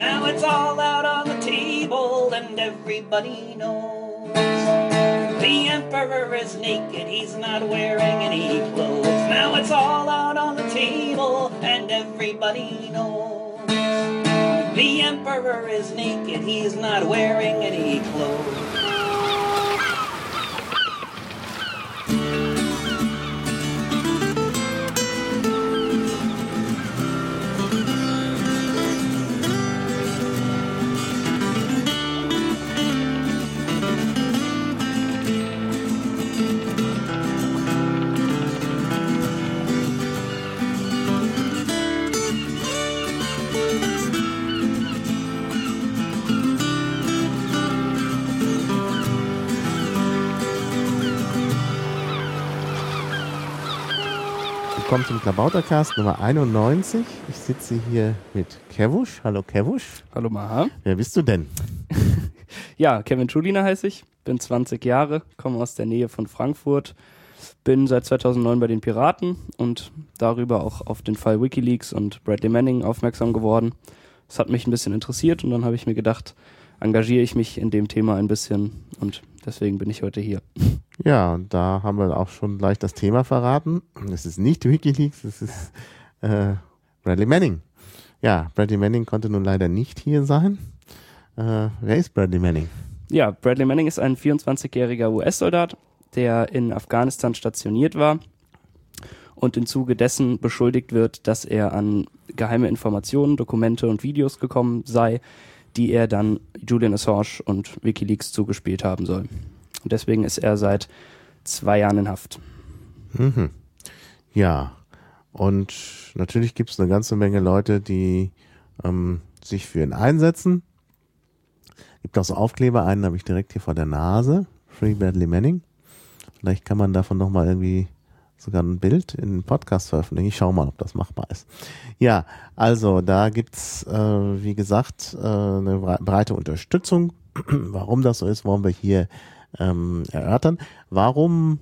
Now it's all out on the table and everybody knows. The emperor is naked, he's not wearing any clothes. Now it's all out on the table and everybody knows. The emperor is naked, he's not wearing any clothes. Willkommen zum Klabautercast Nummer 91. Ich sitze hier mit Kevush. Hallo Kevush. Hallo Maha. Wer bist du denn? Ja, Kevin Schuliner heiße ich, bin 20 Jahre, komme aus der Nähe von Frankfurt, bin seit 2009 bei den Piraten und darüber auch auf den Fall Wikileaks und Bradley Manning aufmerksam geworden. Das hat mich ein bisschen interessiert und dann habe ich mir gedacht, engagiere ich mich in dem Thema ein bisschen und deswegen bin ich heute hier. Ja, und da haben wir auch schon gleich das Thema verraten. Es ist nicht Wikileaks, es ist äh, Bradley Manning. Ja, Bradley Manning konnte nun leider nicht hier sein. Äh, wer ist Bradley Manning? Ja, Bradley Manning ist ein 24-jähriger US-Soldat, der in Afghanistan stationiert war und im Zuge dessen beschuldigt wird, dass er an geheime Informationen, Dokumente und Videos gekommen sei, die er dann Julian Assange und Wikileaks zugespielt haben soll. Und deswegen ist er seit zwei Jahren in Haft. Mhm. Ja, und natürlich gibt es eine ganze Menge Leute, die ähm, sich für ihn einsetzen. Gibt auch so Aufkleber, einen habe ich direkt hier vor der Nase. Free Bradley Manning. Vielleicht kann man davon nochmal irgendwie sogar ein Bild in den Podcast veröffentlichen. Ich schau mal, ob das machbar ist. Ja, also da gibt's äh, wie gesagt, äh, eine breite Unterstützung. Warum das so ist, wollen wir hier ähm, erörtern. Warum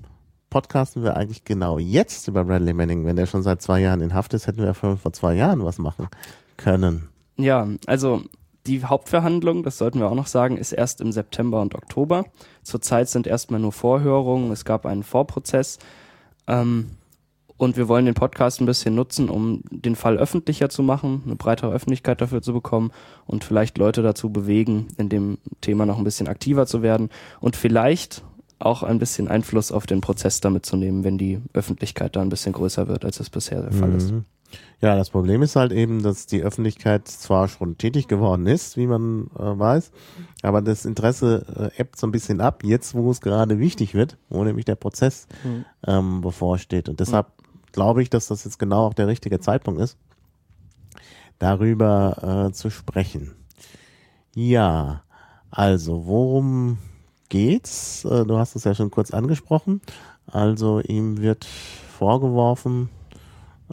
podcasten wir eigentlich genau jetzt über Bradley Manning? Wenn der schon seit zwei Jahren in Haft ist, hätten wir vor zwei Jahren was machen können. Ja, also die Hauptverhandlung, das sollten wir auch noch sagen, ist erst im September und Oktober. Zurzeit sind erstmal nur Vorhörungen, es gab einen Vorprozess. Ähm, und wir wollen den Podcast ein bisschen nutzen, um den Fall öffentlicher zu machen, eine breitere Öffentlichkeit dafür zu bekommen und vielleicht Leute dazu bewegen, in dem Thema noch ein bisschen aktiver zu werden und vielleicht auch ein bisschen Einfluss auf den Prozess damit zu nehmen, wenn die Öffentlichkeit da ein bisschen größer wird, als es bisher der Fall ist. Ja, das Problem ist halt eben, dass die Öffentlichkeit zwar schon tätig geworden ist, wie man äh, weiß, aber das Interesse äh, ebbt so ein bisschen ab, jetzt wo es gerade wichtig wird, wo nämlich der Prozess mhm. ähm, bevorsteht. Und deshalb glaube ich, dass das jetzt genau auch der richtige Zeitpunkt ist, darüber äh, zu sprechen. Ja, also worum geht's? Äh, du hast es ja schon kurz angesprochen. Also ihm wird vorgeworfen,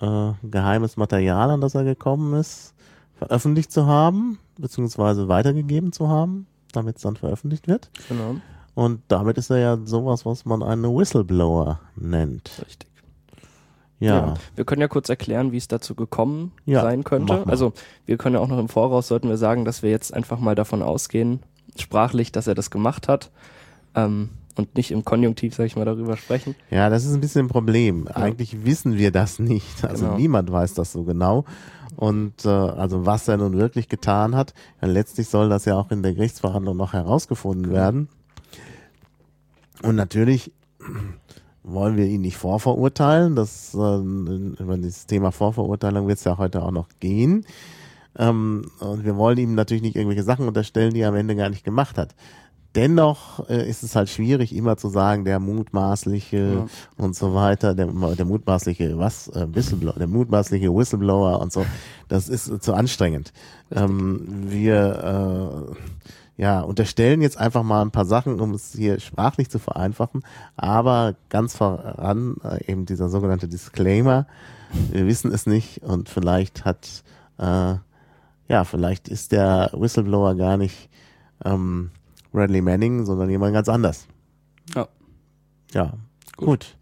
äh, geheimes Material, an das er gekommen ist, veröffentlicht zu haben, beziehungsweise weitergegeben zu haben, damit es dann veröffentlicht wird. Genau. Und damit ist er ja sowas, was man einen Whistleblower nennt. Richtig. Ja. ja. Wir können ja kurz erklären, wie es dazu gekommen ja, sein könnte. Also wir können ja auch noch im Voraus sollten wir sagen, dass wir jetzt einfach mal davon ausgehen, sprachlich, dass er das gemacht hat. Ähm, und nicht im Konjunktiv, sag ich mal, darüber sprechen. Ja, das ist ein bisschen ein Problem. Ja. Eigentlich wissen wir das nicht. Also genau. niemand weiß das so genau. Und äh, also was er nun wirklich getan hat, ja, letztlich soll das ja auch in der Gerichtsverhandlung noch herausgefunden genau. werden. Und natürlich wollen wir ihn nicht vorverurteilen. Das, äh, über das Thema Vorverurteilung wird es ja heute auch noch gehen. Ähm, und wir wollen ihm natürlich nicht irgendwelche Sachen unterstellen, die er am Ende gar nicht gemacht hat. Dennoch äh, ist es halt schwierig, immer zu sagen, der mutmaßliche ja. und so weiter, der, der mutmaßliche was, äh, Whistleblower, der mutmaßliche Whistleblower und so. Das ist äh, zu anstrengend. Ähm, wir äh, ja, unterstellen jetzt einfach mal ein paar Sachen, um es hier sprachlich zu vereinfachen, aber ganz voran äh, eben dieser sogenannte Disclaimer. Wir wissen es nicht und vielleicht hat, äh, ja, vielleicht ist der Whistleblower gar nicht ähm, Bradley Manning, sondern jemand ganz anders. Ja. Ja, gut. gut.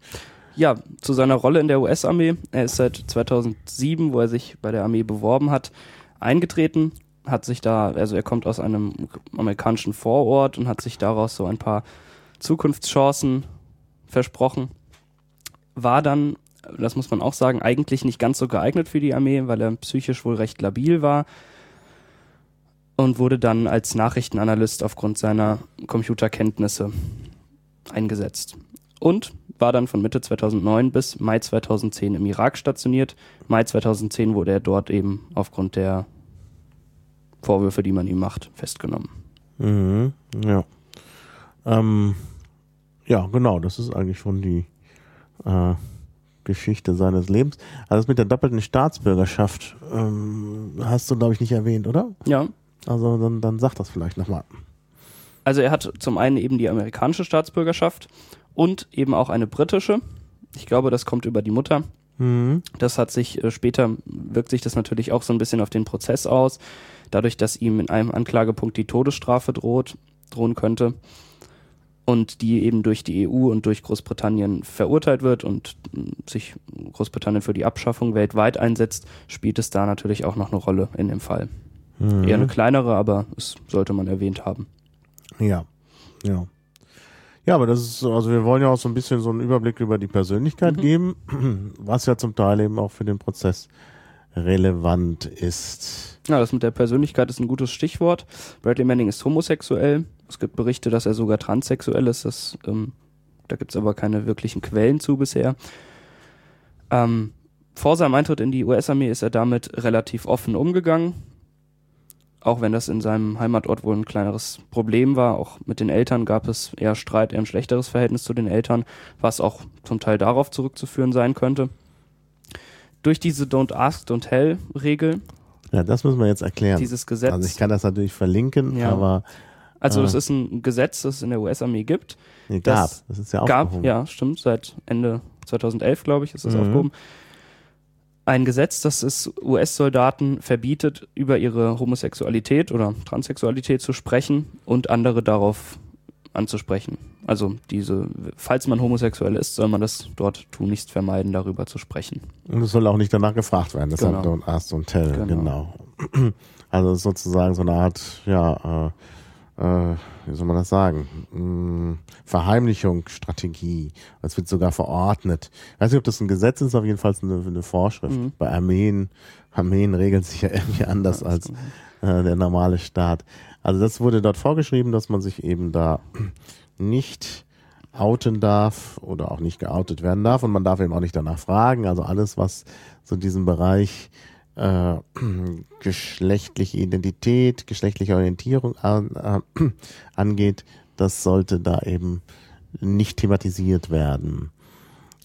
Ja, zu seiner Rolle in der US-Armee. Er ist seit 2007, wo er sich bei der Armee beworben hat, eingetreten hat sich da, also er kommt aus einem amerikanischen Vorort und hat sich daraus so ein paar Zukunftschancen versprochen. War dann, das muss man auch sagen, eigentlich nicht ganz so geeignet für die Armee, weil er psychisch wohl recht labil war und wurde dann als Nachrichtenanalyst aufgrund seiner Computerkenntnisse eingesetzt. Und war dann von Mitte 2009 bis Mai 2010 im Irak stationiert. Mai 2010 wurde er dort eben aufgrund der Vorwürfe, die man ihm macht, festgenommen. Mhm, ja. Ähm, ja, genau, das ist eigentlich schon die äh, Geschichte seines Lebens. Also das mit der doppelten Staatsbürgerschaft ähm, hast du, glaube ich, nicht erwähnt, oder? Ja. Also dann, dann sag das vielleicht nochmal. Also er hat zum einen eben die amerikanische Staatsbürgerschaft und eben auch eine britische. Ich glaube, das kommt über die Mutter. Mhm. Das hat sich äh, später, wirkt sich das natürlich auch so ein bisschen auf den Prozess aus, dadurch, dass ihm in einem Anklagepunkt die Todesstrafe droht, drohen könnte und die eben durch die EU und durch Großbritannien verurteilt wird und mm, sich Großbritannien für die Abschaffung weltweit einsetzt, spielt es da natürlich auch noch eine Rolle in dem Fall. Mhm. Eher eine kleinere, aber es sollte man erwähnt haben. Ja, ja. Ja, aber das ist, also wir wollen ja auch so ein bisschen so einen Überblick über die Persönlichkeit Mhm. geben, was ja zum Teil eben auch für den Prozess relevant ist. Ja, das mit der Persönlichkeit ist ein gutes Stichwort. Bradley Manning ist homosexuell. Es gibt Berichte, dass er sogar transsexuell ist. Das, ähm, da gibt es aber keine wirklichen Quellen zu bisher. Ähm, vor seinem Eintritt in die US-Armee ist er damit relativ offen umgegangen. Auch wenn das in seinem Heimatort wohl ein kleineres Problem war. Auch mit den Eltern gab es eher Streit, eher ein schlechteres Verhältnis zu den Eltern, was auch zum Teil darauf zurückzuführen sein könnte. Durch diese Don't Ask, Don't Tell Regel, Ja, das müssen wir jetzt erklären. dieses Gesetz. Also ich kann das natürlich verlinken, Ja. aber Also Äh. es ist ein Gesetz, das es in der US-Armee gibt. nee, gab. Das Das ist ja Gab, aufgehoben. ja, stimmt, seit Ende 2011, glaube ich, ist das Mhm. aufgehoben. Ein Gesetz, das es US-Soldaten verbietet, über ihre Homosexualität oder Transsexualität zu sprechen und andere darauf anzusprechen. Also diese, falls man homosexuell ist, soll man das dort tunlichst vermeiden, darüber zu sprechen. Und es soll auch nicht danach gefragt werden. Deshalb Genau. don't ask, don't tell. Genau. Genau. Also sozusagen so eine Art, ja, äh, äh, wie soll man das sagen? Hm, Verheimlichungsstrategie. Es wird sogar verordnet. Ich weiß nicht, ob das ein Gesetz ist, auf jeden Fall eine, eine Vorschrift. Mhm. Bei Armeen, Armeen regeln sich ja irgendwie anders Ja, als äh, der normale Staat. Also das wurde dort vorgeschrieben, dass man sich eben da nicht outen darf oder auch nicht geoutet werden darf und man darf eben auch nicht danach fragen. Also alles, was so diesen Bereich äh, geschlechtliche Identität, geschlechtliche Orientierung an, äh, angeht, das sollte da eben nicht thematisiert werden.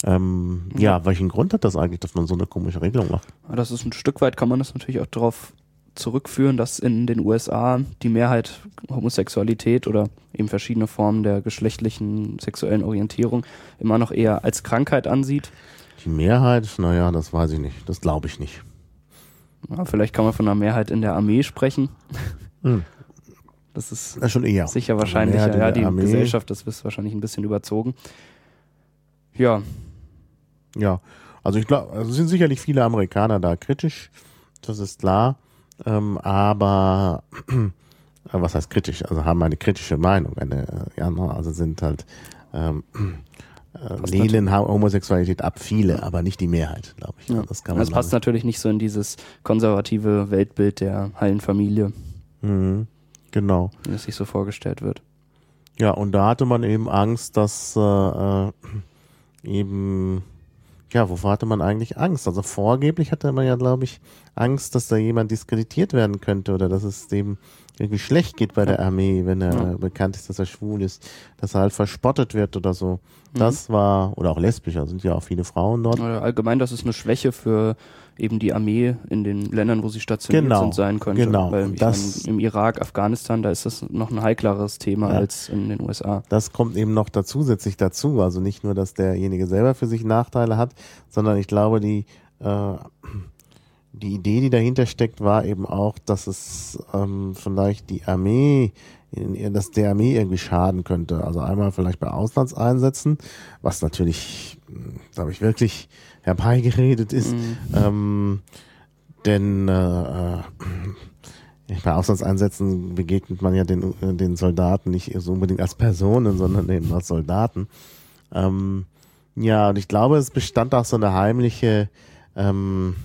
Ähm, ja. Ja. welchen Grund hat das eigentlich, dass man so eine komische Regelung macht? Das ist ein Stück weit, kann man das natürlich auch darauf zurückführen, dass in den USA die Mehrheit Homosexualität oder eben verschiedene Formen der geschlechtlichen sexuellen Orientierung immer noch eher als Krankheit ansieht. Die Mehrheit, naja, das weiß ich nicht. Das glaube ich nicht. Ja, vielleicht kann man von einer Mehrheit in der Armee sprechen. Hm. Das ist Das schon eher. sicher Also in Ja, die Armee. Gesellschaft, das ist wahrscheinlich ein bisschen überzogen. Ja, Ja, also ich glaube, also es sind sicherlich viele Amerikaner da kritisch, das ist klar. Ähm, aber äh, was heißt kritisch? Also haben eine kritische Meinung, eine, äh, ja, ne, also sind halt ähm, äh, Passt lehnen Ha- Homosexualität ab, viele, aber nicht die Mehrheit, glaube ich. ja. Das kann man das passt glaub natürlich nicht so in dieses konservative Weltbild der heilen Familie. Mhm, genau. wie es sich so vorgestellt wird. Ja, und da hatte man eben Angst, dass äh, äh, eben, ja, wovor hatte man eigentlich Angst? Also vorgeblich hatte man ja, glaube ich, Angst, dass da jemand diskreditiert werden könnte oder dass es dem irgendwie schlecht geht bei der Armee, wenn er Ja. bekannt ist, dass er schwul ist, dass er halt verspottet wird oder so. Das war, oder auch lesbisch, da sind ja auch viele Frauen dort. Allgemein, dass es eine Schwäche für eben die Armee in den Ländern, wo sie stationiert Genau, sind, sein könnte. genau. Weil Das- meine, im Irak, Afghanistan, da ist das noch ein heikleres Thema Ja. als in den USA. Das kommt eben noch da zusätzlich dazu. Also nicht nur, dass derjenige selber für sich Nachteile hat, sondern ich glaube, die, äh, die Idee, die dahinter steckt, war eben auch, dass es ähm, vielleicht die Armee, dass der Armee irgendwie schaden könnte. Also einmal vielleicht bei Auslandseinsätzen, was natürlich, glaube ich, wirklich herbeigeredet ist. Mhm. Ähm, denn äh, äh, bei Auslandseinsätzen begegnet man ja den, den Soldaten nicht so unbedingt als Personen, sondern eben als Soldaten. Ähm, ja, und ich glaube, es bestand auch so eine heimliche ähm,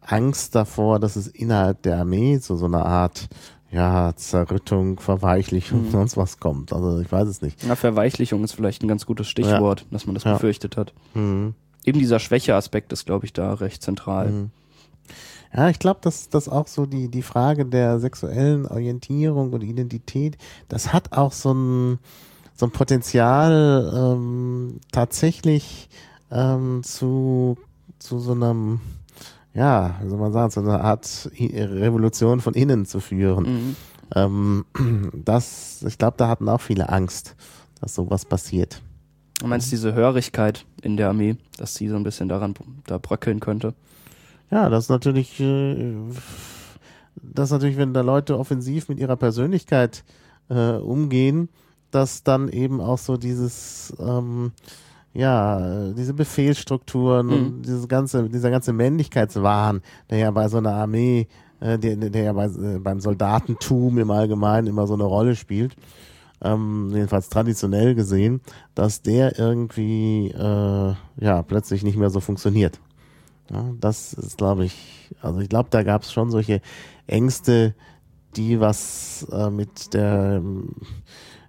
Angst davor, dass es innerhalb der Armee so, so eine Art ja, Zerrüttung, Verweichlichung, mhm. sonst was kommt. Also ich weiß es nicht. Ja, Verweichlichung ist vielleicht ein ganz gutes Stichwort, ja. dass man das ja. befürchtet hat. Mhm. Eben dieser Schwächeaspekt ist, glaube ich, da recht zentral. Mhm. Ja, ich glaube, dass das auch so die, die Frage der sexuellen Orientierung und Identität, das hat auch so ein, so ein Potenzial, ähm, tatsächlich ähm, zu, zu so einem ja, wie soll man sagen, so eine Art Revolution von innen zu führen. Mhm. Ähm, das, ich glaube, da hatten auch viele Angst, dass sowas passiert. Du meinst diese Hörigkeit in der Armee, dass sie so ein bisschen daran da bröckeln könnte? Ja, das ist natürlich, äh, das ist natürlich, wenn da Leute offensiv mit ihrer Persönlichkeit äh, umgehen, dass dann eben auch so dieses ähm, ja, diese Befehlsstrukturen mhm. und dieses ganze, dieser ganze Männlichkeitswahn, der ja bei so einer Armee, äh, der, der ja bei, äh, beim Soldatentum im Allgemeinen immer so eine Rolle spielt, ähm, jedenfalls traditionell gesehen, dass der irgendwie äh, ja plötzlich nicht mehr so funktioniert. Ja, das ist, glaube ich, also ich glaube, da gab es schon solche Ängste, die was äh, mit der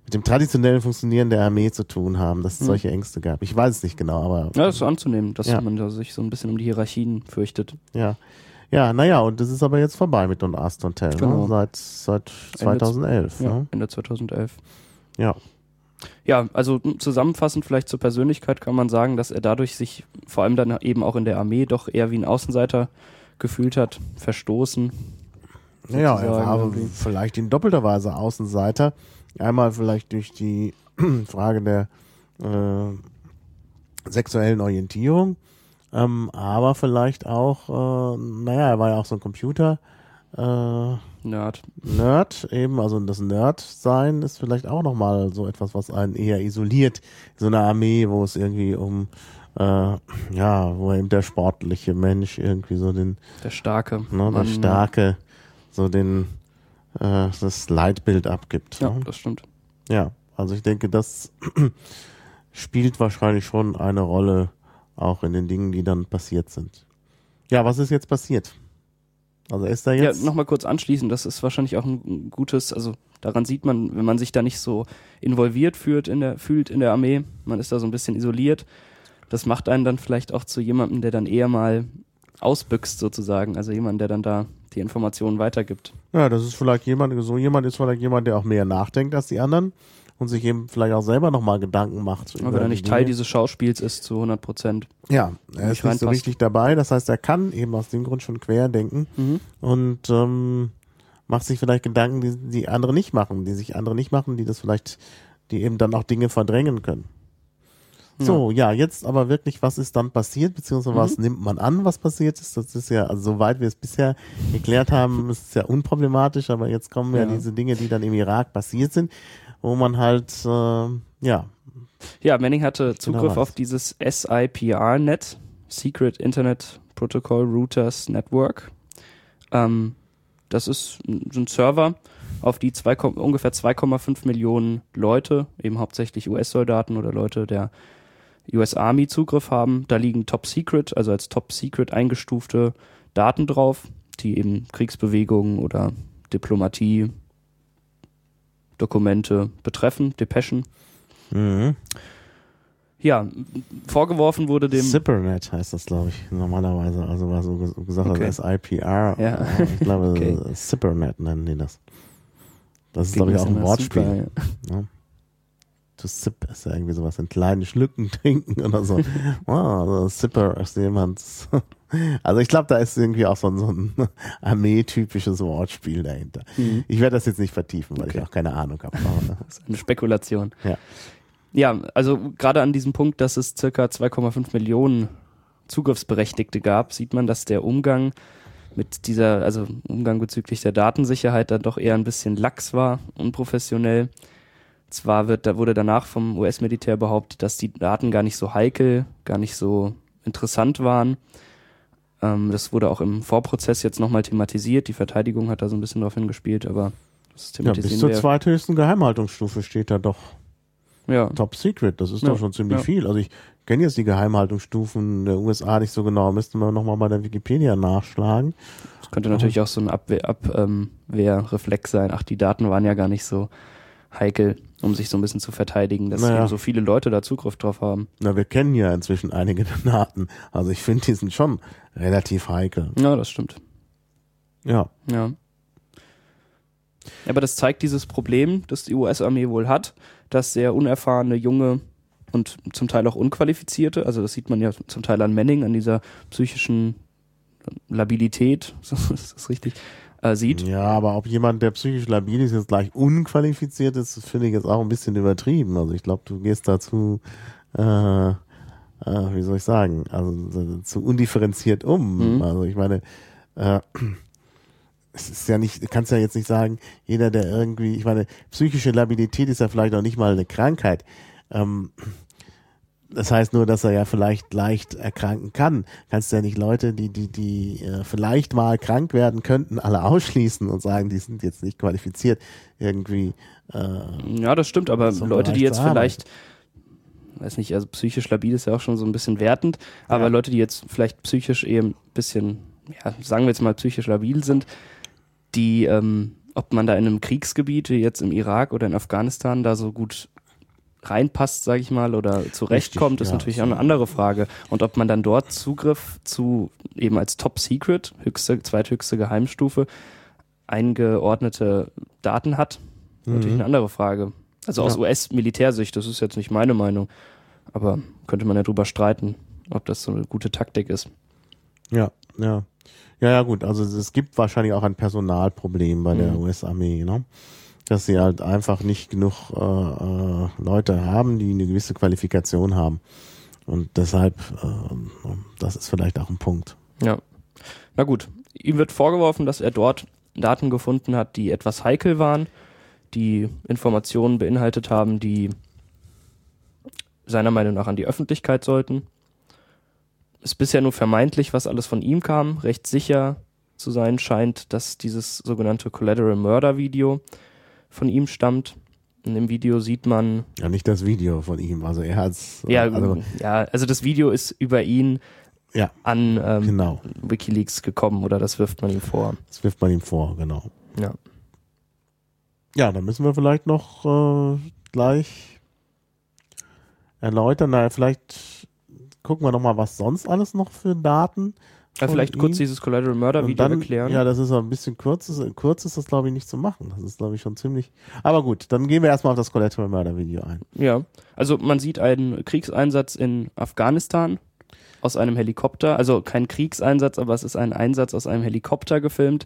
mit dem traditionellen Funktionieren der Armee zu tun haben, dass es hm. solche Ängste gab. Ich weiß es nicht genau, aber. Ja, das ist anzunehmen, dass ja. man da sich so ein bisschen um die Hierarchien fürchtet. Ja. Ja, naja, und das ist aber jetzt vorbei mit Don Aston Tell, ne? genau. ne? seit, seit 2011. Ende, ne? ja, Ende 2011. Ja. Ja, also zusammenfassend vielleicht zur Persönlichkeit kann man sagen, dass er dadurch sich vor allem dann eben auch in der Armee doch eher wie ein Außenseiter gefühlt hat, verstoßen. Ja, er war vielleicht in doppelter Weise Außenseiter, Einmal vielleicht durch die Frage der äh, sexuellen Orientierung, ähm, aber vielleicht auch, äh, naja, er war ja auch so ein Computer. Äh, Nerd. Nerd, eben, also das Nerd-Sein ist vielleicht auch nochmal so etwas, was einen eher isoliert. So eine Armee, wo es irgendwie um, äh, ja, wo eben der sportliche Mensch irgendwie so den. Der Starke. Ne, der Starke, so den, äh, das Leitbild abgibt. Ja, ne? das stimmt. Ja, also ich denke, das spielt wahrscheinlich schon eine Rolle auch in den Dingen, die dann passiert sind. Ja, was ist jetzt passiert? Also ist da jetzt. Ja, nochmal kurz anschließen, das ist wahrscheinlich auch ein gutes, also daran sieht man, wenn man sich da nicht so involviert fühlt in der, fühlt in der Armee, man ist da so ein bisschen isoliert, das macht einen dann vielleicht auch zu jemandem, der dann eher mal ausbüchst sozusagen, also jemand, der dann da die Informationen weitergibt. Ja, das ist vielleicht jemand, so jemand ist vielleicht jemand, der auch mehr nachdenkt als die anderen und sich eben vielleicht auch selber nochmal Gedanken macht. Aber wenn er nicht. Teil dieses Schauspiels ist zu 100 Prozent. Ja, er ist nicht so richtig dabei. Das heißt, er kann eben aus dem Grund schon quer denken mhm. und ähm, macht sich vielleicht Gedanken, die, die andere nicht machen, die sich andere nicht machen, die das vielleicht, die eben dann auch Dinge verdrängen können. So, ja. jetzt aber wirklich, was ist dann passiert, beziehungsweise was mhm. nimmt man an, was passiert ist? Das ist ja, also soweit wir es bisher geklärt haben, ist es ja unproblematisch, aber jetzt kommen ja, ja diese Dinge, die dann im Irak passiert sind, wo man halt, äh, ja. Ja, Manning hatte Zugriff genau auf dieses SIPR-Net, Secret Internet Protocol Routers Network. Ähm, das ist ein Server, auf die zwei, ungefähr 2,5 Millionen Leute, eben hauptsächlich US-Soldaten oder Leute der US Army Zugriff haben. Da liegen Top Secret, also als Top Secret eingestufte Daten drauf, die eben Kriegsbewegungen oder Diplomatie, Dokumente betreffen, Depeschen. Mhm. Ja, vorgeworfen wurde dem. Cybernet heißt das, glaube ich, normalerweise. Also war so gesagt, okay. das IPR. Ja. Ich glaube, okay. Cybernet nennen die das. Das ist, glaube ich, auch ein Wortspiel. Super, ja. Ja to sip ist ja irgendwie sowas in kleinen Schlücken trinken oder so. wow, also Sipper ist jemand. Also ich glaube, da ist irgendwie auch so ein, so ein Armee-typisches Wortspiel dahinter. Mhm. Ich werde das jetzt nicht vertiefen, weil okay. ich auch keine Ahnung habe. das ist eine Spekulation. Ja. Ja, also gerade an diesem Punkt, dass es circa 2,5 Millionen Zugriffsberechtigte gab, sieht man, dass der Umgang mit dieser, also Umgang bezüglich der Datensicherheit dann doch eher ein bisschen lax war, unprofessionell. Zwar wird, da wurde danach vom US-Militär behauptet, dass die Daten gar nicht so heikel, gar nicht so interessant waren. Ähm, das wurde auch im Vorprozess jetzt nochmal thematisiert. Die Verteidigung hat da so ein bisschen drauf hingespielt, aber das Ja, bis zur zweithöchsten Geheimhaltungsstufe steht da doch Ja, Top Secret. Das ist Ja, doch schon ziemlich ja. viel. Also ich kenne jetzt die Geheimhaltungsstufen der USA nicht so genau. Müssten wir nochmal bei der Wikipedia nachschlagen. das könnte natürlich auch so ein Abwehr, Ab, ähm, Wehrreflex sein. Ach, die Daten waren ja gar nicht so heikel, um sich so ein bisschen zu verteidigen, dass Naja. eben so viele Leute da Zugriff drauf haben. Na, wir kennen ja inzwischen einige Daten. Also ich finde, die sind schon relativ heikel. Ja, das stimmt. Ja. Ja. Aber das zeigt dieses Problem, das die US-Armee wohl hat, dass sehr unerfahrene, junge und zum Teil auch unqualifizierte, also das sieht man ja zum Teil an Manning, an dieser psychischen Labilität, ist das richtig, äh, sieht. Ja, aber ob jemand, der psychisch labil ist, jetzt gleich unqualifiziert ist, finde ich jetzt auch ein bisschen übertrieben. Also ich glaube, du gehst dazu, äh, äh, wie soll ich sagen, also so- zu undifferenziert um. Mhm. Also ich meine, äh, es ist ja nicht, du kannst ja jetzt nicht sagen, jeder, der irgendwie, ich meine, psychische Labilität ist ja vielleicht auch nicht mal eine Krankheit. Ähm, das heißt nur, dass er ja vielleicht leicht erkranken kann. Kannst ja nicht Leute, die, die, die äh, vielleicht mal krank werden könnten, alle ausschließen und sagen, die sind jetzt nicht qualifiziert, irgendwie. Äh, Ja, das stimmt, aber Leute, die jetzt vielleicht, weiß nicht, also psychisch labil ist ja auch schon so ein bisschen wertend, aber Ja. Leute, die jetzt vielleicht psychisch eben ein bisschen, ja, sagen wir jetzt mal psychisch labil sind, die, ähm, ob man da in einem Kriegsgebiet, wie jetzt im Irak oder in Afghanistan, da so gut reinpasst, sage ich mal, oder zurechtkommt, ist ja. natürlich auch eine andere Frage. Und ob man dann dort Zugriff zu eben als Top Secret, höchste, zweithöchste Geheimstufe, eingeordnete Daten hat, ist natürlich eine andere Frage. Also aus Mhm. Ja. US-Militärsicht, das ist jetzt nicht meine Meinung, aber könnte man ja drüber streiten, ob das so eine gute Taktik ist. ja, ja. Ja, ja, gut. Also es gibt wahrscheinlich auch ein Personalproblem bei der Mhm. US-Armee, ne? Dass sie halt einfach nicht genug äh, äh, Leute haben, die eine gewisse Qualifikation haben. Und deshalb, äh, das ist vielleicht auch ein Punkt. Ja. Na gut, ihm wird vorgeworfen, dass er dort Daten gefunden hat, die etwas heikel waren, die Informationen beinhaltet haben, die seiner Meinung nach an die Öffentlichkeit sollten. Ist bisher nur vermeintlich, was alles von ihm kam. Recht sicher zu sein scheint, dass dieses sogenannte Collateral Murder Video von ihm stammt. In dem Video sieht man, Ja, nicht das Video von ihm. Also er hat's. ja, also, ja, also das Video ist über ihn ja, an ähm, genau. WikiLeaks gekommen oder das wirft man ihm vor. Das wirft man ihm vor, genau. Ja. Ja, dann müssen wir vielleicht noch äh, gleich erläutern. Na, vielleicht gucken wir noch mal, was sonst alles noch für Daten. Ja, vielleicht kurz dieses Collateral Murder Und Video dann, erklären. Ja, das ist ein bisschen kurz. Ist, kurz ist das, glaube ich, nicht zu machen. Das ist, glaube ich, schon ziemlich. Aber gut, dann gehen wir erstmal auf das Collateral Murder Video ein. Ja, also man sieht einen Kriegseinsatz in Afghanistan aus einem Helikopter. Also kein Kriegseinsatz, aber es ist ein Einsatz aus einem Helikopter gefilmt.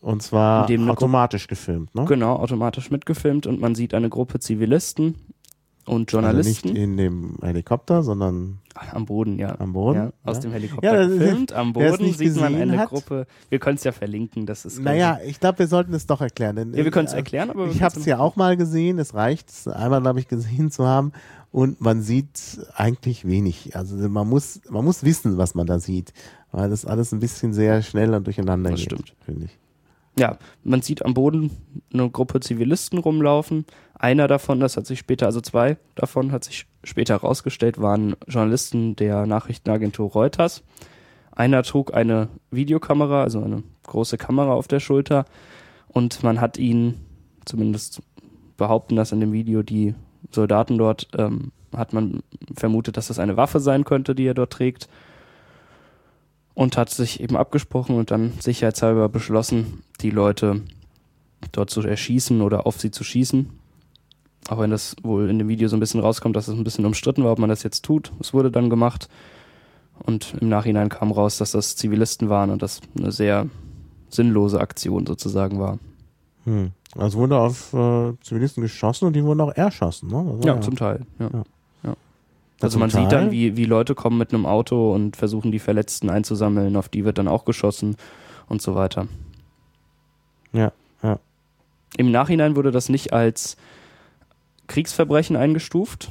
Und zwar automatisch gefilmt, ne? Genau, automatisch mitgefilmt und man sieht eine Gruppe Zivilisten und Also nicht Journalisten in dem Helikopter, sondern am Boden, ja. am Boden. Ja, aus ja. dem Helikopter Ja, gefilmt. Am Boden sieht man eine hat- Gruppe. Wir können es ja verlinken, das ist. Naja, ich glaube, wir sollten es doch erklären. Denn, ja, wir können es äh, erklären, aber wir Ich habe es ja auch mal gesehen. Es reicht, es einmal, glaube ich, gesehen zu haben. Und man sieht eigentlich wenig. Also man muss, man muss wissen, was man da sieht. Weil das alles ein bisschen sehr schnell und durcheinander Das geht, stimmt. finde ich. Ja, man sieht am Boden eine Gruppe Zivilisten rumlaufen. Einer davon, das hat sich später, also zwei davon hat sich später herausgestellt, waren Journalisten der Nachrichtenagentur Reuters. Einer trug eine Videokamera, also eine große Kamera auf der Schulter. Und man hat ihn, zumindest behaupten das in dem Video, die Soldaten dort, ähm, hat man vermutet, dass das eine Waffe sein könnte, die er dort trägt. Und hat sich eben abgesprochen und dann sicherheitshalber beschlossen, die Leute dort zu erschießen oder auf sie zu schießen. Auch wenn das wohl in dem Video so ein bisschen rauskommt, dass es ein bisschen umstritten war, ob man das jetzt tut. Es wurde dann gemacht. Und im Nachhinein kam raus, dass das Zivilisten waren und das eine sehr sinnlose Aktion sozusagen war. Hm. Also wurde auf äh, Zivilisten geschossen und die wurden auch erschossen, ne? War Ja, zum Teil. Ja. Ja. Also zum man sieht dann, wie, wie Leute kommen mit einem Auto und versuchen die Verletzten einzusammeln, auf die wird dann auch geschossen und so weiter. Ja, ja. Im Nachhinein wurde das nicht als Kriegsverbrechen eingestuft.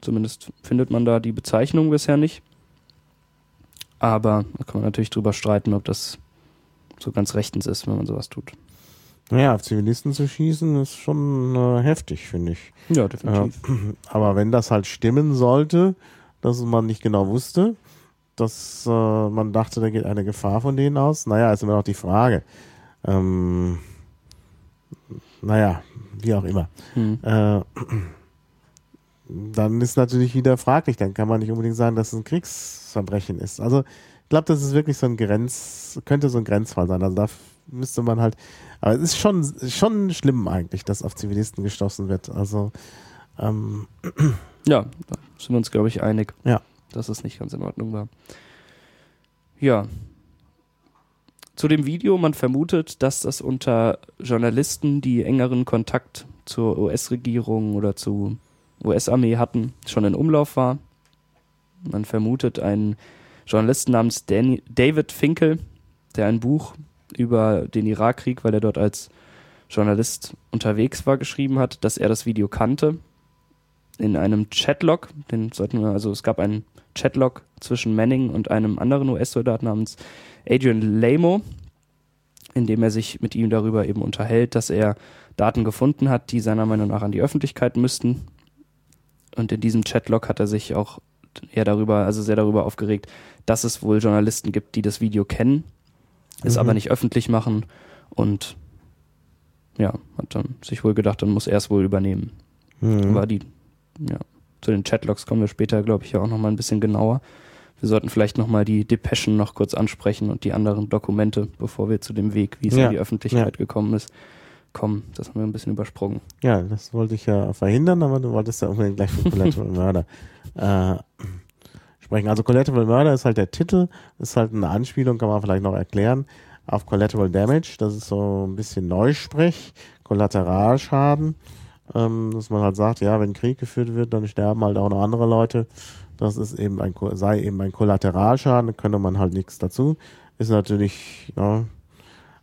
Zumindest findet man da die Bezeichnung bisher nicht. Aber da kann man natürlich drüber streiten, ob das so ganz rechtens ist, wenn man sowas tut. Naja, auf Zivilisten zu schießen ist schon äh, heftig, finde ich. Ja, definitiv. Äh, aber wenn das halt stimmen sollte, dass man nicht genau wusste, dass äh, man dachte, da geht eine Gefahr von denen aus, naja, ist immer noch die Frage. Ähm, naja, wie auch immer. Hm. Äh, dann ist natürlich wieder fraglich, dann kann man nicht unbedingt sagen, dass es ein Kriegsverbrechen ist. Also ich glaube, das ist wirklich so ein Grenz, könnte so ein Grenzfall sein. Also da müsste man halt, aber es ist schon, schon schlimm eigentlich, dass auf Zivilisten gestoßen wird. Also ähm, Ja, da sind wir uns, glaube ich, einig, Ja. dass es nicht ganz in Ordnung war. Ja. Zu dem Video, man vermutet, dass das unter Journalisten, die engeren Kontakt zur US-Regierung oder zur US-Armee hatten, schon in Umlauf war. Man vermutet einen Journalisten namens Danny, David Finkel, der ein Buch über den Irakkrieg, weil er dort als Journalist unterwegs war, geschrieben hat, dass er das Video kannte in einem Chatlog, den sollten wir, also es gab einen Chatlog zwischen Manning und einem anderen US-Soldat namens Adrian Lamo, in dem er sich mit ihm darüber eben unterhält, dass er Daten gefunden hat, die seiner Meinung nach an die Öffentlichkeit müssten. Und in diesem Chatlog hat er sich auch eher darüber, also sehr darüber aufgeregt, dass es wohl Journalisten gibt, die das Video kennen, es Mhm. aber nicht öffentlich machen und ja, hat dann sich wohl gedacht, dann muss er es wohl übernehmen hm. war die, ja, zu den Chatlogs kommen wir später, glaube ich, ja auch nochmal ein bisschen genauer. Wir sollten vielleicht nochmal die Depeschen noch kurz ansprechen und die anderen Dokumente, bevor wir zu dem Weg, wie es Ja, in die Öffentlichkeit gekommen ist, kommen. Das haben wir ein bisschen übersprungen. Ja, das wollte ich ja verhindern, aber du wolltest ja unbedingt gleich von Collateral Murder äh, sprechen. Also Collateral Murder ist halt der Titel, ist halt eine Anspielung, kann man vielleicht noch erklären, auf Collateral Damage. Das ist so ein bisschen Neusprech, Kollateralschaden. Ähm, dass man halt sagt, ja, wenn Krieg geführt wird, dann sterben halt auch noch andere Leute. Das ist eben ein, sei eben ein Kollateralschaden, da könnte man halt nichts dazu. Ist natürlich, ja,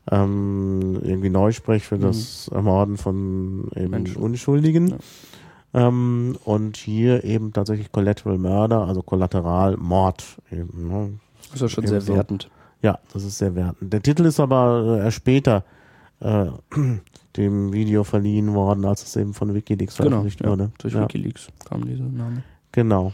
ähm, irgendwie Neusprech für das Ermorden von eben Menschen. Unschuldigen. Ja. Ähm, und hier eben tatsächlich Collateral Murder, also Kollateralmord eben. Ne? Das ist ja schon Eben sehr so. wertend. Ja, das ist sehr wertend. Der Titel ist aber äh, erst später äh, dem Video verliehen worden, als es eben von Wikileaks Genau, veröffentlicht ja, wurde. durch ja, Wikileaks kam dieser Name. Genau.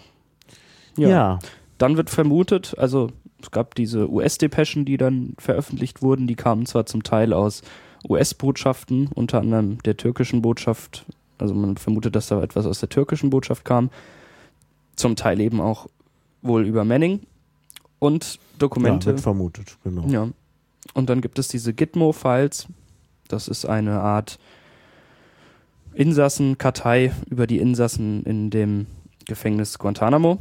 Ja. Dann wird vermutet, also es gab diese US-Depeschen, die dann veröffentlicht wurden, die kamen zwar zum Teil aus US-Botschaften, unter anderem der türkischen Botschaft, also man vermutet, dass da etwas aus der türkischen Botschaft kam, zum Teil eben auch wohl über Manning und ja, Dokumente. wird vermutet, genau. Ja. Und dann gibt es diese Gitmo-Files. Das ist eine Art Insassenkartei über die Insassen in dem Gefängnis Guantanamo,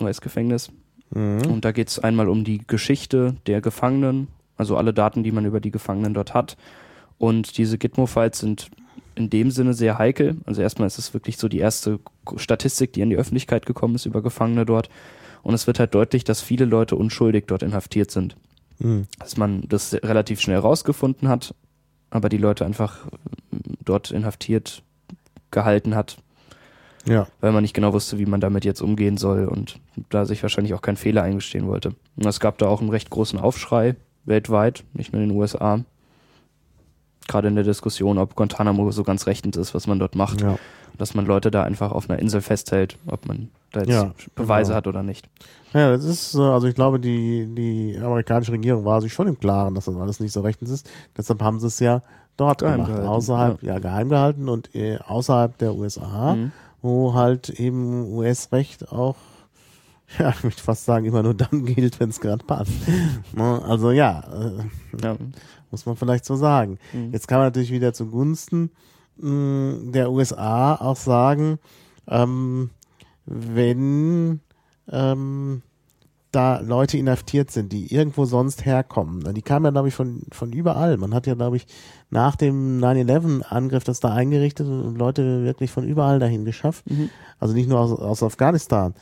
US-Gefängnis. Mhm. Und da geht es einmal um die Geschichte der Gefangenen, also alle Daten, die man über die Gefangenen dort hat. Und diese Gitmo-Files sind in dem Sinne sehr heikel. Also erstmal ist es wirklich so die erste Statistik, die an die Öffentlichkeit gekommen ist über Gefangene dort. Und es wird halt deutlich, dass viele Leute unschuldig dort inhaftiert sind. Mhm. Dass man das relativ schnell rausgefunden hat, aber die Leute einfach äh, dort inhaftiert gehalten hat, Ja. weil man nicht genau wusste, wie man damit jetzt umgehen soll und da sich wahrscheinlich auch keinen Fehler eingestehen wollte. Und es gab da auch einen recht großen Aufschrei weltweit, nicht nur in den USA. Gerade in der Diskussion, ob Guantanamo so ganz rechtens ist, was man dort macht, ja. dass man Leute da einfach auf einer Insel festhält, ob man da jetzt Ja, Beweise genau. hat oder nicht. Ja, das ist, äh, also ich glaube, die, die amerikanische Regierung war sich schon im Klaren, dass das alles nicht so rechtens ist. Deshalb haben sie es ja dort Geheim gemacht, gehalten, außerhalb, ja. geheim gehalten und äh, außerhalb der USA, Mhm. wo halt eben US-Recht auch, ja, ich würde fast sagen, immer nur dann gilt, wenn es gerade passt. Ne, also ja, äh, Ja. Muss man vielleicht so sagen. Mhm. Jetzt kann man natürlich wieder zugunsten mh, der USA auch sagen, ähm, wenn ähm, da Leute inhaftiert sind, die irgendwo sonst herkommen. Die kamen ja, glaube ich, von, von überall. Man hat ja, glaube ich, nach dem 9-11-Angriff das da eingerichtet und Leute wirklich von überall dahin geschafft. Mhm. Also nicht nur aus, aus Afghanistan.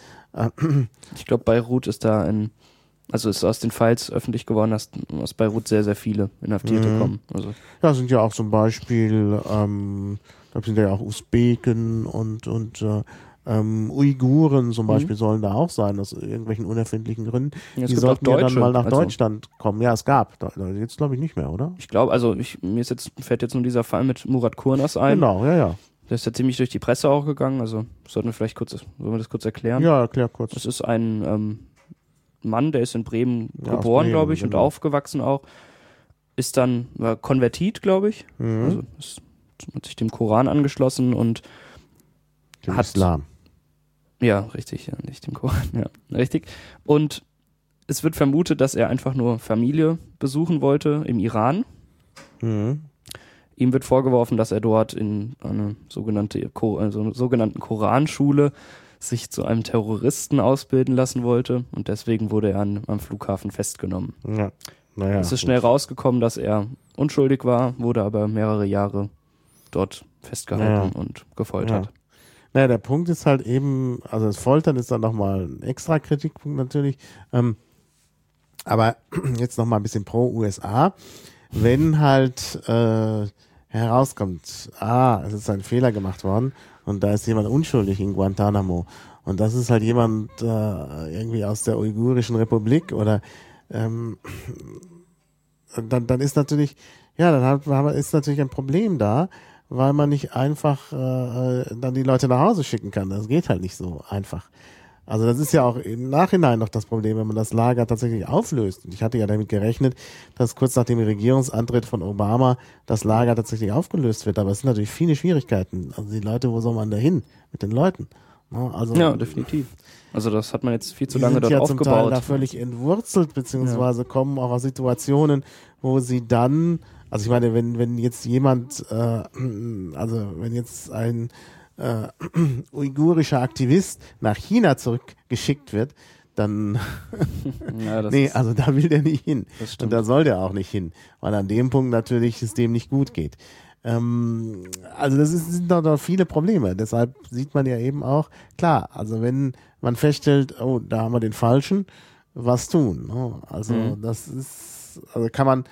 Ich glaube, Beirut ist da ein, also ist aus den Files öffentlich geworden, dass aus Beirut sehr, sehr viele Inhaftierte Mhm. kommen. Also Ja, sind ja auch zum Beispiel, ähm, da sind ja auch Usbeken und, und äh, Ähm, Uiguren zum Beispiel mhm. sollen da auch sein, aus irgendwelchen unerfindlichen Gründen. Ja, die sollten ja dann mal nach also Deutschland kommen. Ja, es gab. Jetzt glaube ich nicht mehr, oder? Ich glaube, also ich, mir ist jetzt, fällt jetzt nur dieser Fall mit Murat Kurnas ein. Genau, ja, ja. Der ist ja ziemlich durch die Presse auch gegangen. Also sollten wir vielleicht kurz, wollen wir das kurz erklären? Ja, erklär kurz. Das ist ein ähm, Mann, der ist in Bremen ja, geboren, glaube ich, genau. und aufgewachsen auch. Ist dann war konvertiert, glaube ich. Mhm. Also ist, hat sich dem Koran angeschlossen und dem hat Islam. Ja, richtig, ja, nicht den Koran, ja, richtig. Und es wird vermutet, dass er einfach nur Familie besuchen wollte im Iran. Mhm. Ihm wird vorgeworfen, dass er dort in eine sogenannte also sogenannten Koranschule sich zu einem Terroristen ausbilden lassen wollte und deswegen wurde er an, am Flughafen festgenommen. Ja. Naja, es ist schnell rausgekommen, dass er unschuldig war, wurde aber mehrere Jahre dort festgehalten ja. und gefoltert. Ja. Naja, der Punkt ist halt eben, also das Foltern ist dann nochmal ein extra Kritikpunkt natürlich. Ähm, aber jetzt nochmal ein bisschen pro USA. Wenn halt äh, herauskommt, ah, es ist ein Fehler gemacht worden und da ist jemand unschuldig in Guantanamo und das ist halt jemand äh, irgendwie aus der Uigurischen Republik oder ähm, dann, dann ist natürlich, ja, dann hat, ist natürlich ein Problem da, weil man nicht einfach äh, dann die Leute nach Hause schicken kann. Das geht halt nicht so einfach. Also das ist ja auch im Nachhinein noch das Problem, wenn man das Lager tatsächlich auflöst. Und ich hatte ja damit gerechnet, dass kurz nach dem Regierungsantritt von Obama das Lager tatsächlich aufgelöst wird. Aber es sind natürlich viele Schwierigkeiten. Also die Leute, wo soll man da hin mit den Leuten? Also, ja, definitiv. Also das hat man jetzt viel zu lange dort ja aufgebaut. Zum Teil da völlig entwurzelt, beziehungsweise ja. kommen auch aus Situationen, wo sie dann also ich meine, wenn, wenn jetzt jemand, äh, also wenn jetzt ein äh, uigurischer Aktivist nach China zurückgeschickt wird, dann ja, nee, also da will der nicht hin. Und da soll der auch nicht hin, weil an dem Punkt natürlich es dem nicht gut geht. Ähm, also das ist, sind doch noch viele Probleme. Deshalb sieht man ja eben auch, klar, also wenn man feststellt, oh, da haben wir den Falschen, was tun. Ne? Also mhm. das ist, also kann man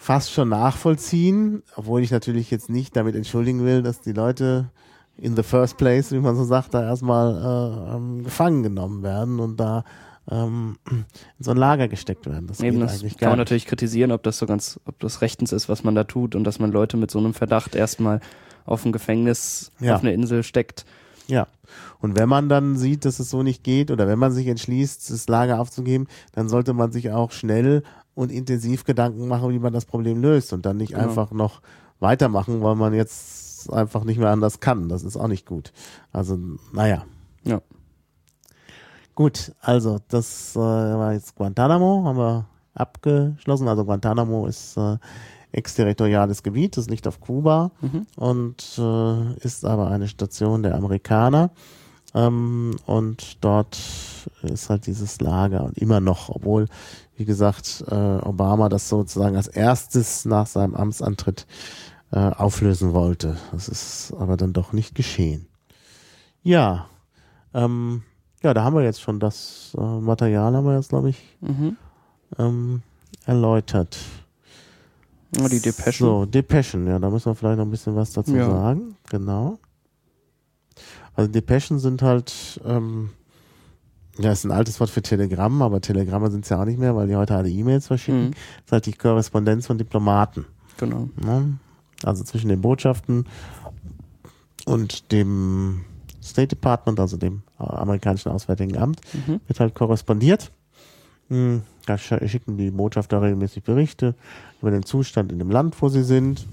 fast schon nachvollziehen, obwohl ich natürlich jetzt nicht damit entschuldigen will, dass die Leute in the first place, wie man so sagt, da erstmal äh, ähm, gefangen genommen werden und da ähm, in so ein Lager gesteckt werden. Das Eben, das kann man natürlich kritisieren, ob das so ganz, ob das rechtens ist, was man da tut und dass man Leute mit so einem Verdacht erstmal auf ein Gefängnis, ja. auf eine Insel steckt. Ja. Und wenn man dann sieht, dass es so nicht geht oder wenn man sich entschließt, das Lager aufzugeben, dann sollte man sich auch schnell und intensiv Gedanken machen, wie man das Problem löst und dann nicht genau. einfach noch weitermachen, weil man jetzt einfach nicht mehr anders kann. Das ist auch nicht gut. Also, naja. Ja. Gut, also das äh, war jetzt Guantanamo, haben wir abgeschlossen. Also Guantanamo ist äh, exterritoriales Gebiet, das liegt auf Kuba mhm. und äh, ist aber eine Station der Amerikaner. Ähm, und dort ist halt dieses Lager und immer noch, obwohl, wie gesagt, äh, Obama das sozusagen als erstes nach seinem Amtsantritt äh, auflösen wollte. Das ist aber dann doch nicht geschehen. Ja, ähm, ja, da haben wir jetzt schon das äh, Material, haben wir jetzt, glaube ich, mhm. ähm, erläutert. Ja, die Depeschen. So, Depeschen, ja, da müssen wir vielleicht noch ein bisschen was dazu ja. sagen. Genau. Also Depeschen sind halt, ähm, ja, ist ein altes Wort für Telegramm, aber Telegramme sind es ja auch nicht mehr, weil die heute alle E-Mails verschicken. Mhm. Das ist halt die Korrespondenz von Diplomaten. Genau. Ne? Also zwischen den Botschaften und dem State Department, also dem amerikanischen Auswärtigen Amt, mhm. wird halt korrespondiert. Hm, da schicken die Botschafter regelmäßig Berichte über den Zustand in dem Land, wo sie sind,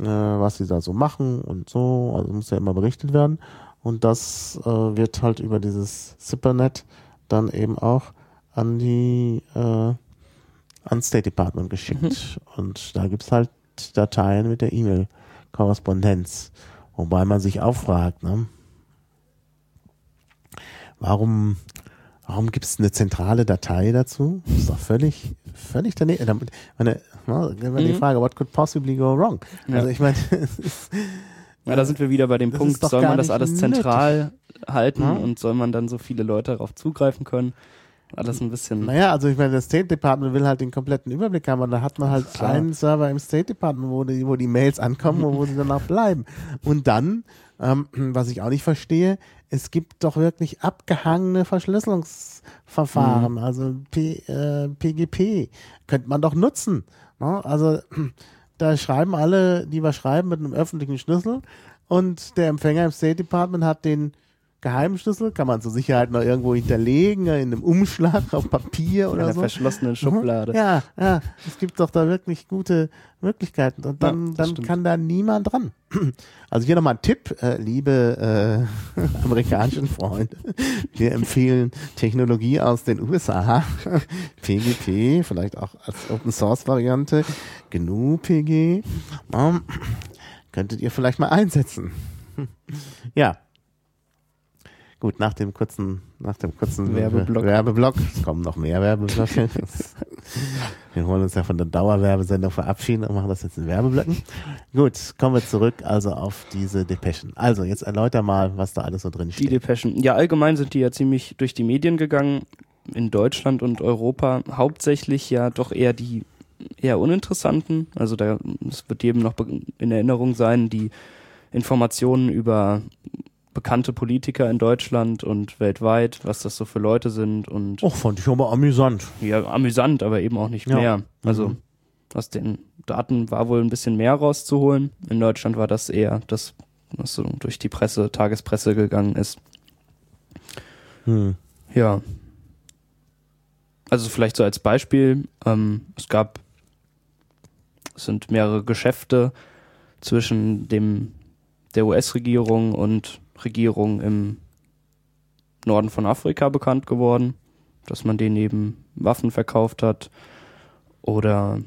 äh, was sie da so machen und so. Also muss ja immer berichtet werden. Und das äh, wird halt über dieses Zippernet dann eben auch an die äh, ans State Department geschickt. Mhm. Und da gibt's halt Dateien mit der E-Mail-Korrespondenz. Wobei man sich auch fragt, ne? Warum, warum gibt es eine zentrale Datei dazu? Das ist doch völlig, völlig daneben. Meine, meine, mhm. die Frage, what could possibly go wrong? Ja. Also ich meine, Ja, da sind wir wieder bei dem Punkt, soll man das alles zentral nötig. halten ja? und soll man dann so viele Leute darauf zugreifen können? alles ein bisschen. Naja, also ich meine, das State Department will halt den kompletten Überblick haben, und da hat man halt Klar. einen Server im State Department, wo die, wo die Mails ankommen und wo sie dann auch bleiben. Und dann, ähm, was ich auch nicht verstehe, es gibt doch wirklich abgehangene Verschlüsselungsverfahren, also P, äh, PGP, könnte man doch nutzen. Ne? Also da schreiben alle, die was schreiben, mit einem öffentlichen Schlüssel. Und der Empfänger im State Department hat den geheimen Schlüssel, kann man zur Sicherheit noch irgendwo hinterlegen, in einem Umschlag auf Papier in oder einer so. verschlossenen Schublade. Ja, ja, es gibt doch da wirklich gute Möglichkeiten und dann, Ja, dann stimmt. kann da niemand dran. Also hier nochmal ein Tipp, äh, liebe äh, amerikanischen Freunde. Wir empfehlen Technologie aus den USA, PGP, vielleicht auch als Open Source Variante, GNU PG. Ähm, könntet ihr vielleicht mal einsetzen. Ja. Gut, nach dem kurzen, nach dem kurzen Werbeblock. Werbeblock, es kommen noch mehr Werbeblöcke. Wir wollen uns ja von der Dauerwerbesendung verabschieden und machen das jetzt in Werbeblöcken. Gut, kommen wir zurück also auf diese Depeschen. Also, jetzt erläuter mal, was da alles so drin Die steht. Depeschen. Ja, allgemein sind die ja ziemlich durch die Medien gegangen. In Deutschland und Europa hauptsächlich ja doch eher die eher uninteressanten. Also da es wird jedem noch in Erinnerung sein, die Informationen über bekannte Politiker in Deutschland und weltweit, was das so für Leute sind und Och, fand ich aber amüsant. ja, amüsant, aber eben auch nicht Ja. mehr. Also Mhm. aus den Daten war wohl ein bisschen mehr rauszuholen. In Deutschland war das eher das, was so durch die Presse, Tagespresse gegangen ist. Hm. Ja. Also vielleicht so als Beispiel, ähm, es gab, es sind mehrere Geschäfte zwischen dem der US-Regierung und Regierung im Norden von Afrika bekannt geworden, dass man denen eben Waffen verkauft hat oder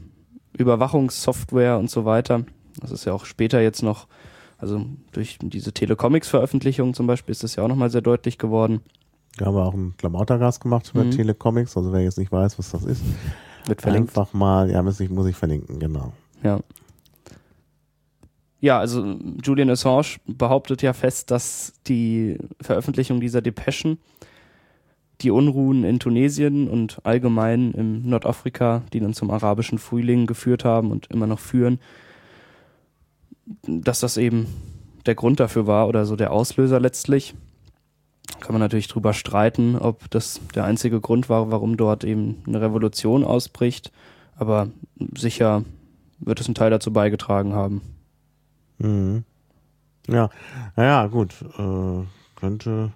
Überwachungssoftware und so weiter. Das ist ja auch später jetzt noch, also durch diese Telecomics-Veröffentlichung zum Beispiel ist das ja auch nochmal sehr deutlich geworden. Wir haben auch einen Klamautergas gemacht über Mhm. Telecomics, also wer jetzt nicht weiß, was das ist, Wird verlinkt. einfach mal, ja, muss ich, muss ich verlinken, genau. Ja. Ja, also Julian Assange behauptet ja fest, dass die Veröffentlichung dieser Depeschen die Unruhen in Tunesien und allgemein im Nordafrika, die dann zum arabischen Frühling geführt haben und immer noch führen, dass das eben der Grund dafür war oder so der Auslöser letztlich. Kann man natürlich drüber streiten, ob das der einzige Grund war, warum dort eben eine Revolution ausbricht. Aber sicher wird es einen Teil dazu beigetragen haben. Mhm. Ja, naja, gut, äh, könnte,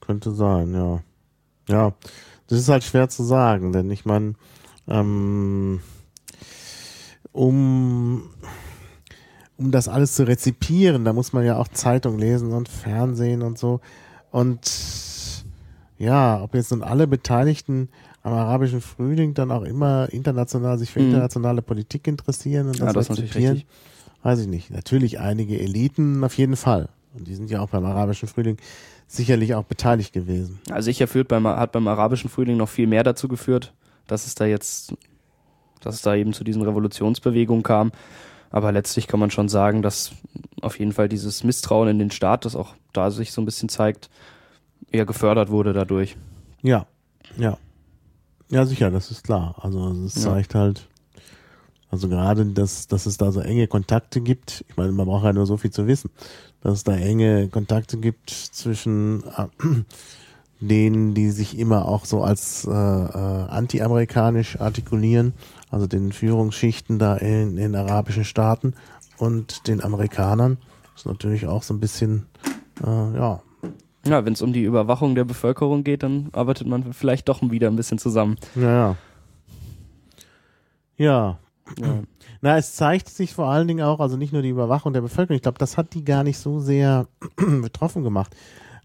könnte sein, ja. Ja, das ist halt schwer zu sagen, denn ich meine, ähm, um, um das alles zu rezipieren, da muss man ja auch Zeitung lesen und Fernsehen und so. Und ja, ob jetzt nun alle Beteiligten am arabischen Frühling dann auch immer international sich für Mhm. internationale Politik interessieren und das, Ja, das ist natürlich rezipieren, richtig. Weiß ich nicht. Natürlich einige Eliten auf jeden Fall. Und die sind ja auch beim arabischen Frühling sicherlich auch beteiligt gewesen. Also sicher führt beim, hat beim arabischen Frühling noch viel mehr dazu geführt, dass es da jetzt, dass es da eben zu diesen Revolutionsbewegungen kam. Aber letztlich kann man schon sagen, dass auf jeden Fall dieses Misstrauen in den Staat, das auch da sich so ein bisschen zeigt, eher gefördert wurde dadurch. Ja, ja. Ja, sicher, das ist klar. Also es Ja. zeigt halt, also gerade, dass, dass es da so enge Kontakte gibt. Ich meine, man braucht ja nur so viel zu wissen, dass es da enge Kontakte gibt zwischen äh, denen, die sich immer auch so als äh, äh, anti-amerikanisch artikulieren, also den Führungsschichten da in den arabischen Staaten und den Amerikanern. Das ist natürlich auch so ein bisschen, äh, ja, Ja, wenn es um die Überwachung der Bevölkerung geht, dann arbeitet man vielleicht doch wieder ein bisschen zusammen. ja, ja. Ja, Ja. Na, es zeigt sich vor allen Dingen auch, also nicht nur die Überwachung der Bevölkerung, ich glaube, das hat die gar nicht so sehr betroffen gemacht.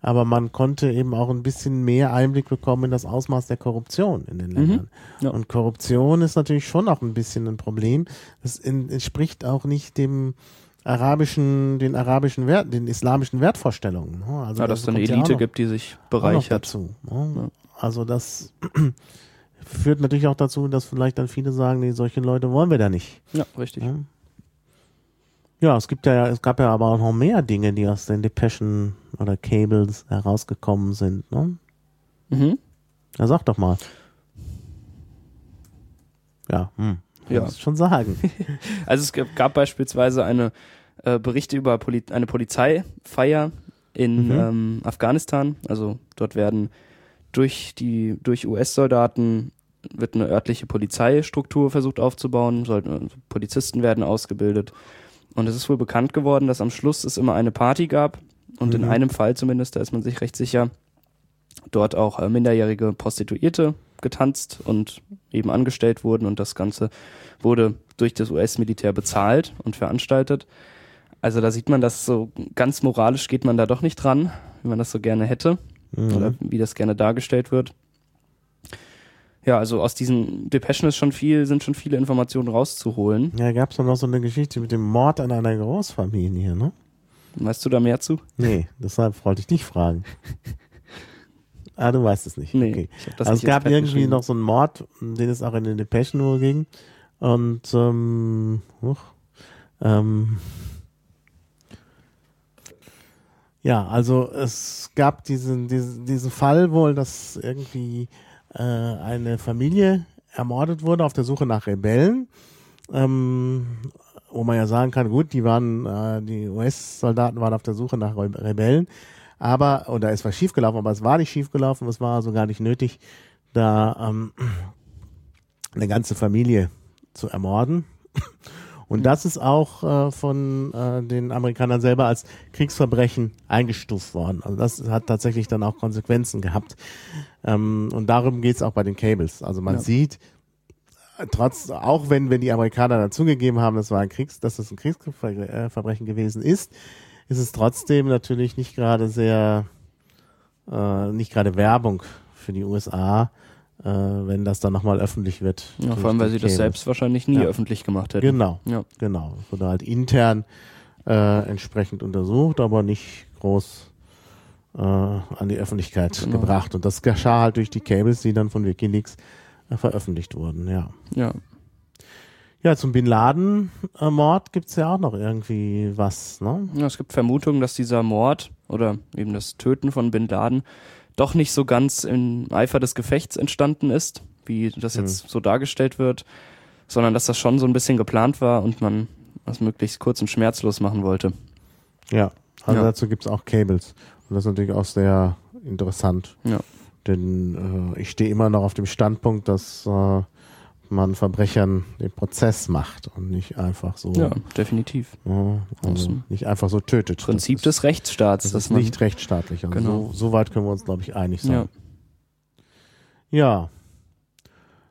Aber man konnte eben auch ein bisschen mehr Einblick bekommen in das Ausmaß der Korruption in den Ländern. Ja. Und Korruption ist natürlich schon auch ein bisschen ein Problem. Das entspricht auch nicht dem arabischen, den arabischen Wert, den islamischen Wertvorstellungen. ne? Also ja, dass es eine ja Elite noch- gibt, die sich bereichert. dazu. ne? Ja. Also das führt natürlich auch dazu, dass vielleicht dann viele sagen, nee, solche Leute wollen wir da nicht. Ja, richtig. Ja. Ja, es gibt ja, es gab ja aber auch noch mehr Dinge, die aus den Depeschen oder Cables herausgekommen sind. Ne? Mhm. Ja, sag doch mal. Ja, hm. Ja. Muss schon sagen. Also es gab, beispielsweise eine äh, Berichte über Poli eine Polizeifeier in Mhm. ähm, Afghanistan. Also dort werden durch die durch US-Soldaten wird eine örtliche Polizeistruktur versucht aufzubauen. Sollten, also Polizisten werden ausgebildet. Und es ist wohl bekannt geworden, dass am Schluss es immer eine Party gab. Und in Mhm. einem Fall zumindest, da ist man sich recht sicher, dort auch äh, minderjährige Prostituierte getanzt und eben angestellt wurden. Und das Ganze wurde durch das US-Militär bezahlt und veranstaltet. Also da sieht man, dass so ganz moralisch geht man da doch nicht dran, wie man das so gerne hätte Mhm. oder wie das gerne dargestellt wird. Ja, also aus diesen Depeschen ist schon viel, sind schon viele Informationen rauszuholen. Ja, gab es noch so eine Geschichte mit dem Mord an einer Großfamilie, ne? Weißt du da mehr zu? Nee, deshalb wollte ich dich fragen. ah, du weißt es nicht. Nee, Okay. also es gab irgendwie noch so einen Mord, den es auch in den Depeschen wohl ging. Und ähm, huch, ähm, ja, also es gab diesen, diesen, diesen Fall wohl, dass irgendwie äh, eine Familie ermordet wurde auf der Suche nach Rebellen. Ähm, wo man ja sagen kann, gut, die waren, äh, die US-Soldaten waren auf der Suche nach Re Rebellen, aber, oder es war schiefgelaufen, aber es war nicht schiefgelaufen, es war also gar nicht nötig, da ähm, eine ganze Familie zu ermorden. Und das ist auch äh, von äh, den Amerikanern selber als Kriegsverbrechen eingestuft worden. Also das hat tatsächlich dann auch Konsequenzen gehabt. Ähm, und darum geht's auch bei den Cables. Also man Ja. sieht, trotz, auch wenn, wenn die Amerikaner dann zugegeben haben, das war ein Kriegs, dass das ein Kriegsverbrechen gewesen ist, ist es trotzdem natürlich nicht gerade sehr, äh, nicht gerade Werbung für die USA, äh, wenn das dann nochmal öffentlich wird. Ja, vor allem, weil sie das selbst wahrscheinlich nie Ja. öffentlich gemacht hätten. Genau, Ja. genau. Wurde halt intern äh, entsprechend untersucht, aber nicht groß äh, an die Öffentlichkeit Genau. gebracht. Und das geschah halt durch die Cables, die dann von WikiLeaks äh, veröffentlicht wurden, ja. Ja. Ja, zum Bin Laden-Mord gibt's ja auch noch irgendwie was, ne? ja, es gibt Vermutungen, dass dieser Mord oder eben das Töten von Bin Laden doch nicht so ganz im Eifer des Gefechts entstanden ist, wie das jetzt so dargestellt wird, sondern dass das schon so ein bisschen geplant war und man das möglichst kurz und schmerzlos machen wollte. Ja, also Ja. dazu gibt's auch Cables. Und das ist natürlich auch sehr interessant. Ja. Denn äh, ich stehe immer noch auf dem Standpunkt, dass äh, man Verbrechern den Prozess macht und nicht einfach so, Ja, definitiv. ja, also nicht einfach so tötet. Prinzip ist, des Rechtsstaats, das ist nicht rechtsstaatlich. Also Genau. so, so weit können wir uns, glaube ich, einig ja, sein. Ja.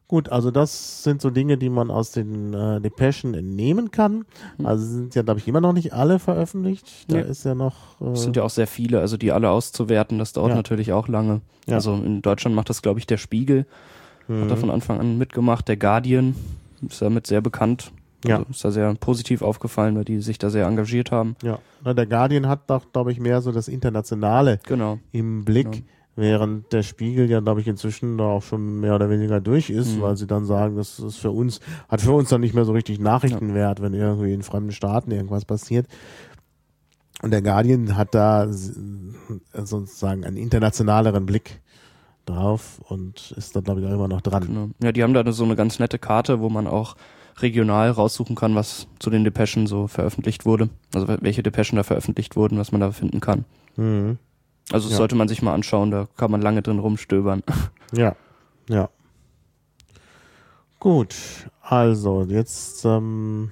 Gut, also das sind so Dinge, die man aus den äh, Depeschen entnehmen kann. Hm. Also sind ja, glaube ich, immer noch nicht alle veröffentlicht. Da Nee. ist ja noch. Äh, es sind ja auch sehr viele, also die alle auszuwerten, das dauert Ja. natürlich auch lange. Ja. Also in Deutschland macht das, glaube ich, der Spiegel, mhm. hat da von Anfang an mitgemacht, der Guardian ist damit sehr bekannt. Ja. Also ist da sehr positiv aufgefallen, weil die sich da sehr engagiert haben. Ja, Na, der Guardian hat doch, glaube ich, mehr so das Internationale Genau. im Blick, Ja. während der Spiegel ja, glaube ich, inzwischen da auch schon mehr oder weniger durch ist, Mhm. weil sie dann sagen, das ist für uns, hat für uns dann nicht mehr so richtig Nachrichtenwert, wenn irgendwie in fremden Staaten irgendwas passiert. Und der Guardian hat da sozusagen einen internationaleren Blick drauf und ist da, glaube ich, auch immer noch dran. genau. Ja, die haben da so eine ganz nette Karte, wo man auch regional raussuchen kann, was zu den Depeschen so veröffentlicht wurde. Also welche Depeschen da veröffentlicht wurden, was man da finden kann. Mhm. Also das Ja. sollte man sich mal anschauen, da kann man lange drin rumstöbern. Ja, ja. Gut, also jetzt, ähm,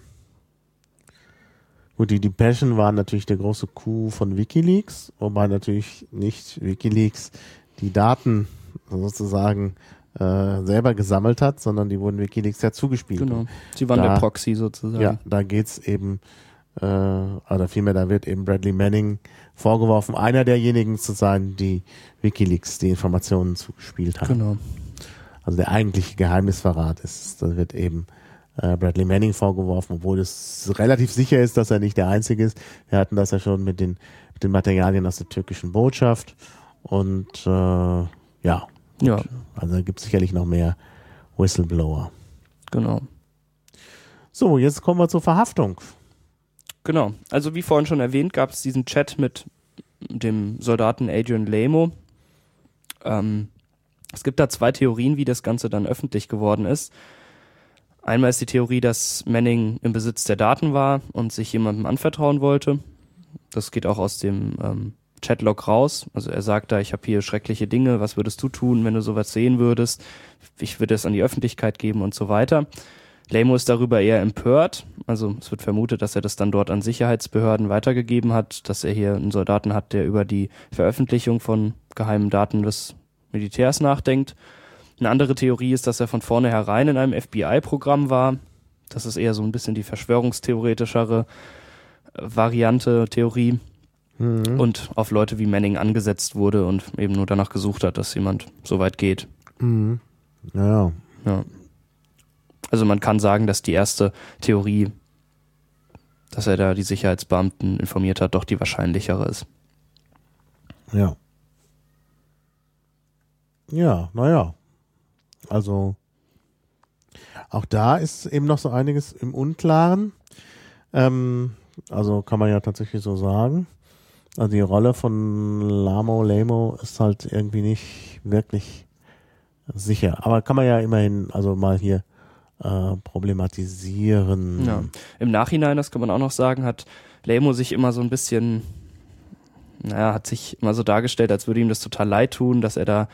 gut, die Depeschen waren natürlich der große Coup von Wikileaks, wobei natürlich nicht Wikileaks die Daten sozusagen äh, selber gesammelt hat, sondern die wurden Wikileaks ja zugespielt. genau. Sie waren Da- der Proxy sozusagen. Ja, da geht's eben, äh, oder vielmehr, da wird eben Bradley Manning vorgeworfen, einer derjenigen zu sein, die Wikileaks die Informationen zugespielt haben. Genau. Also der eigentliche Geheimnisverrat ist, da wird eben äh, Bradley Manning vorgeworfen, obwohl es relativ sicher ist, dass er nicht der Einzige ist. Wir hatten das ja schon mit den, mit den Materialien aus der türkischen Botschaft. Und äh, ja, Ja, also da gibt es sicherlich noch mehr Whistleblower. genau. So, jetzt kommen wir zur Verhaftung. Genau. Also wie vorhin schon erwähnt, gab es diesen Chat mit dem Soldaten Adrian Lamo. Ähm, Es gibt da zwei Theorien, wie das Ganze dann öffentlich geworden ist. Einmal ist die Theorie, dass Manning im Besitz der Daten war und sich jemandem anvertrauen wollte. Das geht auch aus dem ähm, Chatlog raus. Also er sagt da, ich habe hier schreckliche Dinge, was würdest du tun, wenn du sowas sehen würdest? Ich würde es an die Öffentlichkeit geben und so weiter. Lamo ist darüber eher empört. Also es wird vermutet, dass er das dann dort an Sicherheitsbehörden weitergegeben hat, dass er hier einen Soldaten hat, der über die Veröffentlichung von geheimen Daten des Militärs nachdenkt. Eine andere Theorie ist, dass er von vornherein in einem FBI-Programm war. Das ist eher so ein bisschen die verschwörungstheoretischere Variante, Theorie. Mhm. Und auf Leute wie Manning angesetzt wurde und eben nur danach gesucht hat, dass jemand so weit geht. Mhm. Ja. ja. Also man kann sagen, dass die erste Theorie, dass er da die Sicherheitsbeamten informiert hat, doch die wahrscheinlichere ist. Ja. Ja, naja. Also auch da ist eben noch so einiges im Unklaren. Ähm, also kann man ja tatsächlich so sagen. Also die Rolle von Lamo Lamo ist halt irgendwie nicht wirklich sicher. Aber kann man ja immerhin also mal hier äh, problematisieren. Ja. Im Nachhinein, das kann man auch noch sagen, hat Lamo sich immer so ein bisschen, naja, hat sich immer so dargestellt, als würde ihm das total leid tun, dass er da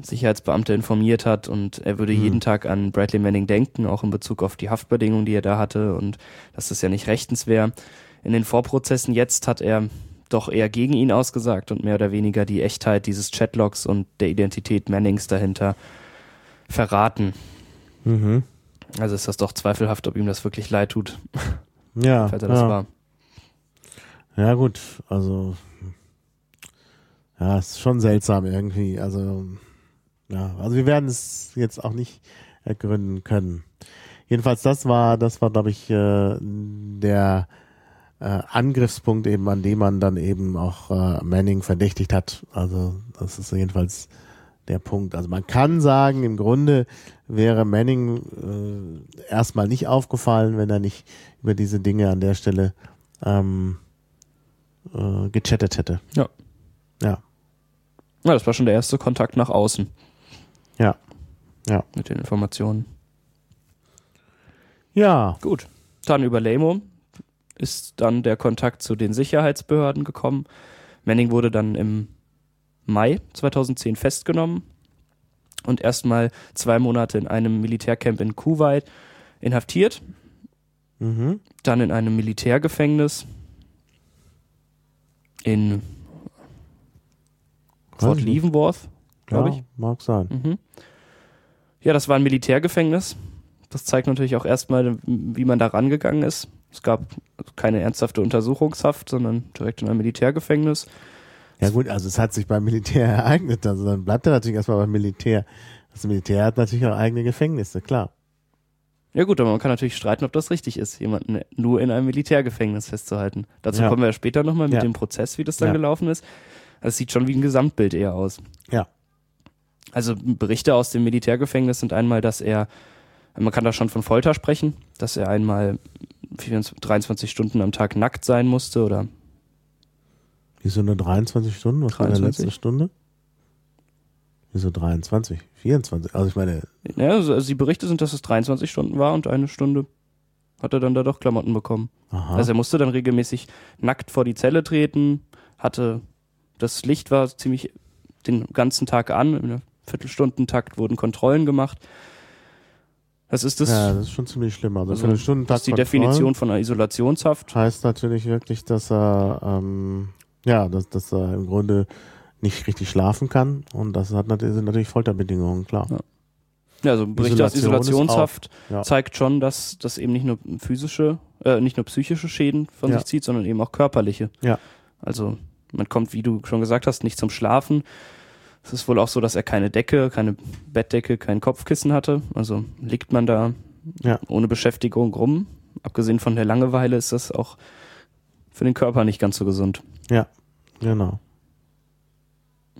Sicherheitsbeamte informiert hat und er würde mhm. jeden Tag an Bradley Manning denken, auch in Bezug auf die Haftbedingungen, die er da hatte und dass das ja nicht rechtens wäre. In den Vorprozessen jetzt hat er doch eher gegen ihn ausgesagt und mehr oder weniger die Echtheit dieses Chatlogs und der Identität Mannings dahinter verraten. Mhm. Also ist das doch zweifelhaft, ob ihm das wirklich leid tut. Ja. falls er das ja. war. Ja, gut, also ja, ist schon seltsam irgendwie. Also ja, also wir werden es jetzt auch nicht ergründen können. Jedenfalls, das war, das war, glaube ich, äh, der Angriffspunkt eben, an dem man dann eben auch äh, Manning verdächtigt hat. Also das ist jedenfalls der Punkt. Also man kann sagen, im Grunde wäre Manning äh, erstmal nicht aufgefallen, wenn er nicht über diese Dinge an der Stelle ähm, äh, gechattet hätte. Ja. Ja. Ja, das war schon der erste Kontakt nach außen. Ja. Ja. Mit den Informationen. Ja. Gut. Dann über Lamo ist dann der Kontakt zu den Sicherheitsbehörden gekommen. Manning wurde dann im Mai 2010 festgenommen und erstmal zwei Monate in einem Militärcamp in Kuwait inhaftiert. Mhm. Dann in einem Militärgefängnis in Fort Leavenworth, glaube ja, ich. Mag sein. Mhm. Ja, das war ein Militärgefängnis. Das zeigt natürlich auch erstmal, wie man da rangegangen ist. Es gab keine ernsthafte Untersuchungshaft, sondern direkt in einem Militärgefängnis. Ja gut, also es hat sich beim Militär ereignet, also dann bleibt er natürlich erstmal beim Militär. Das Militär hat natürlich auch eigene Gefängnisse, klar. Ja gut, aber man kann natürlich streiten, ob das richtig ist, jemanden nur in einem Militärgefängnis festzuhalten. Dazu Ja. kommen wir ja später nochmal mit Ja. dem Prozess, wie das dann Ja. gelaufen ist. Es sieht schon wie ein Gesamtbild eher aus. Ja. Also Berichte aus dem Militärgefängnis sind einmal, dass er, man kann da schon von Folter sprechen, dass er einmal 24, 23 Stunden am Tag nackt sein musste oder Wieso nur 23 Stunden? Was war in der 23? letzten Stunde? Wieso 23? 24? Also ich meine, Ja, also die Berichte sind, dass es 23 Stunden war und eine Stunde hat er dann da doch Klamotten bekommen. aha. Also er musste dann regelmäßig nackt vor die Zelle treten, hatte, das Licht war ziemlich den ganzen Tag an, in einem Viertelstundentakt wurden Kontrollen gemacht. Das ist das, ja, das ist schon ziemlich schlimm. Also, Also, für eine Stunde das ist die Definition von einer Isolationshaft. heißt natürlich wirklich, dass er ähm, ja, dass, dass er im Grunde nicht richtig schlafen kann und das hat natürlich, sind natürlich Folterbedingungen, klar. Ja. Ja, also Berichte aus Isolation ist Isolationshaft ja. zeigt schon, dass das eben nicht nur physische, äh, nicht nur psychische Schäden von Ja. sich zieht, sondern eben auch körperliche. Ja. Also man kommt, wie du schon gesagt hast, nicht zum Schlafen. Es ist wohl auch so, dass er keine Decke, keine Bettdecke, kein Kopfkissen hatte. Also liegt man da Ja. ohne Beschäftigung rum. Abgesehen von der Langeweile ist das auch für den Körper nicht ganz so gesund. Genau.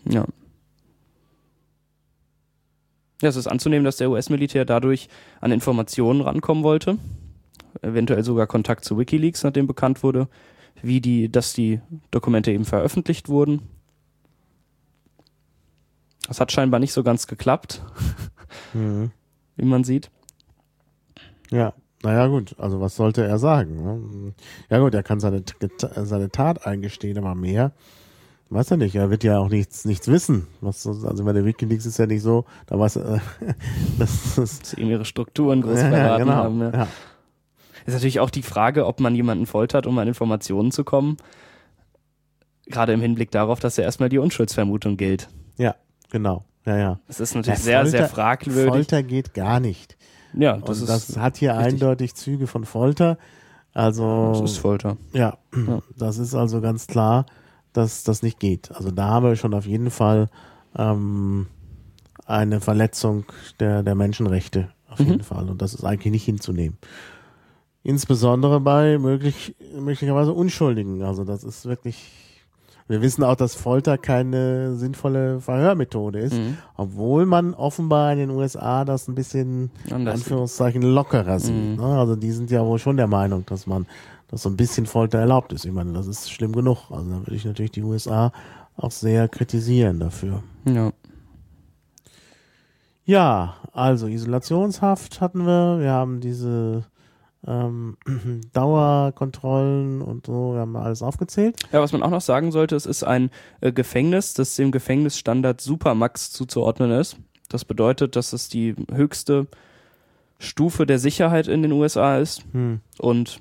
Ja. Ja, es ist anzunehmen, dass der US-Militär dadurch an Informationen rankommen wollte. Eventuell sogar Kontakt zu Wikileaks, nachdem bekannt wurde, wie die, dass die Dokumente eben veröffentlicht wurden. Das hat scheinbar nicht so ganz geklappt, Mhm. wie man sieht. Ja, naja gut, also was sollte er sagen? Ne? Ja gut, er kann seine, seine Tat eingestehen, aber mehr weiß er nicht. Er wird ja auch nichts, nichts wissen. Was, also bei der Wikileaks ist ja nicht so, da weiß er, das, das Dass sie ihm ihre Strukturen groß ja, verraten genau, haben. Ne? Ja. Ist natürlich auch die Frage, ob man jemanden foltert, um an Informationen zu kommen. Gerade im Hinblick darauf, dass ja erstmal die Unschuldsvermutung gilt. Ja, genau. Ja, ja. Das ist natürlich Ja, sehr, Folter- sehr fragwürdig. Folter geht gar nicht. ja, Das, und ist, das hat hier richtig. eindeutig Züge von Folter. Also das ist Folter. ja, Ja. das ist also ganz klar, dass das nicht geht. Also da haben wir schon auf jeden Fall ähm, eine Verletzung der, der Menschenrechte auf Mhm. jeden Fall. Und das ist eigentlich nicht hinzunehmen. Insbesondere bei möglich, möglicherweise Unschuldigen. Also das ist wirklich. Wir wissen auch, dass Folter keine sinnvolle Verhörmethode ist, Mhm. obwohl man offenbar in den USA das ein bisschen in Anders. Anführungszeichen lockerer sieht. Mhm. Ne? Also die sind ja wohl schon der Meinung, dass man, dass so ein bisschen Folter erlaubt ist. Ich meine, das ist schlimm genug. Also da würde ich natürlich die USA auch sehr kritisieren dafür. Ja. Ja, also Isolationshaft hatten wir. Wir haben diese ähm, Dauerkontrollen und so. Wir haben alles aufgezählt. ja, was man auch noch sagen sollte, es ist ein äh, Gefängnis, das dem Gefängnisstandard Supermax zuzuordnen ist. Das bedeutet, dass es die höchste Stufe der Sicherheit in den USA ist. Hm. Und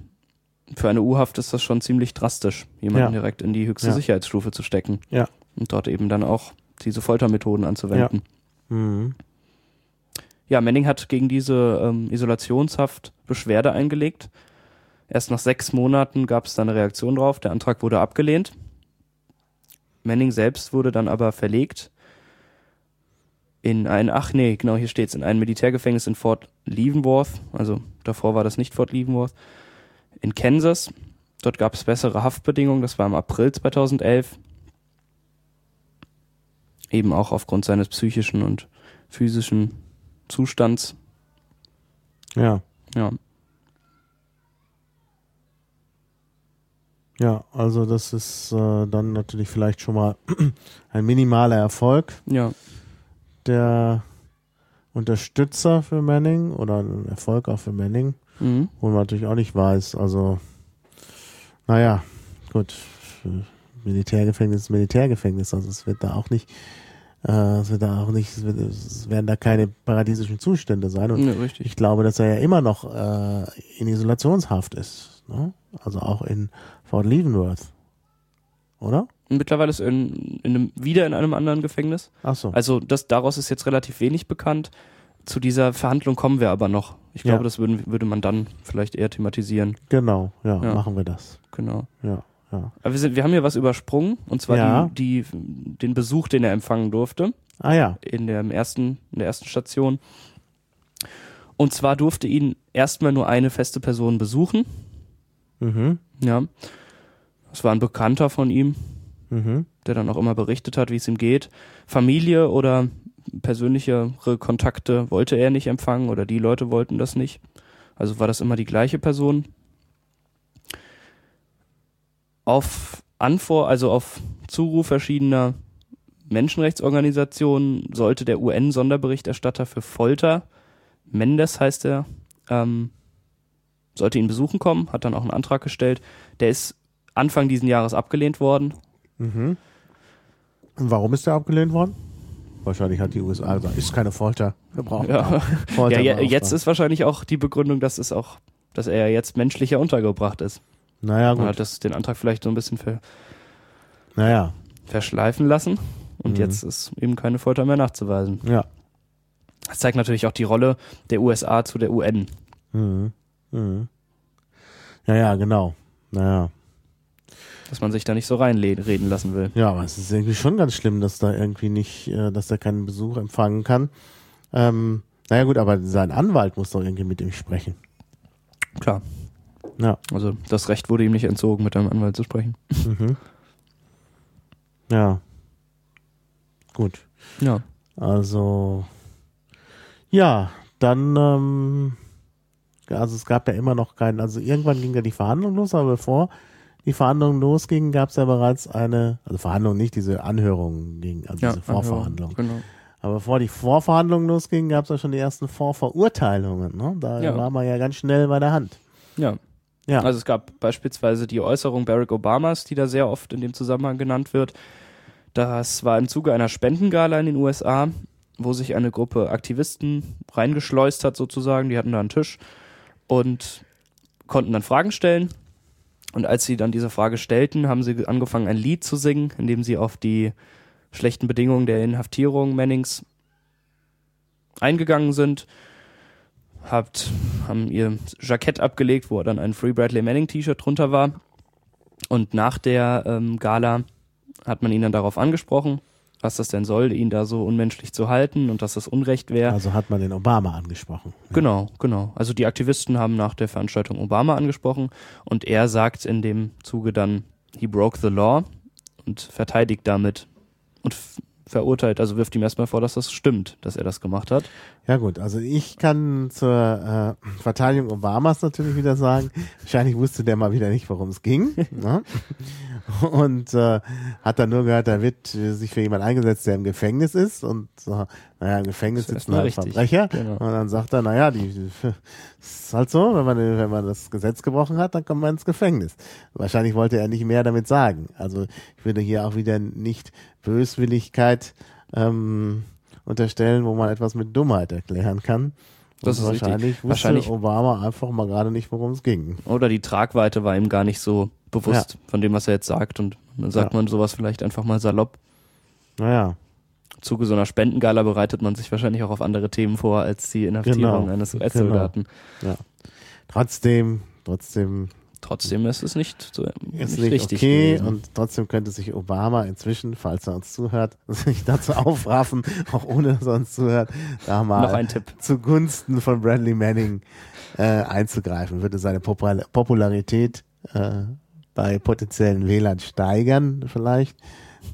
für eine U-Haft ist das schon ziemlich drastisch, jemanden Ja. direkt in die höchste Ja. Sicherheitsstufe zu stecken. Ja. Und dort eben dann auch diese Foltermethoden anzuwenden. Mhm. Ja, Manning hat gegen diese ähm, Isolationshaft Beschwerde eingelegt. Erst nach sechs Monaten gab es da eine Reaktion drauf. Der Antrag wurde abgelehnt. Manning selbst wurde dann aber verlegt in ein, ach nee, genau hier steht's, in ein Militärgefängnis in Fort Leavenworth. Also davor war das nicht Fort Leavenworth. In Kansas. Dort gab es bessere Haftbedingungen. Das war im April 2011. Eben auch aufgrund seines psychischen und physischen Zustands. Ja. Ja. Ja, also das ist äh, dann natürlich vielleicht schon mal ein minimaler Erfolg. Ja. der Unterstützer für Manning oder ein Erfolg auch für Manning, Mhm. wo man natürlich auch nicht weiß. Also, naja, gut. Militärgefängnis ist Militärgefängnis, also es wird da auch nicht, es wird da auch nicht, es, wird, es werden da keine paradiesischen Zustände sein. Und ja, ich glaube, dass er ja immer noch äh, in Isolationshaft ist. Ne? Also auch in Fort Leavenworth. Oder? Und mittlerweile ist er in, in einem, wieder in einem anderen Gefängnis. Ach so. Also das, daraus ist jetzt relativ wenig bekannt. Zu dieser Verhandlung kommen wir aber noch. Ich Ja. glaube, das würden, würde man dann vielleicht eher thematisieren. Genau, ja, Ja. machen wir das. Genau. Ja, ja. Aber wir, sind, wir haben hier was übersprungen. Und zwar Ja. die, die, den Besuch, den er empfangen durfte. Ah ja. in der ersten, in der ersten Station. Und zwar durfte ihn erstmal nur eine feste Person besuchen. Mhm. Ja. Das war ein Bekannter von ihm, Mhm. der dann auch immer berichtet hat, wie es ihm geht. Familie oder persönlichere Kontakte wollte er nicht empfangen oder die Leute wollten das nicht. Also war das immer die gleiche Person. Auf Anfor, also auf Zuruf verschiedener Menschenrechtsorganisationen sollte der UN-Sonderberichterstatter für Folter, Mendes heißt er, ähm, sollte ihn besuchen kommen, hat dann auch einen Antrag gestellt. Der ist Anfang diesen Jahres abgelehnt worden. Mhm. Und warum ist der abgelehnt worden? Wahrscheinlich hat die USA gesagt, ist keine Folter. Wir brauchen Ja, Folter. ja, ja jetzt ist wahrscheinlich auch die Begründung, dass es auch, dass er jetzt menschlicher untergebracht ist. Naja, Man gut. hat das, den Antrag vielleicht so ein bisschen ver, Naja, verschleifen lassen und Mhm. jetzt ist eben keine Folter mehr nachzuweisen. ja. Das zeigt natürlich auch die Rolle der USA zu der UN. Mhm. Mhm. Ja, ja, genau. Naja. Dass man sich da nicht so reinreden lassen will. Ja, aber es ist irgendwie schon ganz schlimm, dass da irgendwie nicht, äh, dass er keinen Besuch empfangen kann. Ähm, naja gut, aber sein Anwalt muss doch irgendwie mit ihm sprechen. Klar. Ja. Also das Recht wurde ihm nicht entzogen, mit einem Anwalt zu sprechen. Mhm. Ja. Gut. Ja. Also, ja, dann, ähm, also es gab ja immer noch keinen, also irgendwann ging ja die Verhandlung los, aber bevor die Verhandlungen losgingen, gab es ja bereits eine, also Verhandlungen nicht, diese Anhörungen ging, also Ja, diese Vorverhandlungen. Genau. Aber bevor die Vorverhandlungen losgingen, gab es ja schon die ersten Vorverurteilungen. Ne? Da Ja. war man ja ganz schnell bei der Hand. Ja. Ja. Also es gab beispielsweise die Äußerung Barack Obamas, die da sehr oft in dem Zusammenhang genannt wird. Das war im Zuge einer Spendengala in den USA, wo sich eine Gruppe Aktivisten reingeschleust hat sozusagen. Die hatten da einen Tisch und konnten dann Fragen stellen. Und als sie dann diese Frage stellten, haben sie angefangen, ein Lied zu singen, in dem sie auf die schlechten Bedingungen der Inhaftierung Mannings eingegangen sind habt, haben ihr Jackett abgelegt, wo dann ein Free Bradley Manning T-Shirt drunter war. Und nach der ähm, Gala hat man ihn dann darauf angesprochen, was das denn soll, ihn da so unmenschlich zu halten und dass das Unrecht wäre. Also hat man den Obama angesprochen. Genau, genau. Also die Aktivisten haben nach der Veranstaltung Obama angesprochen und er sagt in dem Zuge dann, he broke the law und verteidigt damit und verurteilt, also wirft ihm erstmal vor, dass das stimmt, dass er das gemacht hat. Ja gut, also ich kann zur äh, Verteidigung Obamas natürlich wieder sagen, wahrscheinlich wusste der mal wieder nicht, worum es ging. ne? Und äh, hat dann nur gehört, da wird sich für jemand eingesetzt, der im Gefängnis ist. Und äh, naja, im Gefängnis sitzen halt richtig, Verbrecher. genau. Und dann sagt er, naja, die, die ist halt so, wenn man, wenn man das Gesetz gebrochen hat, dann kommt man ins Gefängnis. Wahrscheinlich wollte er nicht mehr damit sagen. Also ich würde hier auch wieder nicht Böswilligkeit ähm, unterstellen, wo man etwas mit Dummheit erklären kann. Das Und ist richtig. wahrscheinlich wusste Wahrscheinlich- Obama einfach mal gerade nicht, worum es ging. Oder die Tragweite war ihm gar nicht so bewusst von dem, was er jetzt sagt. Und dann sagt Ja. man sowas vielleicht einfach mal salopp. Naja, Im Zuge so einer Spendengala bereitet man sich wahrscheinlich auch auf andere Themen vor als die Inhaftierung Genau, eines US-Soldaten. trotzdem, trotzdem Trotzdem ist es nicht, so, ist nicht nicht richtig okay gewesen. und trotzdem könnte sich Obama inzwischen, falls er uns zuhört, sich dazu aufraffen, auch ohne uns zuhört, da mal Noch ein Tipp. zugunsten von Bradley Manning äh, einzugreifen, würde seine Popul Popularität äh, bei potenziellen Wählern steigern vielleicht,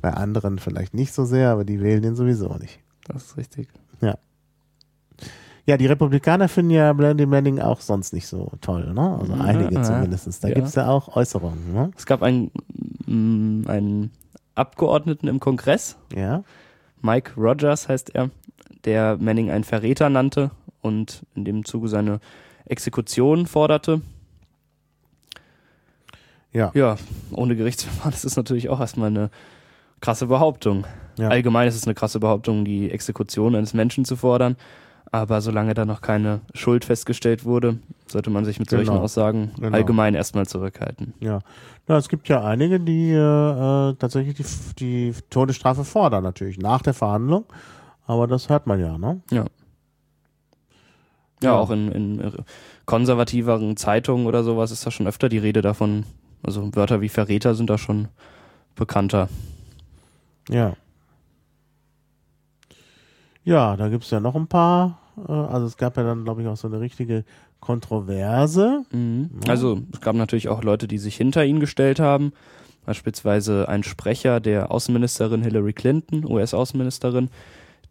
bei anderen vielleicht nicht so sehr, aber die wählen den sowieso nicht. Das ist richtig. Ja, die Republikaner finden ja Bradley Manning auch sonst nicht so toll, ne? Also Ja, einige ja. zumindest. Da Ja. gibt's ja auch Äußerungen, ne? Es gab einen, mm, einen Abgeordneten im Kongress, Ja. Mike Rogers heißt er, der Manning einen Verräter nannte und in dem Zuge seine Exekution forderte. Ja. Ja, ohne Gerichtsverfahren, das ist natürlich auch erstmal eine krasse Behauptung. Ja. Allgemein ist es eine krasse Behauptung, die Exekution eines Menschen zu fordern. Aber solange da noch keine Schuld festgestellt wurde, sollte man sich mit solchen Genau. Aussagen Genau. allgemein erstmal zurückhalten. Ja. ja, es gibt ja einige, die äh, äh, tatsächlich die, die Todesstrafe fordern, natürlich nach der Verhandlung. Aber das hört man ja, ne? Ja. Ja, auch in, in konservativeren Zeitungen oder sowas ist da schon öfter die Rede davon. Also Wörter wie Verräter sind da schon bekannter. Ja. Ja, da gibt's ja noch ein paar. Äh, also es gab ja dann, glaube ich, auch so eine richtige Kontroverse. Mhm. Ja. Also es gab natürlich auch Leute, die sich hinter ihn gestellt haben. Beispielsweise ein Sprecher der Außenministerin Hillary Clinton, US-Außenministerin,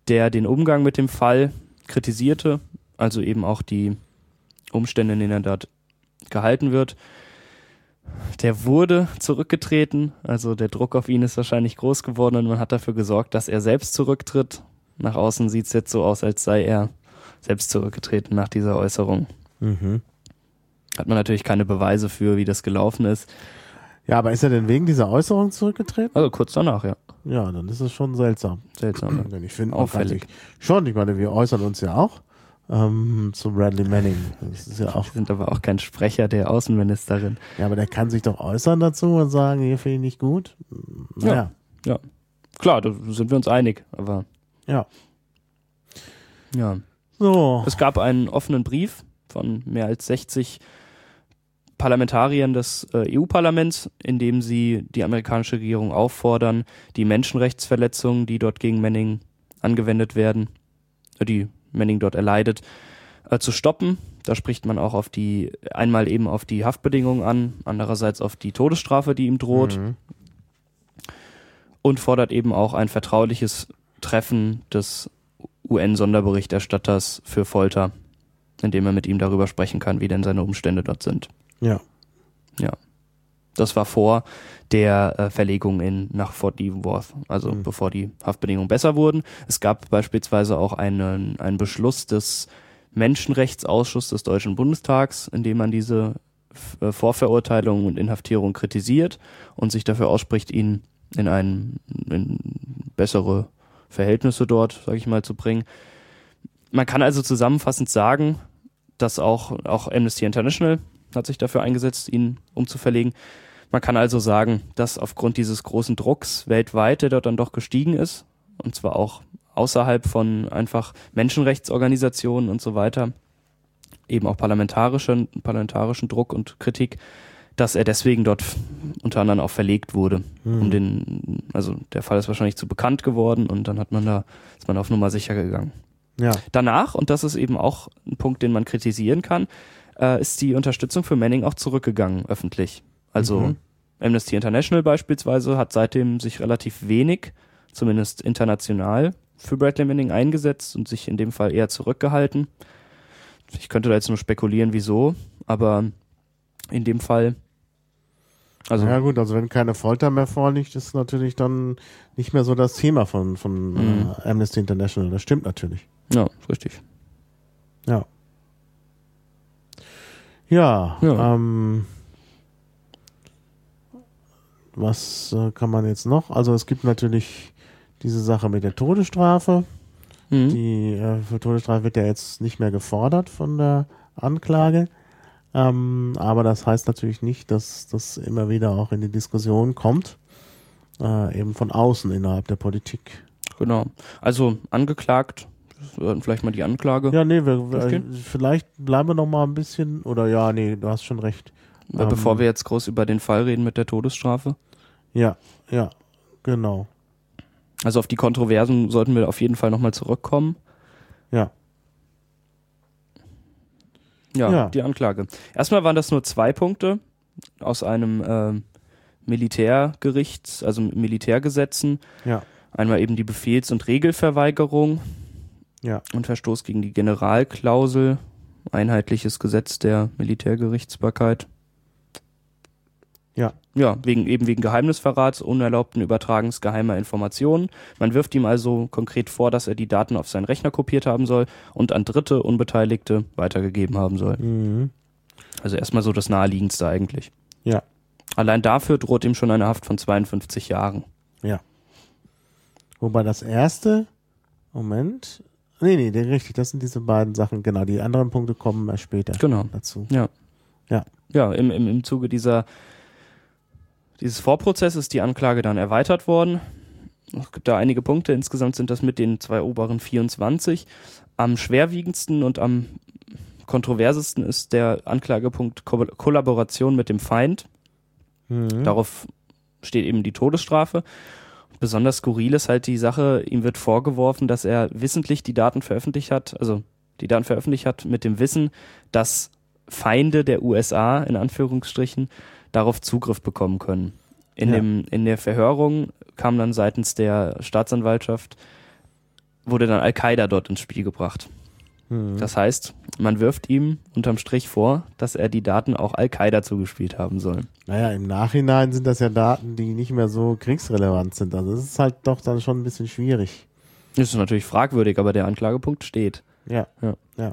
der den Umgang mit dem Fall kritisierte, also eben auch die Umstände, in denen er dort gehalten wird. Der wurde zurückgetreten, also der Druck auf ihn ist wahrscheinlich groß geworden und man hat dafür gesorgt, dass er selbst zurücktritt. Nach außen sieht es jetzt so aus, als sei er selbst zurückgetreten nach dieser Äußerung. Mhm. Hat man natürlich keine Beweise für, wie das gelaufen ist. Ja, aber ist er denn wegen dieser Äußerung zurückgetreten? Also kurz danach, ja. Ja, dann ist es schon seltsam. Seltsam. Denn ich finde Auffällig. schon, ich meine, wir äußern uns ja auch ähm, zu Bradley Manning. Das ist ja auch, sind aber auch kein Sprecher der Außenministerin. ja, aber der kann sich doch äußern dazu und sagen, hier finde ich nicht gut. Naja, Klar, da sind wir uns einig, aber ja. ja. So, Es gab einen offenen Brief von mehr als 60 Parlamentariern des äh, EU-Parlaments, in dem sie die amerikanische Regierung auffordern, die Menschenrechtsverletzungen, die dort gegen Manning angewendet werden, äh, die Manning dort erleidet, äh, zu stoppen. Da spricht man auch auf die, einmal eben auf die Haftbedingungen an, andererseits auf die Todesstrafe, die ihm droht. Mhm. und fordert eben auch ein vertrauliches Treffen des UN-Sonderberichterstatters für Folter, in dem er mit ihm darüber sprechen kann, wie denn seine Umstände dort sind. ja. Das war vor der äh, Verlegung in, nach Fort Leavenworth, also mhm. bevor die Haftbedingungen besser wurden. Es gab beispielsweise auch einen, einen Beschluss des Menschenrechtsausschusses des Deutschen Bundestags, in dem man diese äh, Vorverurteilung und Inhaftierung kritisiert und sich dafür ausspricht, ihn in ein in bessere Verhältnisse dort, sage ich mal, zu bringen. Man kann also zusammenfassend sagen, dass auch, auch Amnesty International hat sich dafür eingesetzt, ihn umzuverlegen. Man kann also sagen, dass aufgrund dieses großen Drucks weltweit, der dort dann doch gestiegen ist, und zwar auch außerhalb von einfach Menschenrechtsorganisationen und so weiter, eben auch parlamentarischen, parlamentarischen Druck und Kritik, dass er deswegen dort unter anderem auch verlegt wurde. Mhm. Um den, also der Fall ist wahrscheinlich zu bekannt geworden und dann hat man da, ist man auf Nummer sicher gegangen. Ja. Danach, und das ist eben auch ein Punkt, den man kritisieren kann, äh, ist die Unterstützung für Manning auch zurückgegangen, öffentlich. Also mhm. Amnesty International beispielsweise hat seitdem sich relativ wenig, zumindest international, für Bradley Manning eingesetzt und sich in dem Fall eher zurückgehalten. Ich könnte da jetzt nur spekulieren, wieso, aber in dem Fall. Also ja gut, also wenn keine Folter mehr vorliegt, ist natürlich dann nicht mehr so das Thema von, von mhm. äh, Amnesty International. Das stimmt natürlich. Ja, richtig. Ja. Ja, ja. Ähm, was äh, kann man jetzt noch? Also es gibt natürlich diese Sache mit der Todesstrafe. Mhm. Die äh, für Todesstrafe wird ja jetzt nicht mehr gefordert von der Anklage. Ähm, aber das heißt natürlich nicht, dass das immer wieder auch in die Diskussion kommt, äh, eben von außen innerhalb der Politik. Genau. Also angeklagt, vielleicht mal die Anklage. Ja, nee, wir, wir, vielleicht bleiben wir noch mal ein bisschen, oder ja, nee, du hast schon recht. Ähm, bevor wir jetzt groß über den Fall reden mit der Todesstrafe. Ja, ja, genau. Also auf die Kontroversen sollten wir auf jeden Fall nochmal zurückkommen. Ja. ja. Ja, die Anklage. Erstmal waren das nur zwei Punkte aus einem äh, Militärgerichts, also Militärgesetzen. Ja. Einmal eben die Befehls- und Regelverweigerung ja. und Verstoß gegen die Generalklausel, einheitliches Gesetz der Militärgerichtsbarkeit. Ja. Ja, wegen, eben wegen Geheimnisverrats, unerlaubten Übertragens geheimer Informationen. Man wirft ihm also konkret vor, dass er die Daten auf seinen Rechner kopiert haben soll und an Dritte, Unbeteiligte weitergegeben haben soll. Mhm. Also erstmal so das Naheliegendste eigentlich. Ja. Allein dafür droht ihm schon eine Haft von 52 Jahren. Ja. Wobei das erste, Moment, nee, nee, richtig, das sind diese beiden Sachen, genau. Die anderen Punkte kommen erst später genau. dazu. Ja. Ja. Ja, im, im, im Zuge dieser dieses Vorprozess ist die Anklage dann erweitert worden. Es gibt da einige Punkte. Insgesamt sind das mit den zwei oberen 24. Am schwerwiegendsten und am kontroversesten ist der Anklagepunkt Ko Kollaboration mit dem Feind. Mhm. Darauf steht eben die Todesstrafe. Besonders skurril ist halt die Sache, ihm wird vorgeworfen, dass er wissentlich die Daten veröffentlicht hat, also die Daten veröffentlicht hat mit dem Wissen, dass Feinde der USA in Anführungsstrichen darauf Zugriff bekommen können. In, ja. dem, in der Verhörung kam dann seitens der Staatsanwaltschaft, wurde dann Al-Qaida dort ins Spiel gebracht. Mhm. Das heißt, man wirft ihm unterm Strich vor, dass er die Daten auch Al-Qaida zugespielt haben soll. Naja, im Nachhinein sind das ja Daten, die nicht mehr so kriegsrelevant sind. Also es ist halt doch dann schon ein bisschen schwierig. Das ist natürlich fragwürdig, aber der Anklagepunkt steht. Ja. Ja. ja.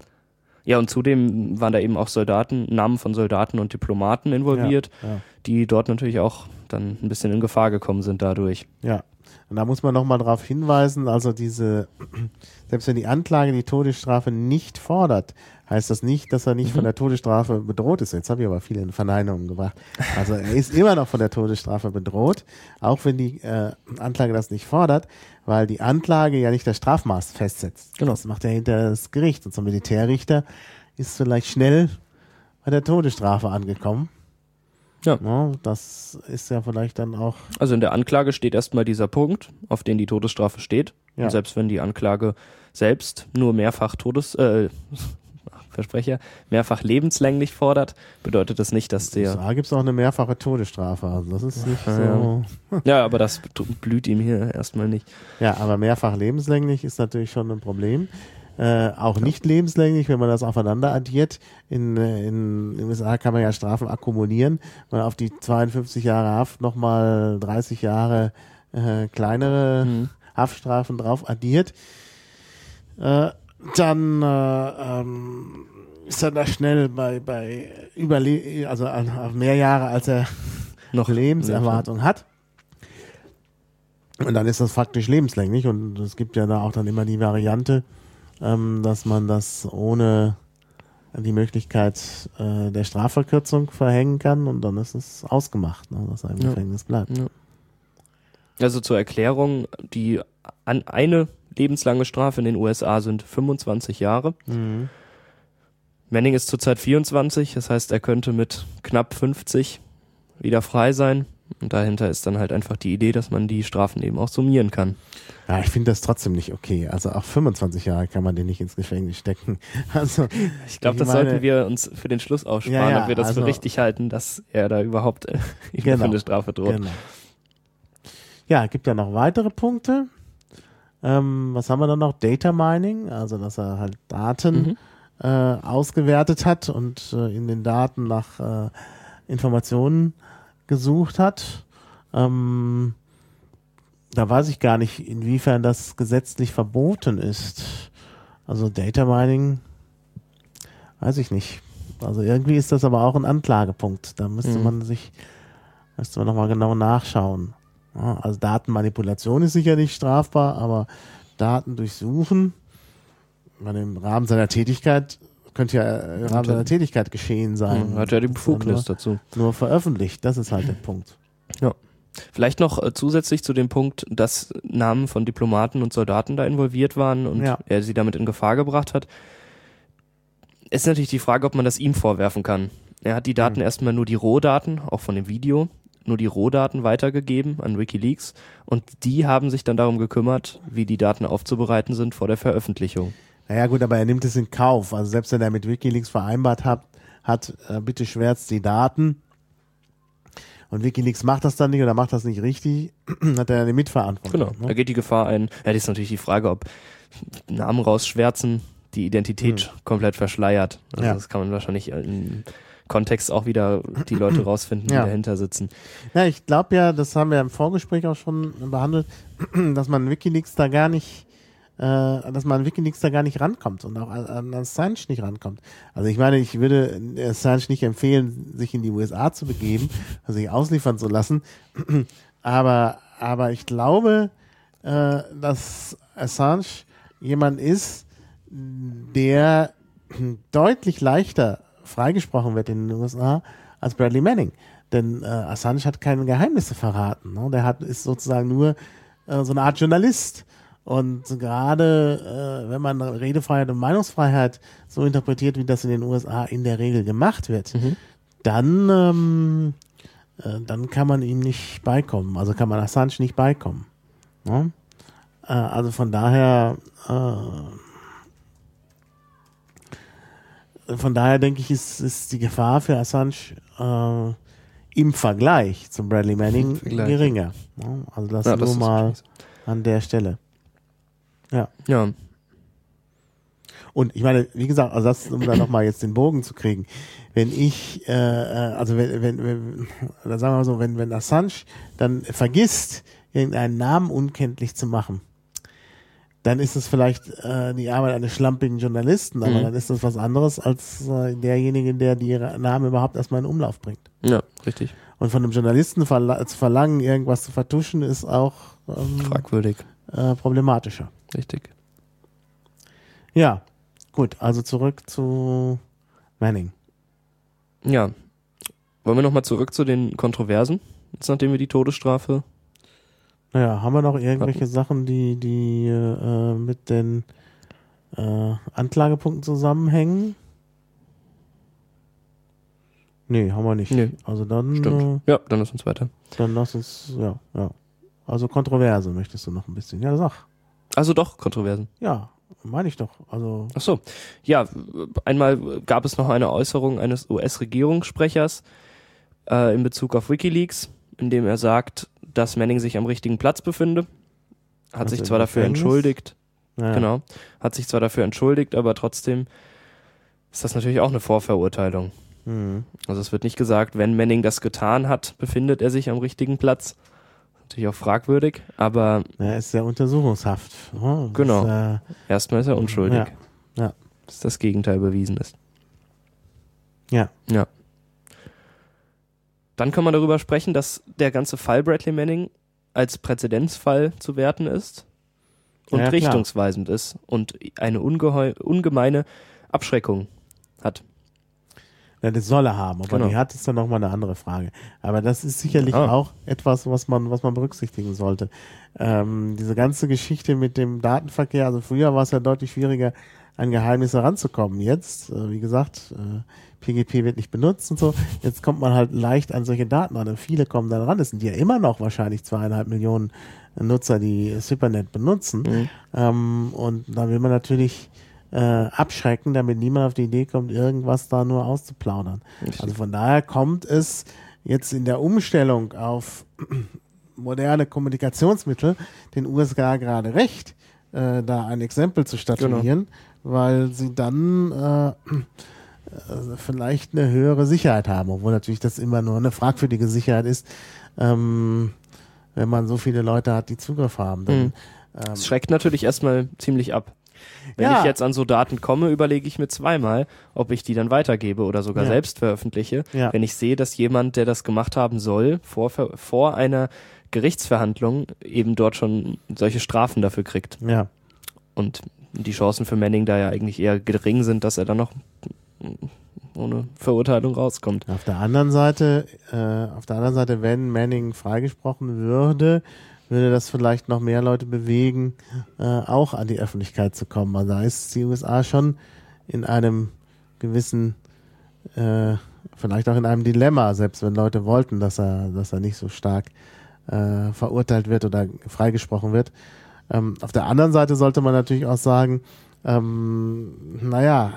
Ja, und zudem waren da eben auch Soldaten, Namen von Soldaten und Diplomaten involviert, ja, ja. die dort natürlich auch dann ein bisschen in Gefahr gekommen sind dadurch. Ja, und da muss man nochmal darauf hinweisen, also diese, selbst wenn die Anklage die Todesstrafe nicht fordert, heißt das nicht, dass er nicht mhm. von der Todesstrafe bedroht ist. Jetzt habe ich aber viele in Verneinungen gebracht. Also er ist immer noch von der Todesstrafe bedroht, auch wenn die äh, Anklage das nicht fordert, weil die Anklage ja nicht das Strafmaß festsetzt. Genau. Das macht ja hinter das Gericht. Und zum Militärrichter ist vielleicht schnell bei der Todesstrafe angekommen. Ja. ja. Das ist ja vielleicht dann auch. Also in der Anklage steht erstmal dieser Punkt, auf den die Todesstrafe steht. Ja. Und selbst wenn die Anklage selbst nur mehrfach Todes, äh, Versprecher, mehrfach lebenslänglich fordert, bedeutet das nicht, dass der. Da gibt es auch eine mehrfache Todesstrafe. Also das ist nicht ja. so. Ja, aber das blüht ihm hier erstmal nicht. Ja, aber mehrfach lebenslänglich ist natürlich schon ein Problem. Äh, auch nicht lebenslänglich, wenn man das aufeinander addiert. In, äh, in, in den USA kann man ja Strafen akkumulieren. Wenn man auf die 52 Jahre Haft nochmal 30 Jahre äh, kleinere Mhm. Haftstrafen drauf addiert, äh, dann äh, ähm, ist er da schnell bei, bei Überle also mehr Jahre, als er Noch Lebenserwartung hat. Und dann ist das faktisch lebenslänglich und es gibt ja da auch dann immer die Variante, ähm, dass man das ohne die Möglichkeit äh, der Strafverkürzung verhängen kann und dann ist es ausgemacht, ne, dass er im Ja. Gefängnis bleibt. Ja. Also zur Erklärung, die an eine lebenslange Strafe in den USA sind 25 Jahre. Mhm. Manning ist zurzeit 24, das heißt, er könnte mit knapp 50 wieder frei sein. Und dahinter ist dann halt einfach die Idee, dass man die Strafen eben auch summieren kann. Ja, ich finde das trotzdem nicht okay. Also auch 25 Jahre kann man den nicht ins Gefängnis stecken. Also Ich glaube, das meine- sollten wir uns für den Schluss aussparen, Ja, ja, ob wir das also- für richtig halten, dass er da überhaupt äh, Genau. eine Strafe droht. Genau. Ja, gibt ja noch weitere Punkte. Ähm, was haben wir dann noch? Data Mining, also dass er halt Daten Mhm. äh, ausgewertet hat und äh, in den Daten nach äh, Informationen gesucht hat. Ähm, da weiß ich gar nicht, inwiefern das gesetzlich verboten ist. Also Data Mining, weiß ich nicht. Also irgendwie ist das aber auch ein Anklagepunkt. Da müsste Mhm. man sich, müsste man nochmal genau nachschauen. Ja, also Datenmanipulation ist sicher nicht strafbar, aber Daten durchsuchen, meine, im Rahmen seiner Tätigkeit könnte ja im Rahmen er- seiner Tätigkeit geschehen sein. Hat er die ja Befugnis dazu. Nur, nur veröffentlicht, das ist halt der Punkt. Vielleicht noch äh, zusätzlich zu dem Punkt, dass Namen von Diplomaten und Soldaten da involviert waren und Ja. er sie damit in Gefahr gebracht hat. Ist natürlich die Frage, ob man das ihm vorwerfen kann. Er hat die Daten Mhm. erstmal nur die Rohdaten, auch von dem Video, nur die Rohdaten weitergegeben an Wikileaks und die haben sich dann darum gekümmert, wie die Daten aufzubereiten sind vor der Veröffentlichung. Naja gut, aber er nimmt es in Kauf. Also selbst wenn er mit Wikileaks vereinbart hat, hat äh, bitte schwärzt die Daten und Wikileaks macht das dann nicht oder macht das nicht richtig, hat er eine Mitverantwortung. Genau, da Ne? geht die Gefahr ein. Ja, das ist natürlich die Frage, ob Namen rausschwärzen die Identität komplett verschleiert. Also Ja. das kann man wahrscheinlich im Kontext auch wieder die Leute rausfinden, die Ja. dahinter sitzen. Ja, ich glaube ja, das haben wir im Vorgespräch auch schon behandelt, dass man Wikileaks da gar nicht, äh, dass man an Wikileaks da gar nicht rankommt und auch an, an Assange nicht rankommt. Also ich meine, ich würde Assange nicht empfehlen, sich in die USA zu begeben, also sich ausliefern zu lassen, aber aber ich glaube, äh, dass Assange jemand ist, der deutlich leichter freigesprochen wird in den USA als Bradley Manning. Denn äh, Assange hat keine Geheimnisse verraten. Ne? Der hat, ist sozusagen nur äh, so eine Art Journalist. Und gerade äh, wenn man Redefreiheit und Meinungsfreiheit so interpretiert, wie das in den USA in der Regel gemacht wird, Mhm. dann, ähm, äh, dann kann man ihm nicht beikommen. Also kann man Assange nicht beikommen. Ne? Äh, also von daher, äh, von daher denke ich, ist, ist die Gefahr für Assange äh, im Vergleich zum Bradley Manning geringer. Ne? Also das Ja, nur ist mal an der Stelle. so. Ja, Und ich meine, wie gesagt, also das, um da nochmal jetzt den Bogen zu kriegen, wenn ich, äh, äh, also wenn, wenn, wenn oder sagen wir mal so, wenn, wenn Assange dann vergisst, irgendeinen Namen unkenntlich zu machen, dann ist es vielleicht äh, die Arbeit eines schlampigen Journalisten, aber Mhm. dann ist das was anderes als äh, derjenige, der die Namen überhaupt erstmal in Umlauf bringt. ja, richtig. Und von einem Journalisten verla zu verlangen, irgendwas zu vertuschen, ist auch ähm, Fragwürdig. äh, problematischer. Richtig. Ja, gut, also zurück zu Manning. Ja. Wollen wir nochmal zurück zu den Kontroversen, jetzt nachdem wir die Todesstrafe. Naja, haben wir noch irgendwelche Sachen, die, die äh, mit den äh, Anklagepunkten zusammenhängen? Nee, haben wir nicht. Nee. Also dann, Stimmt. Ja, dann lass uns weiter. äh, dann lass uns, ja, ja. Also Kontroverse möchtest du noch ein bisschen. Ja, sag. Also doch, Kontroversen. Ja, meine ich doch. Also, Ach so. Ja, einmal gab es noch eine Äußerung eines US-Regierungssprechers äh, in Bezug auf WikiLeaks, in dem er sagt, dass Manning sich am richtigen Platz befinde. Hat Also sich zwar dafür entschuldigt. Ja. Genau. Hat sich zwar dafür entschuldigt, aber trotzdem ist das natürlich auch eine Vorverurteilung. Mhm. Also es wird nicht gesagt, wenn Manning das getan hat, befindet er sich am richtigen Platz. Natürlich auch fragwürdig, aber. Er ist ja untersuchungshaft. Oh, genau. Ist, äh, Erstmal ist er unschuldig. Ja. ja. Bis das Gegenteil bewiesen ist. Ja. Ja. Dann kann man darüber sprechen, dass der ganze Fall Bradley Manning als Präzedenzfall zu werten ist und ja, richtungsweisend ist und eine ungemeine Abschreckung hat. Ja, das soll er haben, aber genau. die hat ist dann nochmal eine andere Frage. Aber das ist sicherlich ah. auch etwas, was man, was man berücksichtigen sollte. Ähm, diese ganze Geschichte mit dem Datenverkehr, also früher war es ja deutlich schwieriger, an Geheimnisse ranzukommen. Jetzt, äh, wie gesagt, äh, PGP wird nicht benutzt und so. Jetzt kommt man halt leicht an solche Daten ran und viele kommen da ran. Es sind ja immer noch wahrscheinlich zweieinhalb Millionen Nutzer, die Supernet benutzen. Mhm. Ähm, und da will man natürlich äh, abschrecken, damit niemand auf die Idee kommt, irgendwas da nur auszuplaudern. Also von daher kommt es jetzt in der Umstellung auf moderne Kommunikationsmittel den USA gerade recht, äh, da ein Exempel zu statuieren, genau. Weil sie dann äh, äh, vielleicht eine höhere Sicherheit haben, obwohl natürlich das immer nur eine fragwürdige Sicherheit ist, ähm, wenn man so viele Leute hat, die Zugriff haben. Dann, mhm. ähm, schreckt natürlich erstmal ziemlich ab. Wenn ja. ich jetzt an so Daten komme, überlege ich mir zweimal, ob ich die dann weitergebe oder sogar ja. selbst veröffentliche. Ja. Wenn ich sehe, dass jemand, der das gemacht haben soll, vor, vor einer Gerichtsverhandlung eben dort schon solche Strafen dafür kriegt. Ja. Und die Chancen für Manning da ja eigentlich eher gering sind, dass er dann noch ohne Verurteilung rauskommt. Auf der anderen Seite, äh, auf der anderen Seite, wenn Manning freigesprochen würde, würde das vielleicht noch mehr Leute bewegen, äh, auch an die Öffentlichkeit zu kommen. Also da ist die USA schon in einem gewissen, äh, vielleicht auch in einem Dilemma, selbst wenn Leute wollten, dass er, dass er nicht so stark äh, verurteilt wird oder freigesprochen wird. Ähm, auf der anderen Seite sollte man natürlich auch sagen, ähm, naja,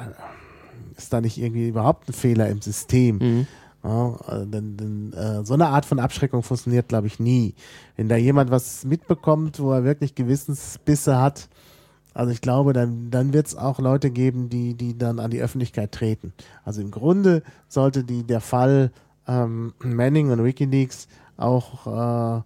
ist da nicht irgendwie überhaupt ein Fehler im System? Mhm. Ja, äh, denn, denn äh, so eine Art von Abschreckung funktioniert, glaube ich, nie. Wenn da jemand was mitbekommt, wo er wirklich Gewissensbisse hat, also ich glaube, dann, dann wird es auch Leute geben, die, die dann an die Öffentlichkeit treten. Also im Grunde sollte die, der Fall ähm, Manning und Wikileaks auch äh,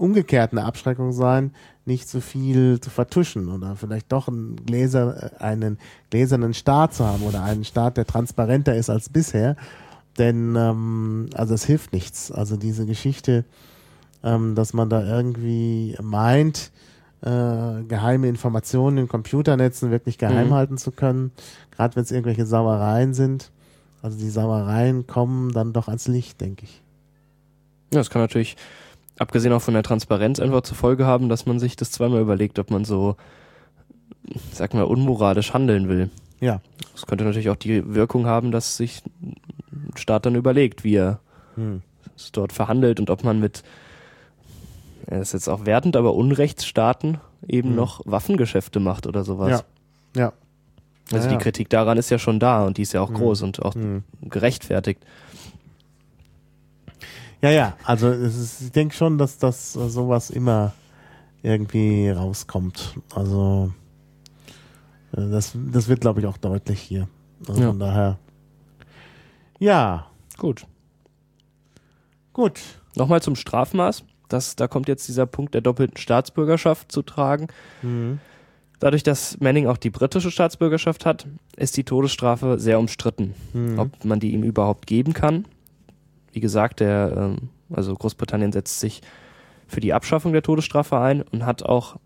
umgekehrt eine Abschreckung sein, nicht so viel zu vertuschen oder vielleicht doch einen, Gläser, äh, einen gläsernen Staat zu haben oder einen Staat, der transparenter ist als bisher denn ähm, also es hilft nichts. Also diese Geschichte, ähm, dass man da irgendwie meint, äh, geheime Informationen in Computernetzen wirklich geheim mhm. halten zu können, gerade wenn es irgendwelche Sauereien sind. Also die Sauereien kommen dann doch ans Licht, denke ich. Ja, das kann natürlich, abgesehen auch von der Transparenz, einfach zur Folge haben, dass man sich das zweimal überlegt, ob man so, sag mal, unmoralisch handeln will. Ja. Das könnte natürlich auch die Wirkung haben, dass sich ein Staat dann überlegt, wie er hm. es dort verhandelt und ob man mit, er ist jetzt auch wertend, aber Unrechtsstaaten eben hm. noch Waffengeschäfte macht oder sowas. Ja. Ja. Also ja, die Kritik daran ist ja schon da und die ist ja auch hm. groß und auch hm. gerechtfertigt. Ja, ja, also ist, ich denke schon, dass das sowas immer irgendwie rauskommt. Also äh, das, das wird, glaube ich, auch deutlich hier. Also ja. Von daher. Ja. Gut. Gut. Nochmal zum Strafmaß. Das, da kommt jetzt dieser Punkt der doppelten Staatsbürgerschaft zu tragen. Mhm. Dadurch, dass Manning auch die britische Staatsbürgerschaft hat, ist die Todesstrafe sehr umstritten, mhm. ob man die ihm überhaupt geben kann. Wie gesagt, der, ähm, also Großbritannien setzt sich für die Abschaffung der Todesstrafe ein und hat auch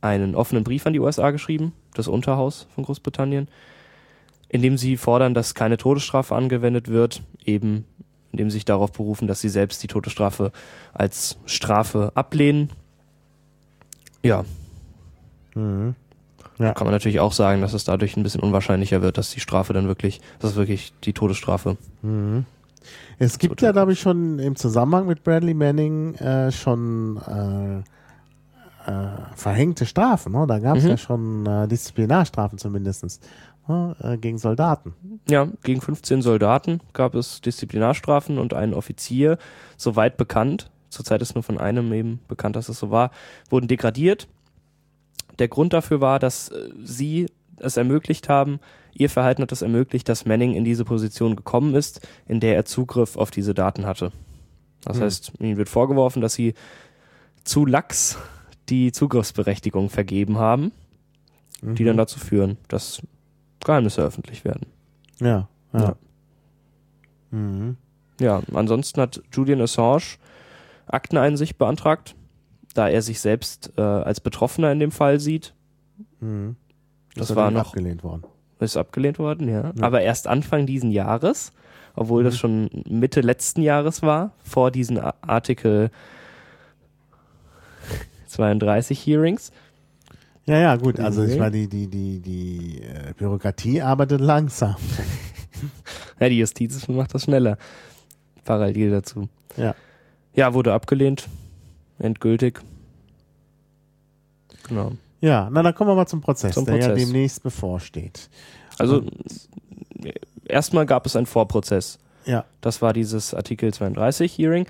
einen offenen Brief an die USA geschrieben, das Unterhaus von Großbritannien, in dem sie fordern, dass keine Todesstrafe angewendet wird, eben indem sie sich darauf berufen, dass sie selbst die Todesstrafe als Strafe ablehnen. Ja. Mhm. ja. Kann man natürlich auch sagen, dass es dadurch ein bisschen unwahrscheinlicher wird, dass die Strafe dann wirklich, das ist wirklich die Todesstrafe. Mhm. Es gibt ja, glaube ich, schon im Zusammenhang mit Bradley Manning äh, schon äh, äh, verhängte Strafen. Ne? Da gab es mhm. ja schon äh, Disziplinarstrafen zumindest ne? äh, gegen Soldaten. Ja, gegen 15 Soldaten gab es Disziplinarstrafen und ein Offizier, soweit bekannt, zurzeit ist nur von einem eben bekannt, dass es so war, wurden degradiert. Der Grund dafür war, dass äh, sie es ermöglicht haben, ihr Verhalten hat es ermöglicht, dass Manning in diese Position gekommen ist, in der er Zugriff auf diese Daten hatte. Das Hm. heißt, ihnen wird vorgeworfen, dass sie zu lax die Zugriffsberechtigung vergeben haben, die Mhm. dann dazu führen, dass Geheimnisse öffentlich werden. Ja, ja. Ja. Mhm. Ja, ansonsten hat Julian Assange Akteneinsicht beantragt, da er sich selbst äh, als Betroffener in dem Fall sieht. Mhm. Das ist war noch- abgelehnt worden. Ist abgelehnt worden, ja. Ja. Aber erst Anfang diesen Jahres, obwohl das Mhm. schon Mitte letzten Jahres war, vor diesen Artikel 32 Hearings. Ja, ja, gut. Also ich meine, die, die, die, die äh, Bürokratie arbeitet langsam. Ja, die Justiz macht das schneller. Parallel dazu. Ja. Ja, wurde abgelehnt. Endgültig. Genau. Ja, na dann kommen wir mal zum Prozess, Zum der ja demnächst bevorsteht. Also Und- erstmal gab es einen Vorprozess. Ja. Das war dieses Artikel 32 Hearing,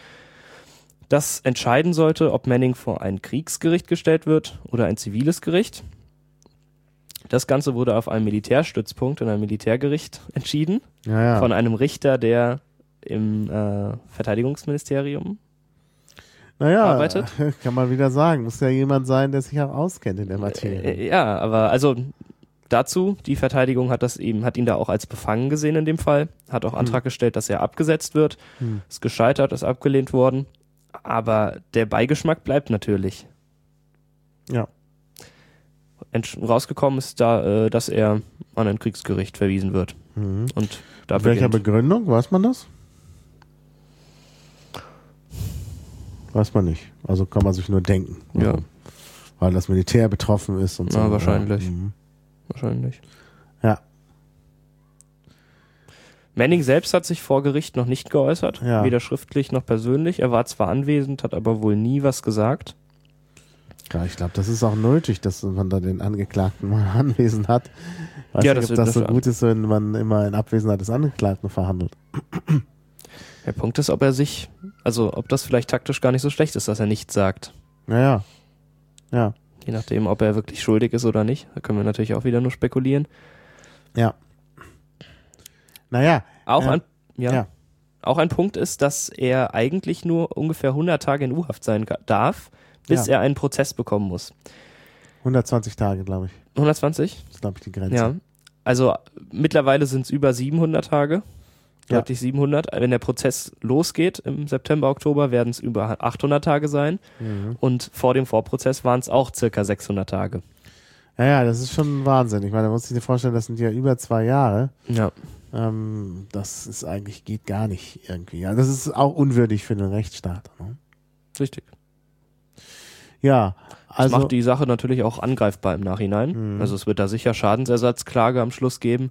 das entscheiden sollte, ob Manning vor ein Kriegsgericht gestellt wird oder ein ziviles Gericht. Das Ganze wurde auf einem Militärstützpunkt in einem Militärgericht entschieden Ja, ja. von einem Richter, der im äh, Verteidigungsministerium naja, arbeitet. kann man wieder sagen. Muss ja jemand sein, der sich auch auskennt in der Materie. Äh, ja, aber also dazu, die Verteidigung hat das eben, hat ihn da auch als befangen gesehen in dem Fall, hat auch Antrag gestellt, dass er abgesetzt wird, Hm. ist gescheitert, ist abgelehnt worden, aber der Beigeschmack bleibt natürlich. Ja. Entsch rausgekommen ist da, äh, dass er an ein Kriegsgericht verwiesen wird Mhm. und da Mit welcher beginnt. Begründung? Weiß man das? Weiß man nicht. Also kann man sich nur denken. Ja. Weil das Militär betroffen ist und so. Ja, wahrscheinlich. Ja. Mhm. wahrscheinlich. Ja. Manning selbst hat sich vor Gericht noch nicht geäußert, Ja. weder schriftlich noch persönlich. Er war zwar anwesend, hat aber wohl nie was gesagt. Ja, ich glaube, das ist auch nötig, dass man da den Angeklagten mal anwesend hat. Weiß Ja, nicht, das ob das so gut ist, wenn man immer in Abwesenheit des Angeklagten verhandelt. Der Punkt ist, ob er sich, also ob das vielleicht taktisch gar nicht so schlecht ist, dass er nichts sagt. Naja. Ja. Je nachdem, ob er wirklich schuldig ist oder nicht. Da können wir natürlich auch wieder nur spekulieren. Ja. Naja. Auch, Ja. ein, ja, Ja. auch ein Punkt ist, dass er eigentlich nur ungefähr 100 Tage in U-Haft sein darf, bis Ja. er einen Prozess bekommen muss. 120 Tage, glaube ich. 120? Das ist, glaube ich, die Grenze. Ja. Also mittlerweile sind es über 700 Tage. Ja. Deutlich 700. Wenn der Prozess losgeht im September, Oktober, werden es über 800 Tage sein. Mhm. Und vor dem Vorprozess waren es auch circa 600 Tage. Ja, ja, das ist schon Wahnsinn. Ich meine, da muss ich dir vorstellen, das sind ja über zwei Jahre. Ja. Ähm, das ist eigentlich, geht gar nicht irgendwie. Ja, das ist auch unwürdig für einen Rechtsstaat. Ne? Richtig. Ja, Das also. macht die Sache natürlich auch angreifbar im Nachhinein. Mhm. Also es wird da sicher Schadensersatzklage am Schluss geben.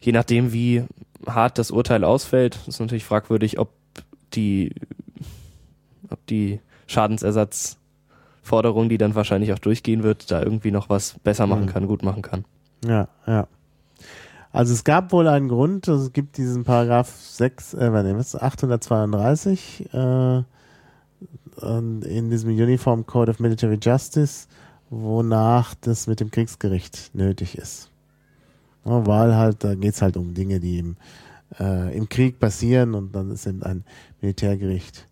Je nachdem, wie hart das Urteil ausfällt, ist natürlich fragwürdig, ob die, ob die Schadensersatzforderung, die dann wahrscheinlich auch durchgehen wird, da irgendwie noch was besser machen Mhm. kann, gut machen kann. Ja, ja. Also es gab wohl einen Grund, also es gibt diesen Paragraph 6, äh, was, 832 äh, in diesem Uniform Code of Military Justice, wonach das mit dem Kriegsgericht nötig ist. Weil halt, da geht's halt um Dinge, die im, äh, im Krieg passieren und dann ist eben ein Militärgericht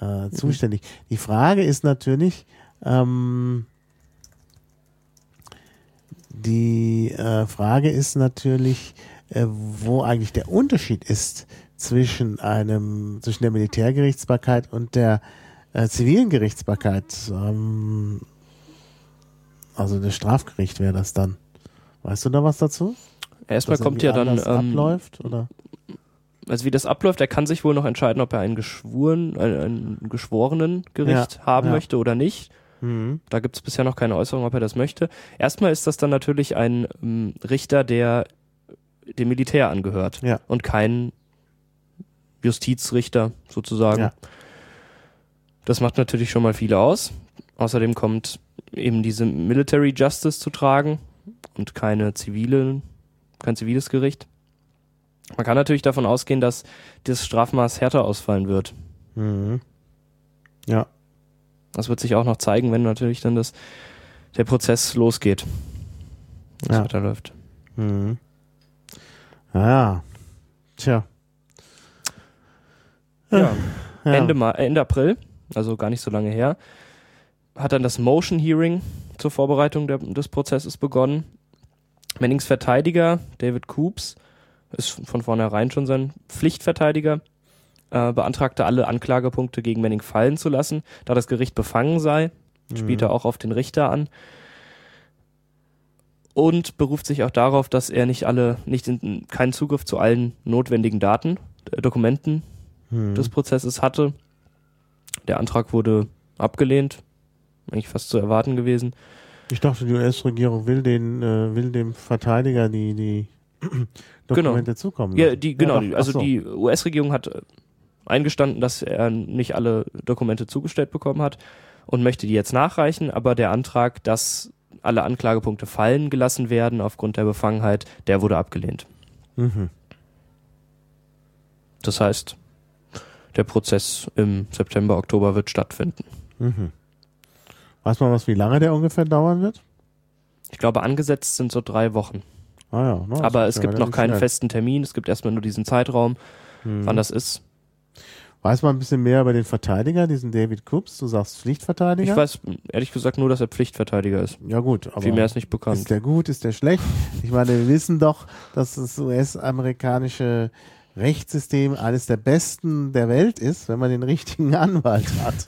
äh, zuständig. Die Frage ist natürlich, ähm, die äh, Frage ist natürlich, äh, wo eigentlich der Unterschied ist zwischen einem, zwischen der Militärgerichtsbarkeit und der äh, zivilen Gerichtsbarkeit. Ähm, also das Strafgericht wäre das dann. Weißt du da was dazu? Erstmal kommt ja dann, ähm, abläuft oder? also wie das abläuft, er kann sich wohl noch entscheiden, ob er einen geschworen, ein, ein geschworenen Gericht Ja, haben ja. möchte oder nicht. Mhm. Da gibt es bisher noch keine Äußerung, ob er das möchte. Erstmal ist das dann natürlich ein ähm, Richter, der dem Militär angehört Ja. und kein Justizrichter sozusagen. Das macht natürlich schon mal viele aus. Außerdem kommt eben diese Military Justice zu tragen und keine zivile, kein ziviles Gericht. Man kann natürlich davon ausgehen, dass das Strafmaß härter ausfallen wird. Mhm. Ja. Das wird sich auch noch zeigen, wenn natürlich dann das der Prozess losgeht. Was Ja. weiterläuft. Mhm. Naja. Tja. Ja. Ja. Ende, Ma Ende April, also gar nicht so lange her, hat dann das Motion Hearing zur Vorbereitung der, des Prozesses begonnen. Mannings Verteidiger, David Coops, ist von vornherein schon sein Pflichtverteidiger, äh, beantragte alle Anklagepunkte gegen Manning fallen zu lassen, da das Gericht befangen sei, spielt er auch auf den Richter an und beruft sich auch darauf, dass er nicht alle, nicht in, keinen Zugriff zu allen notwendigen Daten, äh, Dokumenten Mhm. des Prozesses hatte. Der Antrag wurde abgelehnt, eigentlich fast zu erwarten gewesen. Ich dachte, die US-Regierung will den, äh, will dem Verteidiger die, die Dokumente zukommen. Ja, lassen. die, genau, doch, die, ach also so. die US-Regierung hat äh, eingestanden, dass er nicht alle Dokumente zugestellt bekommen hat und möchte die jetzt nachreichen, aber der Antrag, dass alle Anklagepunkte fallen gelassen werden aufgrund der Befangenheit, der wurde abgelehnt. Mhm. Das heißt, der Prozess im September, Oktober wird stattfinden. Mhm. Weiß man was, wie lange der ungefähr dauern wird? Ich glaube, angesetzt sind so drei Wochen. Ah ja, das aber ist es gibt noch keinen schnell. festen Termin, es gibt erstmal nur diesen Zeitraum, Mhm. wann das ist. Weiß man ein bisschen mehr über den Verteidiger, diesen David Coops? Du sagst Pflichtverteidiger? Ich weiß ehrlich gesagt nur, dass er Pflichtverteidiger ist. Ja gut, aber Viel mehr ist nicht ist bekannt. der gut, ist der schlecht? Ich meine, wir wissen doch, dass das US-amerikanische Rechtssystem eines der besten der Welt ist, wenn man den richtigen Anwalt hat.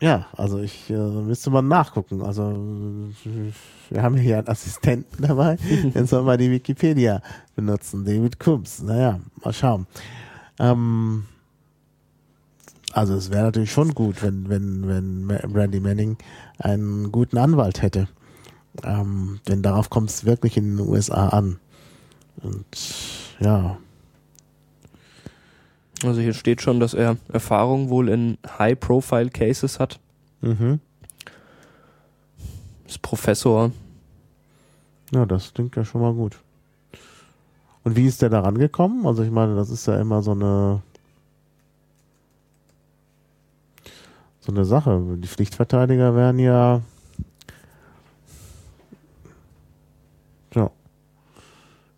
Ja, also ich äh, müsste mal nachgucken. Also wir haben hier einen Assistenten dabei, den soll mal die Wikipedia benutzen, David Coombs. Naja, mal schauen. Ähm, also es wäre natürlich schon gut, wenn, wenn, wenn Randy Manning einen guten Anwalt hätte. Ähm, denn darauf kommt es wirklich in den USA an. Und ja, Also hier steht schon, dass er Erfahrung wohl in High-Profile-Cases hat. mhm. Ist Professor. ja, das klingt ja schon mal gut. Und wie ist der da rangekommen? Also ich meine, das ist ja immer so eine so eine Sache. Die Pflichtverteidiger werden ja ja.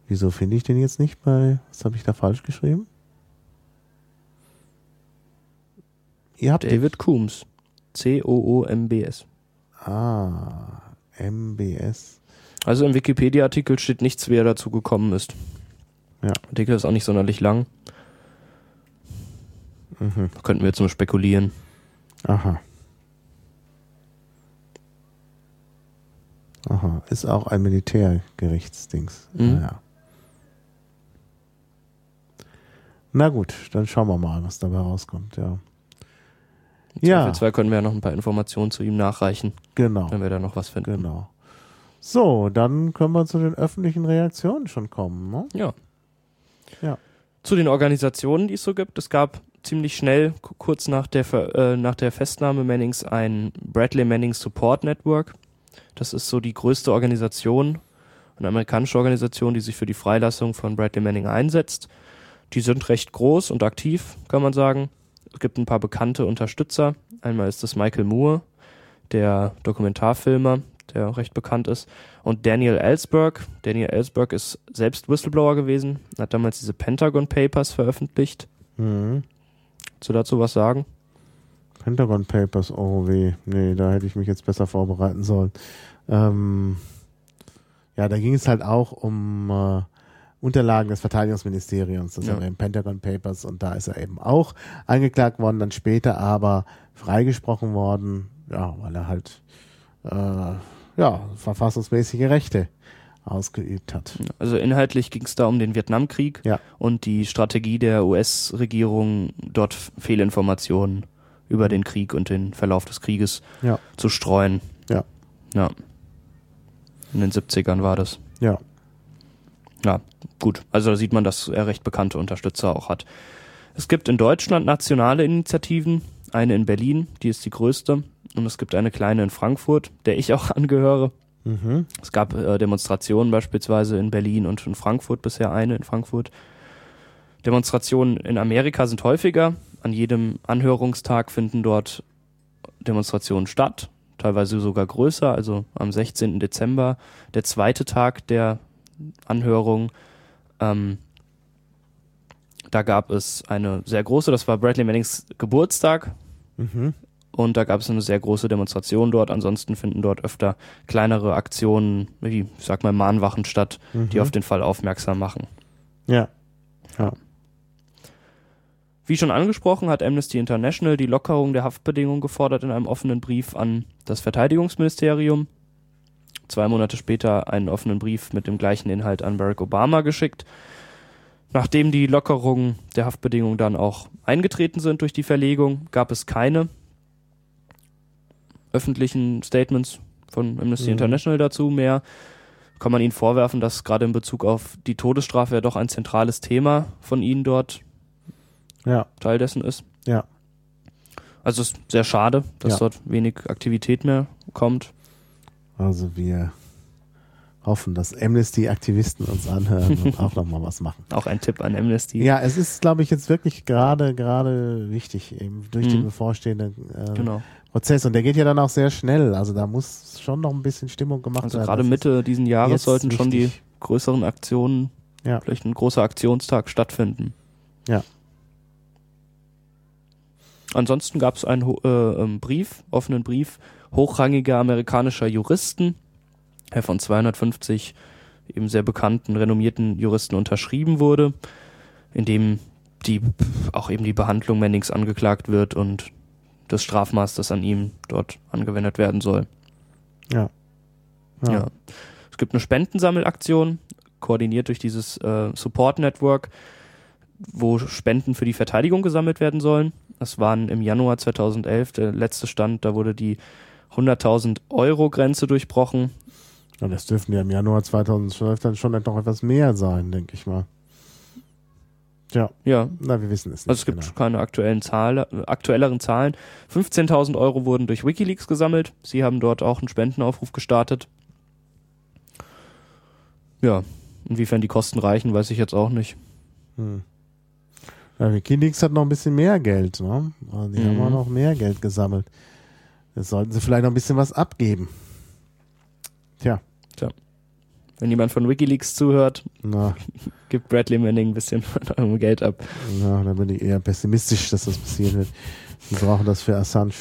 Wieso finde ich den jetzt nicht bei, was habe ich da falsch geschrieben? Ihr habt David Coombs. C-O-O-M-B-S. Ah, MBS. Also im Wikipedia-Artikel steht nichts, wie er dazu gekommen ist. Ja. Der Artikel ist auch nicht sonderlich lang. Mhm. Da könnten wir jetzt nur spekulieren. Aha. Aha. Ist auch ein Militärgerichtsdings. Mhm. Naja. Na gut, dann schauen wir mal, was dabei rauskommt, ja. Im Ja, Zweifelsfall können wir ja noch ein paar Informationen zu ihm nachreichen, genau, wenn wir da noch was finden. genau. So, dann können wir zu den öffentlichen Reaktionen schon kommen, ne? Ja. Ja. Zu den Organisationen, die es so gibt. Es gab ziemlich schnell, ku- kurz nach der, äh, nach der Festnahme Mannings, ein Bradley Manning Support Network. Das ist so die größte Organisation, eine amerikanische Organisation, die sich für die Freilassung von Bradley Manning einsetzt. Die sind recht groß und aktiv, kann man sagen. Es gibt ein paar bekannte Unterstützer. Einmal ist das Michael Moore, der Dokumentarfilmer, der recht bekannt ist. Und Daniel Ellsberg. Daniel Ellsberg ist selbst Whistleblower gewesen, hat damals diese Pentagon Papers veröffentlicht. Mhm. Willst du dazu was sagen? Pentagon Papers, oh weh. Nee, da hätte ich mich jetzt besser vorbereiten sollen. Ähm, ja, da ging es halt auch um äh, Unterlagen des Verteidigungsministeriums, das Ja. sind eben Pentagon Papers und da ist er eben auch angeklagt worden, dann später aber freigesprochen worden, ja, weil er halt äh, ja, verfassungsmäßige Rechte ausgeübt hat. Also inhaltlich ging es da um den Vietnamkrieg Ja. und die Strategie der US-Regierung, dort Fehlinformationen über den Krieg und den Verlauf des Krieges Ja. zu streuen. Ja. Ja. In den 70ern war das. Ja. Ja, gut. Also da sieht man, dass er recht bekannte Unterstützer auch hat. Es gibt in Deutschland nationale Initiativen, eine in Berlin, die ist die größte, und es gibt eine kleine in Frankfurt, der ich auch angehöre. Mhm. Es gab äh, Demonstrationen beispielsweise in Berlin und in Frankfurt, bisher eine in Frankfurt. Demonstrationen in Amerika sind häufiger. an jedem Anhörungstag finden dort Demonstrationen statt, teilweise sogar größer, also am 16. Dezember, der zweite Tag der Anhörung. Ähm, da gab es eine sehr große, das war Bradley Mannings Geburtstag. Mhm. Und da gab es eine sehr große Demonstration dort. Ansonsten finden dort öfter kleinere Aktionen, wie, ich sag mal, Mahnwachen statt, Mhm. die auf den Fall aufmerksam machen. Ja. Ja. Wie schon angesprochen, hat Amnesty International die Lockerung der Haftbedingungen gefordert in einem offenen Brief an das Verteidigungsministerium. Zwei Monate später einen offenen Brief mit dem gleichen Inhalt an Barack Obama geschickt. Nachdem die Lockerungen der Haftbedingungen dann auch eingetreten sind durch die Verlegung, gab es keine öffentlichen Statements von Amnesty Mhm. International dazu mehr. Kann man ihnen vorwerfen, dass gerade in Bezug auf die Todesstrafe ja doch ein zentrales Thema von ihnen dort Ja. Teil dessen ist. Ja. Also es ist sehr schade, dass Ja. dort wenig Aktivität mehr kommt. Also wir hoffen, dass Amnesty-Aktivisten uns anhören und auch nochmal was machen. Auch ein Tipp an Amnesty. Ja, es ist, glaube ich, jetzt wirklich gerade gerade wichtig, eben durch den Mhm. bevorstehenden äh, Genau. Prozess. Und der geht ja dann auch sehr schnell. Also da muss schon noch ein bisschen Stimmung gemacht Also werden. gerade Das Mitte diesen Jahres sollten schon die größeren Aktionen, Ja. vielleicht ein großer Aktionstag stattfinden. Ja. Ansonsten gab es einen äh, ähm, Brief, offenen Brief hochrangiger amerikanischer Juristen, der von 250 eben sehr bekannten, renommierten Juristen unterschrieben wurde, in dem die auch eben die Behandlung Mannings angeklagt wird und das Strafmaß, das an ihm dort angewendet werden soll. Ja. Ja. Es gibt eine Spendensammelaktion, koordiniert durch dieses äh, Support Network, wo Spenden für die Verteidigung gesammelt werden sollen. Das waren im Januar 2011 der letzte Stand, da wurde die 100.000 Euro Grenze durchbrochen. Ja, das dürften ja im Januar 2012 dann schon noch etwas mehr sein, denke ich mal. Ja, Ja, na, wir wissen es nicht. also es gibt genau. keine aktuellen Zahl, aktuelleren Zahlen. 15.000 Euro wurden durch WikiLeaks gesammelt. Sie haben dort auch einen Spendenaufruf gestartet. Ja, inwiefern die Kosten reichen, weiß ich jetzt auch nicht. Hm. Ja, Wikileaks hat noch ein bisschen mehr Geld, ne? Also die haben Mhm. auch noch mehr Geld gesammelt. Jetzt sollten sie vielleicht noch ein bisschen was abgeben. Tja, Wenn jemand von WikiLeaks zuhört, na, gibt Bradley Manning ein bisschen von eurem Geld ab. na, da bin ich eher pessimistisch, dass das passieren wird. Die brauchen das für Assange.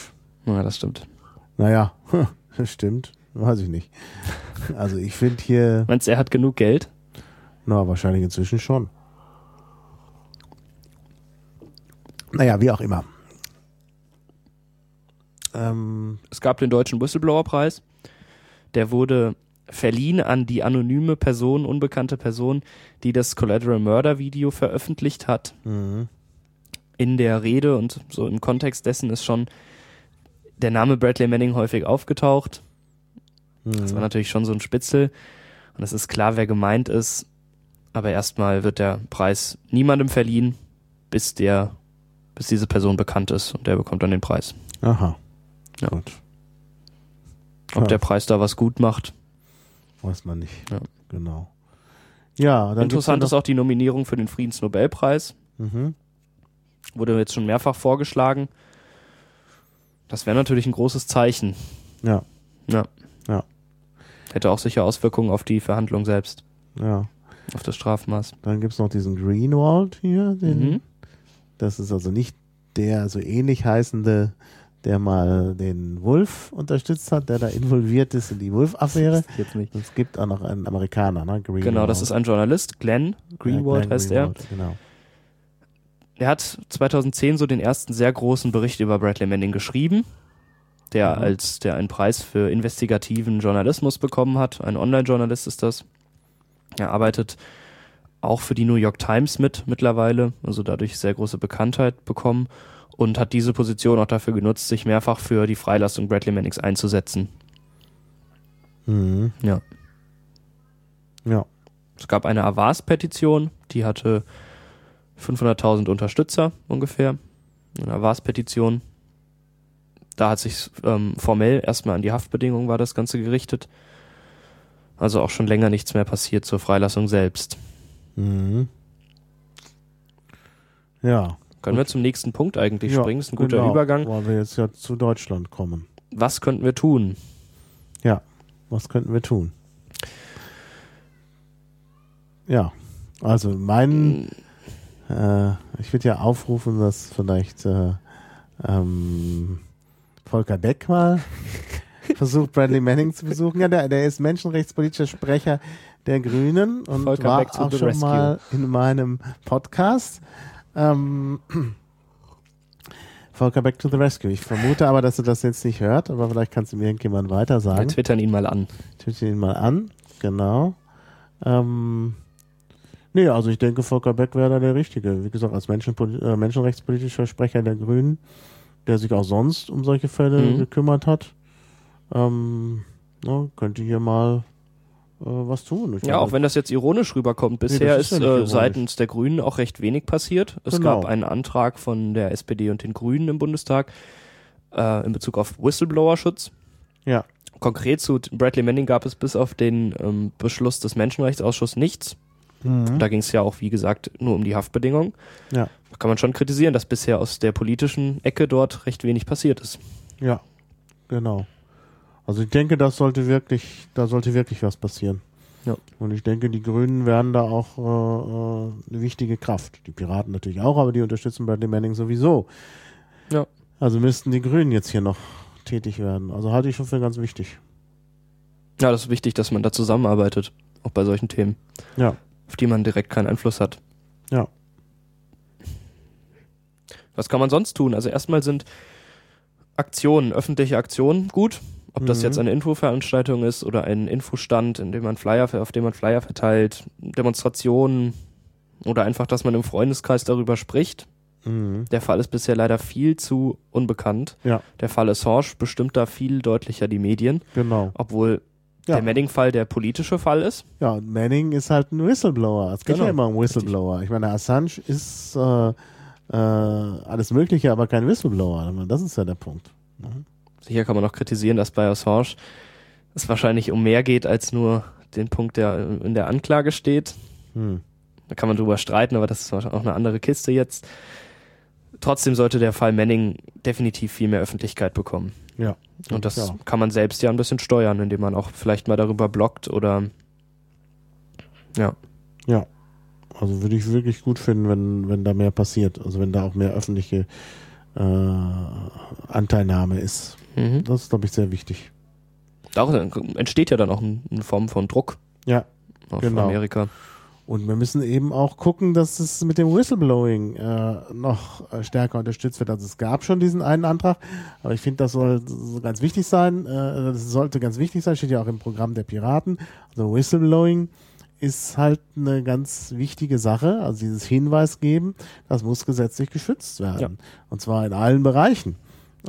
Ja, das stimmt. Naja, das stimmt. Weiß ich nicht. Also ich finde hier, Meinst du, er hat genug Geld? na, wahrscheinlich inzwischen schon. Naja, wie auch immer. Ähm, Es gab den deutschen Whistleblower-Preis. Der wurde verliehen an die anonyme Person, unbekannte Person, die das Collateral Murder Video veröffentlicht hat. mhm. In der Rede und so im Kontext dessen ist schon der Name Bradley Manning häufig aufgetaucht. Das war Mhm. natürlich schon so ein Spitzel. Und es ist klar, wer gemeint ist. Aber erstmal wird der Preis niemandem verliehen, bis der, bis diese Person bekannt ist und der bekommt dann den Preis. Aha. Ja. Gut. Ob Ja. der Preis da was gut macht. Weiß man nicht. Ja. Genau. Ja, dann Interessant ist auch die Nominierung für den Friedensnobelpreis. Mhm. Wurde jetzt schon mehrfach vorgeschlagen. Das wäre natürlich ein großes Zeichen. Ja, Ja. Ja. Hätte auch sicher Auswirkungen auf die Verhandlung selbst, ja. auf das Strafmaß. Dann gibt's noch diesen Greenwald hier. Den, Mhm. Das ist also nicht der so ähnlich heißende, der mal den Wolf unterstützt hat, der da involviert ist in die Wolf-Affäre. Es gibt auch noch einen Amerikaner, ne? Greenwald. Genau, das ist ein Journalist, Glenn Greenwald Ja, Glenn heißt Greenwald, Genau. er. Er hat 2010 so den ersten sehr großen Bericht über Bradley Manning geschrieben, der Mhm. als der einen Preis für investigativen Journalismus bekommen hat. Ein Online-Journalist ist das. Er arbeitet auch für die New York Times mit mittlerweile, also dadurch sehr große Bekanntheit bekommen und hat diese Position auch dafür genutzt, sich mehrfach für die Freilassung Bradley Mannings einzusetzen. Mhm. Ja. Ja. Es gab eine Avas-Petition, die hatte 500.000 Unterstützer ungefähr. Eine Avas-Petition. Da hat sich ähm, formell erstmal an die Haftbedingungen war das Ganze gerichtet. Also auch schon länger nichts mehr passiert zur Freilassung selbst. Mhm. Ja. Können wir zum nächsten Punkt eigentlich Ja, springen? Ist ein guter genau, Übergang. Weil wir jetzt ja zu Deutschland kommen. Was könnten wir tun? Ja, was könnten wir tun? Ja, also mein, äh, ich würde ja aufrufen, dass vielleicht äh, ähm, Volker Beck mal versucht, Bradley Manning zu besuchen. Ja, der, der ist menschenrechtspolitischer Sprecher der Grünen und Volker war auch schon rescue. mal in meinem Podcast. Ähm, Volker Back to the Rescue. Ich vermute aber, dass er das jetzt nicht hört, aber vielleicht kannst du mir irgendjemand weiter Wir sagen. twittern ihn mal an. Twitter ihn mal an, genau. Ähm, nee, also ich denke, Volker Beck wäre da der Richtige. Wie gesagt, als Menschenpoli äh, menschenrechtspolitischer Sprecher der Grünen, der sich auch sonst um solche Fälle Mhm. gekümmert hat, ähm, ne, könnte hier mal was tun. Ich Ja, auch wenn das jetzt ironisch rüberkommt. Bisher ist ist, ja äh, seitens der Grünen auch recht wenig passiert. Es Genau. gab einen Antrag von der SPD und den Grünen im Bundestag äh, in Bezug auf Whistleblower-Schutz. Ja, Konkret zu Bradley Manning gab es bis auf den ähm, Beschluss des Menschenrechtsausschusses nichts. mhm. Da ging es ja auch, wie gesagt, nur um die Haftbedingungen. ja, Da kann man schon kritisieren, dass bisher aus der politischen Ecke dort recht wenig passiert ist. ja, genau. Also ich denke, das sollte wirklich, da sollte wirklich was passieren. Ja. Und ich denke, die Grünen werden da auch äh, äh, eine wichtige Kraft. Die Piraten natürlich auch, aber die unterstützen Bradley Manning sowieso. Ja. Also müssten die Grünen jetzt hier noch tätig werden. Also halte ich schon für ganz wichtig. Ja, das ist wichtig, dass man da zusammenarbeitet, auch bei solchen Themen, Ja, auf die man direkt keinen Einfluss hat. ja, Was kann man sonst tun? Also erstmal sind Aktionen, öffentliche Aktionen gut. Ob das Mhm. jetzt eine Infoveranstaltung ist oder ein Infostand, in dem man Flyer, auf dem man Flyer verteilt, Demonstrationen oder einfach, dass man im Freundeskreis darüber spricht. mhm. Der Fall ist bisher leider viel zu unbekannt. ja, Der Fall Assange bestimmt da viel deutlicher die Medien, genau. obwohl Ja. der Manning-Fall der politische Fall ist. Ja, und Manning ist halt ein Whistleblower. Es geht Genau. ja immer um Whistleblower. Ich meine, Assange ist äh, äh, alles Mögliche, aber kein Whistleblower. Das ist ja der Punkt. Sicher kann man auch kritisieren, dass bei Assange es wahrscheinlich um mehr geht als nur den Punkt, der in der Anklage steht. Hm. Da kann man drüber streiten, aber das ist auch eine andere Kiste jetzt. Trotzdem sollte der Fall Manning definitiv viel mehr Öffentlichkeit bekommen. Ja. Und das Ja. kann man selbst ja ein bisschen steuern, indem man auch vielleicht mal darüber bloggt oder ja. Ja. Also würde ich wirklich gut finden, wenn, wenn da mehr passiert. Also wenn da auch mehr öffentliche äh, Anteilnahme ist. Mhm. Das ist, glaube ich, sehr wichtig. Daraus entsteht ja dann auch ein- eine Form von Druck Ja. auf Genau. Amerika. Und wir müssen eben auch gucken, dass es mit dem Whistleblowing äh, noch äh, stärker unterstützt wird. Also es gab schon diesen einen Antrag, aber ich finde, das soll so ganz wichtig sein. Äh, das sollte ganz wichtig sein, steht ja auch im Programm der Piraten. Also Whistleblowing ist halt eine ganz wichtige Sache. Also dieses Hinweis geben, das muss gesetzlich geschützt werden. Ja. Und zwar in allen Bereichen.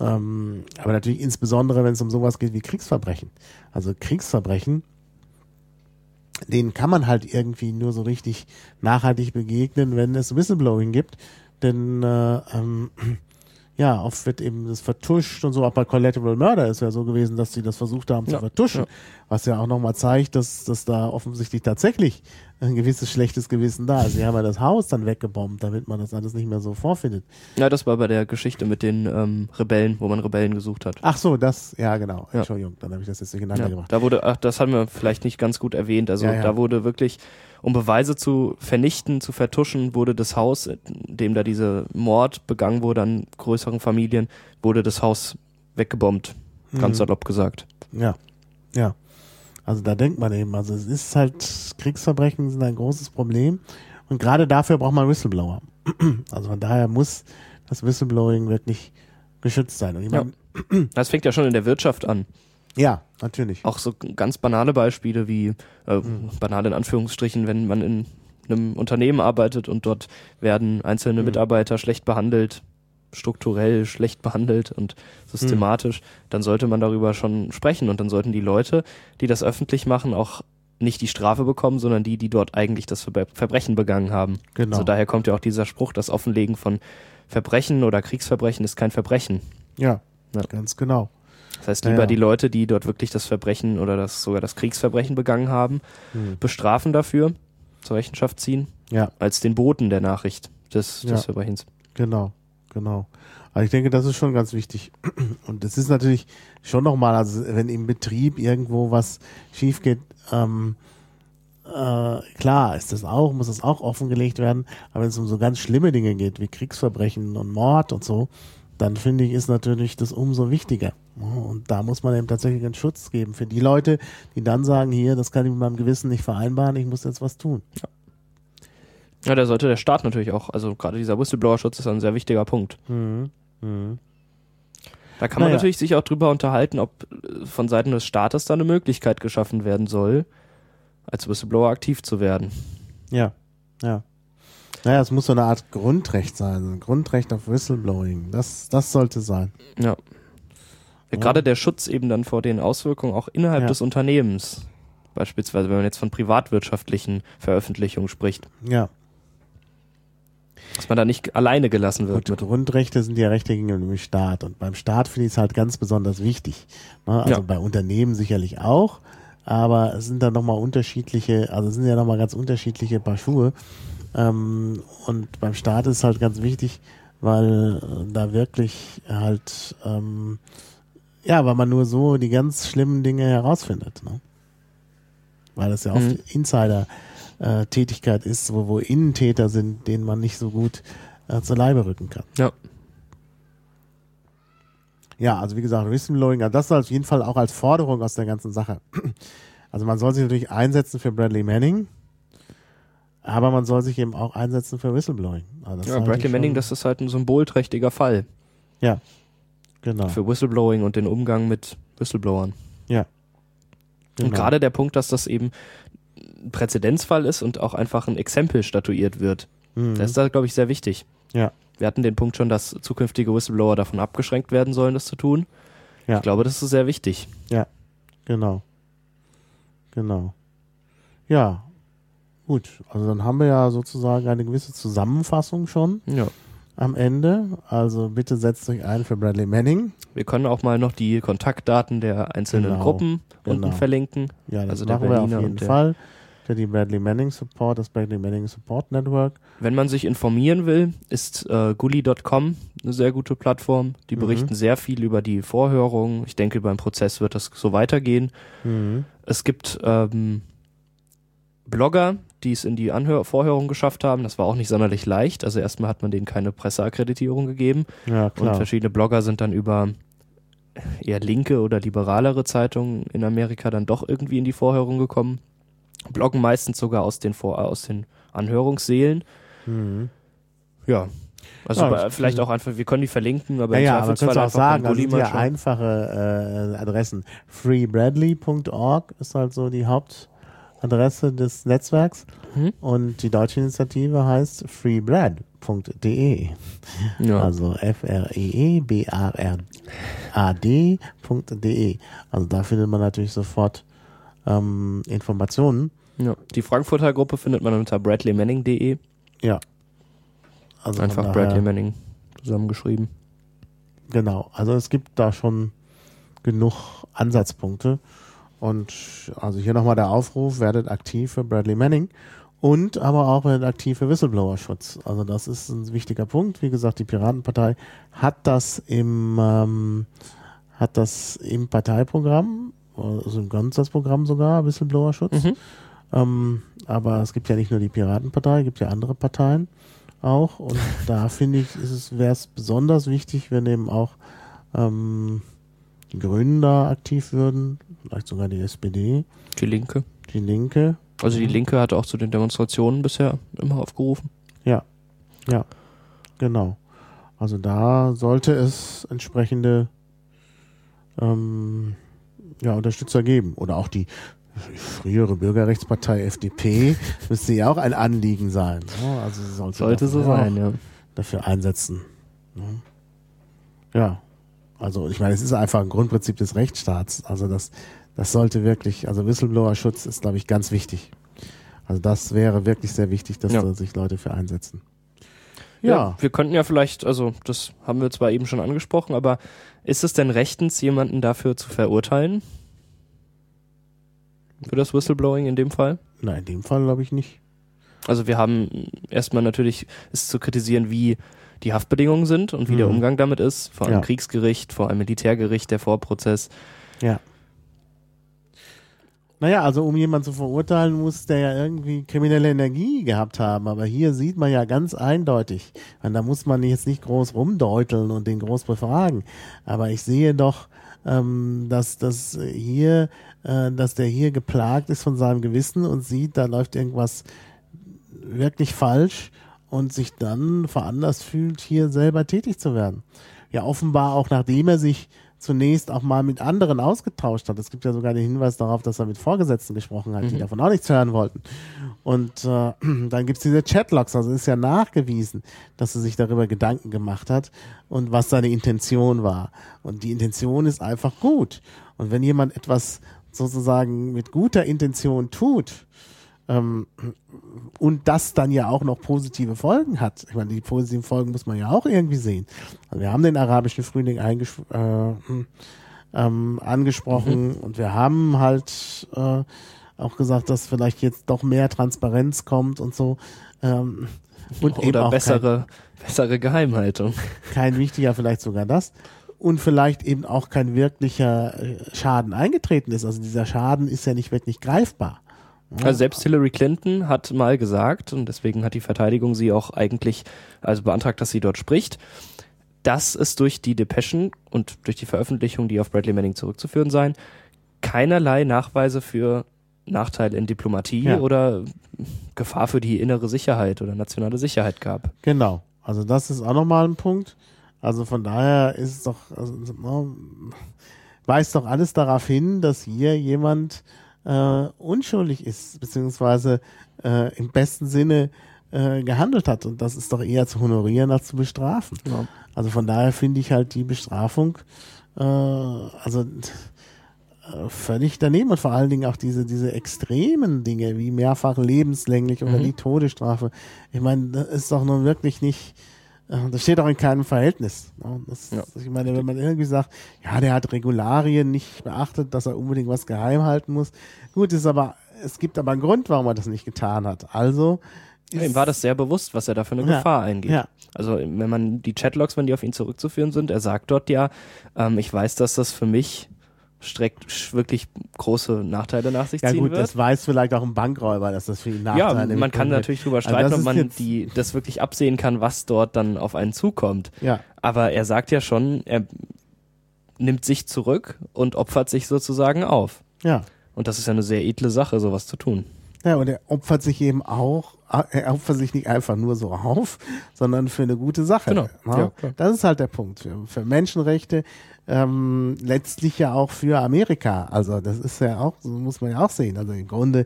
Ähm, aber natürlich insbesondere, wenn es um sowas geht wie Kriegsverbrechen. Also Kriegsverbrechen denen kann man halt irgendwie nur so richtig nachhaltig begegnen, wenn es Whistleblowing gibt. Denn äh, ähm, ja, oft wird eben das vertuscht und so. Auch bei Collateral Murder ist ja so gewesen, dass sie das versucht haben zu Ja, vertuschen. ja. Was ja auch nochmal zeigt, dass, dass da offensichtlich tatsächlich ein gewisses schlechtes Gewissen da ist. Sie haben ja das Haus dann weggebombt, damit man das alles nicht mehr so vorfindet. Ja, das war bei der Geschichte mit den ähm, Rebellen, wo man Rebellen gesucht hat. Ach so, das, ja genau. Ja. Entschuldigung, dann habe ich das jetzt durcheinander Ja, gemacht. da wurde, ach, das haben wir vielleicht nicht ganz gut erwähnt. Also ja. da wurde wirklich, um Beweise zu vernichten, zu vertuschen, wurde das Haus, in dem da dieser Mord begangen wurde an größeren Familien, wurde das Haus weggebombt. Ganz Mhm. salopp gesagt. Ja, ja. Also da denkt man eben, also es ist halt, Kriegsverbrechen sind ein großes Problem und gerade dafür braucht man Whistleblower. Also von daher muss das Whistleblowing wirklich geschützt sein. Und ich Ja. meine, Das fängt ja schon in der Wirtschaft an. ja, natürlich. Auch so ganz banale Beispiele wie, äh, Mhm. banal in Anführungsstrichen, wenn man in einem Unternehmen arbeitet und dort werden einzelne Mhm. Mitarbeiter schlecht behandelt, strukturell schlecht behandelt und systematisch, dann sollte man darüber schon sprechen und dann sollten die Leute, die das öffentlich machen, auch nicht die Strafe bekommen, sondern die, die dort eigentlich das Verbrechen begangen haben. Genau. Also daher kommt ja auch dieser Spruch, das Offenlegen von Verbrechen oder Kriegsverbrechen ist kein Verbrechen. Ja, Ja. ganz genau. Das heißt, lieber ja. die Leute, die dort wirklich das Verbrechen oder das sogar das Kriegsverbrechen begangen haben, Hm. bestrafen dafür, zur Rechenschaft ziehen, Ja, als den Boten der Nachricht des, des Verbrechens. Genau, genau. Aber ich denke, das ist schon ganz wichtig. Und es ist natürlich schon nochmal, also wenn im Betrieb irgendwo was schief geht, ähm, äh, klar ist das auch, muss das auch offengelegt werden. Aber wenn es um so ganz schlimme Dinge geht, wie Kriegsverbrechen und Mord und so, dann finde ich, ist natürlich das umso wichtiger. Und da muss man eben tatsächlich einen Schutz geben für die Leute, die dann sagen, hier, das kann ich mit meinem Gewissen nicht vereinbaren, ich muss jetzt was tun. Ja. Ja, da sollte der Staat natürlich auch, also gerade dieser Whistleblower-Schutz ist ein sehr wichtiger Punkt. Mhm. Mhm. Da kann man naja. natürlich sich auch drüber unterhalten, ob von Seiten des Staates da eine Möglichkeit geschaffen werden soll, als Whistleblower aktiv zu werden. Ja, ja. Naja, es muss so eine Art Grundrecht sein, ein Grundrecht auf Whistleblowing. Das, das sollte sein. Ja. ja. Gerade der Schutz eben dann vor den Auswirkungen auch innerhalb ja. des Unternehmens. Beispielsweise, wenn man jetzt von privatwirtschaftlichen Veröffentlichungen spricht. Ja. Dass man da nicht alleine gelassen wird. Gut, Grundrechte sind ja Rechte gegenüber dem Staat. Und beim Staat finde ich es halt ganz besonders wichtig. Ne? Also ja. bei Unternehmen sicherlich auch. Aber es sind dann nochmal unterschiedliche, also es sind ja nochmal ganz unterschiedliche Paar Schuhe. Ähm, und beim Staat ist halt ganz wichtig, weil äh, da wirklich halt, ähm, ja, weil man nur so die ganz schlimmen Dinge herausfindet. Ne? Weil das ja oft mhm. Insider-Tätigkeit äh, ist, wo, wo Innentäter sind, denen man nicht so gut äh, zur Leibe rücken kann. Ja. Ja, also wie gesagt, Whistleblowing, das auf jeden Fall auch als Forderung aus der ganzen Sache. Also man soll sich natürlich einsetzen für Bradley Manning. Aber man soll sich eben auch einsetzen für Whistleblowing. Also ja, Bradley Manning, das ist halt ein symbolträchtiger Fall. Ja, genau. Für Whistleblowing und den Umgang mit Whistleblowern. Ja. Genau. Und gerade der Punkt, dass das eben ein Präzedenzfall ist und auch einfach ein Exempel statuiert wird. Mhm. Das ist da, glaube ich, sehr wichtig. Ja. Wir hatten den Punkt schon, dass zukünftige Whistleblower davon abgeschränkt werden sollen, das zu tun. Ja. Ich glaube, das ist sehr wichtig. Ja, genau. Genau. Ja, Gut, also dann haben wir ja sozusagen eine gewisse Zusammenfassung schon ja. am Ende. Also bitte setzt euch ein für Bradley Manning. Wir können auch mal noch die Kontaktdaten der einzelnen genau, Gruppen unten genau. verlinken. Ja, das also machen wir auf jeden Fall. Der, die Bradley Manning Support, das Bradley Manning Support Network. Wenn man sich informieren will, ist äh, gully.com eine sehr gute Plattform. Die mhm. berichten sehr viel über die Vorhörungen. Ich denke, beim Prozess wird das so weitergehen. Mhm. Es gibt ähm, Blogger, die es in die Anhör Vorhörung geschafft haben. Das war auch nicht sonderlich leicht. Also erstmal hat man denen keine Presseakkreditierung gegeben. Ja, klar. Und verschiedene Blogger sind dann über eher linke oder liberalere Zeitungen in Amerika dann doch irgendwie in die Vorhörung gekommen. Bloggen meistens sogar aus den, Vor aus den Anhörungssälen. Mhm. Ja, also ja, bei, vielleicht auch einfach, wir können die verlinken, aber ja, ja, aber kannst du auch sagen, das sind ja einfache äh, Adressen. freebradley.org ist halt so die Haupt Adresse des Netzwerks. Mhm. Und die deutsche Initiative heißt freebread.de. Ja. Also F-R-E-E-B-R-R-A-D.de. Also da findet man natürlich sofort ähm, Informationen. Ja. Die Frankfurter Gruppe findet man unter bradleymanning.de. Ja. Also Einfach Bradley Manning zusammengeschrieben. Genau. Also es gibt da schon genug Ansatzpunkte. Und also hier nochmal der Aufruf, werdet aktiv für Bradley Manning und aber auch werdet aktiv für Whistleblower-Schutz. Also das ist ein wichtiger Punkt. Wie gesagt, die Piratenpartei hat das im ähm, hat das im Parteiprogramm, also im Grundsatzprogramm sogar, Whistleblower-Schutz. Mhm. Ähm, aber es gibt ja nicht nur die Piratenpartei, es gibt ja andere Parteien auch. Und da finde ich, wäre es besonders wichtig, wenn eben auch ähm, die Grünen da aktiv würden, vielleicht sogar die SPD. Die Linke. Die Linke. Also die Linke hat auch zu den Demonstrationen bisher immer aufgerufen. Ja, ja, genau. Also da sollte es entsprechende ähm, ja, Unterstützer geben. Oder auch die frühere Bürgerrechtspartei FDP müsste ja auch ein Anliegen sein. Also sollte, sollte so sein, ja. Dafür einsetzen. Ja, also ich meine, es ist einfach ein Grundprinzip des Rechtsstaats. Also das, das sollte wirklich, also Whistleblower-Schutz ist, glaube ich, ganz wichtig. Also das wäre wirklich sehr wichtig, dass ja. da sich Leute für einsetzen. Ja. ja. wir könnten ja vielleicht, also das haben wir zwar eben schon angesprochen, aber ist es denn rechtens, jemanden dafür zu verurteilen? Für das Whistleblowing in dem Fall? Nein, in dem Fall glaube ich nicht. Also wir haben erstmal natürlich ist zu kritisieren, wie die Haftbedingungen sind und wie Mhm. der Umgang damit ist, vor einem Ja. Kriegsgericht, vor einem Militärgericht, der Vorprozess. Ja. Naja, also um jemanden zu verurteilen, muss der ja irgendwie kriminelle Energie gehabt haben. Aber hier sieht man ja ganz eindeutig, und da muss man jetzt nicht groß rumdeuteln und den groß befragen. Aber ich sehe doch, ähm, dass das hier, äh, dass der hier geplagt ist von seinem Gewissen und sieht, da läuft irgendwas wirklich falsch und sich dann veranlasst fühlt, hier selber tätig zu werden. Ja, offenbar auch nachdem er sich zunächst auch mal mit anderen ausgetauscht hat. Es gibt ja sogar den Hinweis darauf, dass er mit Vorgesetzten gesprochen hat, die davon auch nichts hören wollten. Und äh, dann gibt's diese Chatlogs, also ist ja nachgewiesen, dass er sich darüber Gedanken gemacht hat und was seine Intention war. Und die Intention ist einfach gut. Und wenn jemand etwas sozusagen mit guter Intention tut, ähm, und das dann ja auch noch positive Folgen hat. Ich meine, die positiven Folgen muss man ja auch irgendwie sehen. Also wir haben den arabischen Frühling äh, ähm, angesprochen und wir haben halt äh, auch gesagt, dass vielleicht jetzt doch mehr Transparenz kommt und so. Ähm, und eben Oder auch bessere, bessere Geheimhaltung. kein, kein wichtiger, vielleicht sogar das. Und vielleicht eben auch kein wirklicher äh, Schaden eingetreten ist. Also dieser Schaden ist ja nicht wirklich greifbar. Also selbst Hillary Clinton hat mal gesagt, und deswegen hat die Verteidigung sie auch eigentlich, also beantragt, dass sie dort spricht, dass es durch die Depeschen und durch die Veröffentlichung, die auf Bradley Manning zurückzuführen seien, keinerlei Nachweise für Nachteile in Diplomatie Ja. oder Gefahr für die innere Sicherheit oder nationale Sicherheit gab. Genau. Also das ist auch nochmal ein Punkt. Also von daher ist es doch, also, ne, weist doch alles darauf hin, dass hier jemand äh, unschuldig ist, beziehungsweise äh, im besten Sinne äh, gehandelt hat. Und das ist doch eher zu honorieren als zu bestrafen. Ja. Also von daher finde ich halt die Bestrafung, äh, also äh, völlig daneben und vor allen Dingen auch diese, diese extremen Dinge wie mehrfach lebenslänglich oder Mhm. die Todesstrafe. Ich meine, das ist doch nun wirklich nicht, das steht auch in keinem Verhältnis. ne? Das, Ja. Ich meine, wenn man irgendwie sagt, ja, der hat Regularien nicht beachtet, dass er unbedingt was geheim halten muss. Gut, ist aber, es gibt aber einen Grund, warum er das nicht getan hat. Also, ist, Ihm war das sehr bewusst, was er da für eine Ja. Gefahr eingeht. Ja. Also wenn man die Chatlogs, wenn die auf ihn zurückzuführen sind, er sagt dort ja, ähm, ich weiß, dass das für mich streckt wirklich große Nachteile nach sich ja ziehen gut, wird. das weiß vielleicht auch ein Bankräuber, dass das für ihn Nachteile ja, man kann natürlich drüber streiten, ob man die, das wirklich absehen kann, was dort dann auf einen zukommt. Ja, Aber er sagt ja schon, er nimmt sich zurück und opfert sich sozusagen auf. ja. Und das ist ja eine sehr edle Sache, sowas zu tun. Ja, und er opfert sich eben auch, er opfert sich nicht einfach nur so auf, sondern für eine gute Sache. Genau. Ne? Ja, das ist halt der Punkt. Für, für Menschenrechte, ähm, letztlich ja auch für Amerika. Also das ist ja auch, so muss man ja auch sehen. Also im Grunde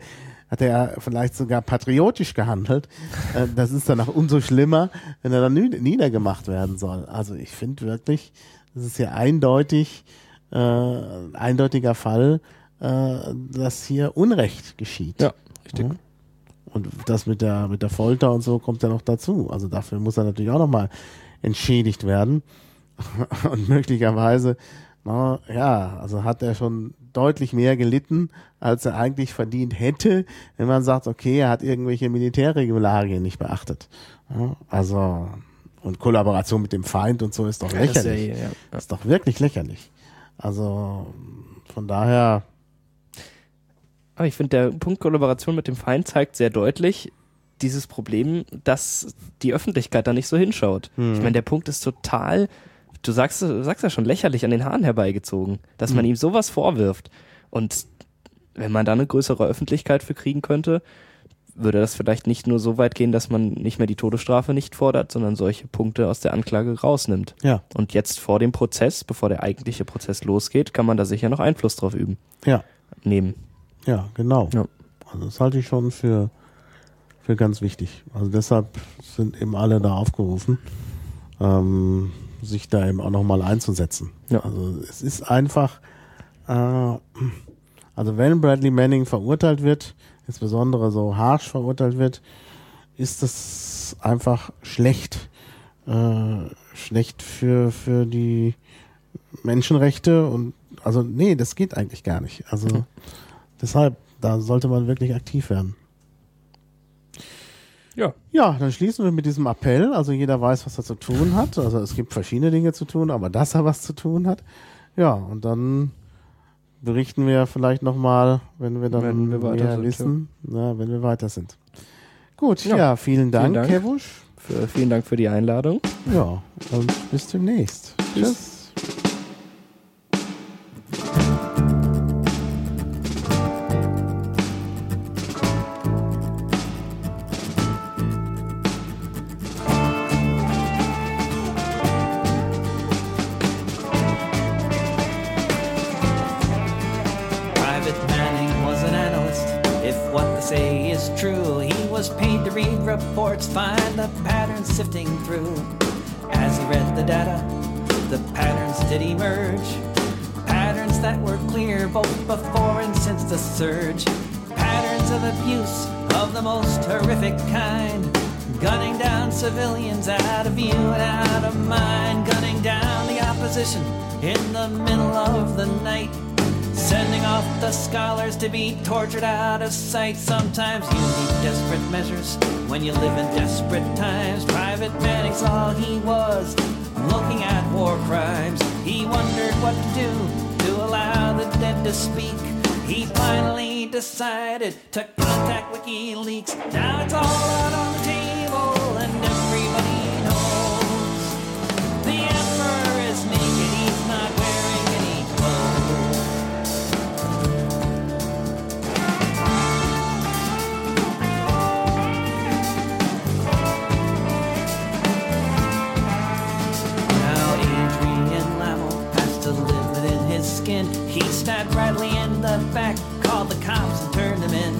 hat er vielleicht sogar patriotisch gehandelt. Äh, das ist dann auch umso schlimmer, wenn er dann nied- niedergemacht werden soll. Also ich finde wirklich, das ist ja eindeutig, äh, ein eindeutiger Fall, äh, dass hier Unrecht geschieht. Ja, richtig. Mhm. Und das mit der, mit der Folter und so kommt ja noch dazu. Also dafür muss er natürlich auch nochmal entschädigt werden. Und möglicherweise, na, ja, also hat er schon deutlich mehr gelitten, als er eigentlich verdient hätte, wenn man sagt, okay, er hat irgendwelche Militärregularien nicht beachtet. Ja, also, und Kollaboration mit dem Feind und so ist doch Das ist ja lächerlich. hier, ja. Ja. Ist doch wirklich lächerlich. Also, von daher, Aber ich finde, der Punkt Kollaboration mit dem Feind zeigt sehr deutlich dieses Problem, dass die Öffentlichkeit da nicht so hinschaut. Hm. Ich meine, der Punkt ist total, du sagst, du sagst ja schon lächerlich an den Haaren herbeigezogen, dass Hm. man ihm sowas vorwirft. Und wenn man da eine größere Öffentlichkeit für kriegen könnte, würde das vielleicht nicht nur so weit gehen, dass man nicht mehr die Todesstrafe nicht fordert, sondern solche Punkte aus der Anklage rausnimmt. ja, Und jetzt vor dem Prozess, bevor der eigentliche Prozess losgeht, kann man da sicher noch Einfluss drauf üben. ja, Nehmen. Ja, genau. Ja. Also das halte ich schon für, für ganz wichtig. Also deshalb sind eben alle da aufgerufen, ähm, sich da eben auch nochmal einzusetzen. Ja. Also es ist einfach, äh, also wenn Bradley Manning verurteilt wird, insbesondere so harsch verurteilt wird, ist das einfach schlecht. Äh, schlecht für, für die Menschenrechte und also nee, das geht eigentlich gar nicht. Also. Deshalb, da sollte man wirklich aktiv werden. Ja. Ja, dann schließen wir mit diesem Appell. Also jeder weiß, was er zu tun hat. Also es gibt verschiedene Dinge zu tun, aber dass er was zu tun hat. Ja, und dann berichten wir vielleicht nochmal, wenn wir dann Wenn wir weiter mehr sind, wissen, na, wenn wir weiter sind. Gut, ja, Ja. vielen Dank, Dank. Kevusch. Für, vielen Dank für die Einladung. Ja, und bis demnächst. Tschüss. Tschüss. Surge. Patterns of abuse of the most horrific kind. Gunning down civilians out of view and out of mind. Gunning down the opposition in the middle of the night. Sending off the scholars to be tortured out of sight. Sometimes you need desperate measures when you live in desperate times. Private Manning all he was looking at war crimes. He wondered what to do to allow the dead to speak. He finally decided to contact WikiLeaks. Now it's all out on the table stabbed Bradley in the back, called the cops and turned him in.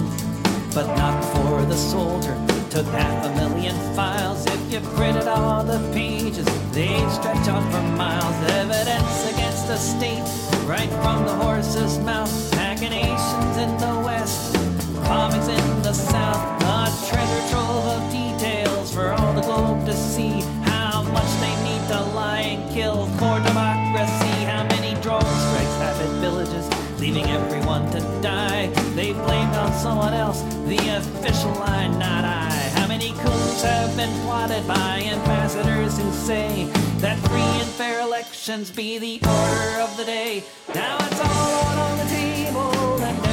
But not before the soldier took half a million files. If you printed all the pages, they'd stretch on for miles. Evidence against the state, right from the horse's mouth. Machinations in the west, comics in the south. A treasure trove of details for all the globe to see. How much they need to lie and kill leaving everyone to die. They blamed on someone else, the official lie, not I. How many coups have been plotted by ambassadors who say that free and fair elections be the order of the day? Now it's all on the table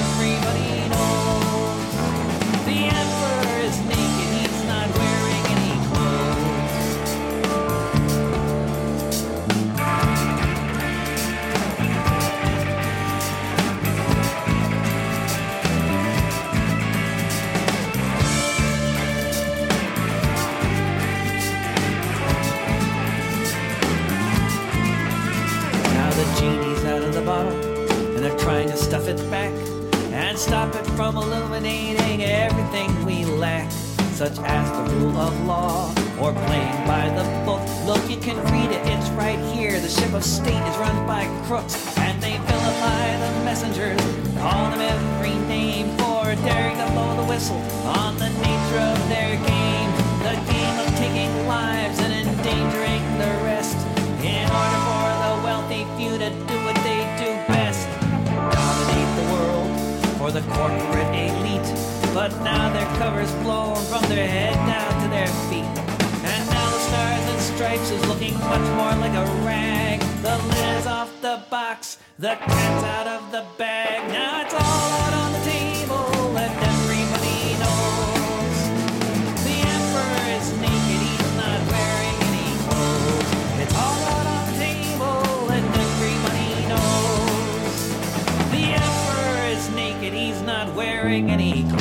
trying to stuff it back and stop it from illuminating everything we lack, such as the rule of law or playing by the book. Look, you can read it, it's right here. The ship of state is run by crooks, and they vilify the messengers, call them every name for daring to blow the whistle on the nature of their game. The game of taking lives and endangering the rest in order for the wealthy few to do what the corporate elite. But now their cover's blown from their head down to their feet. And now the stars and stripes is looking much more like a rag. The lid is off the box, the cat's out of the bag. Now it's all out on the table, wearing any clothes.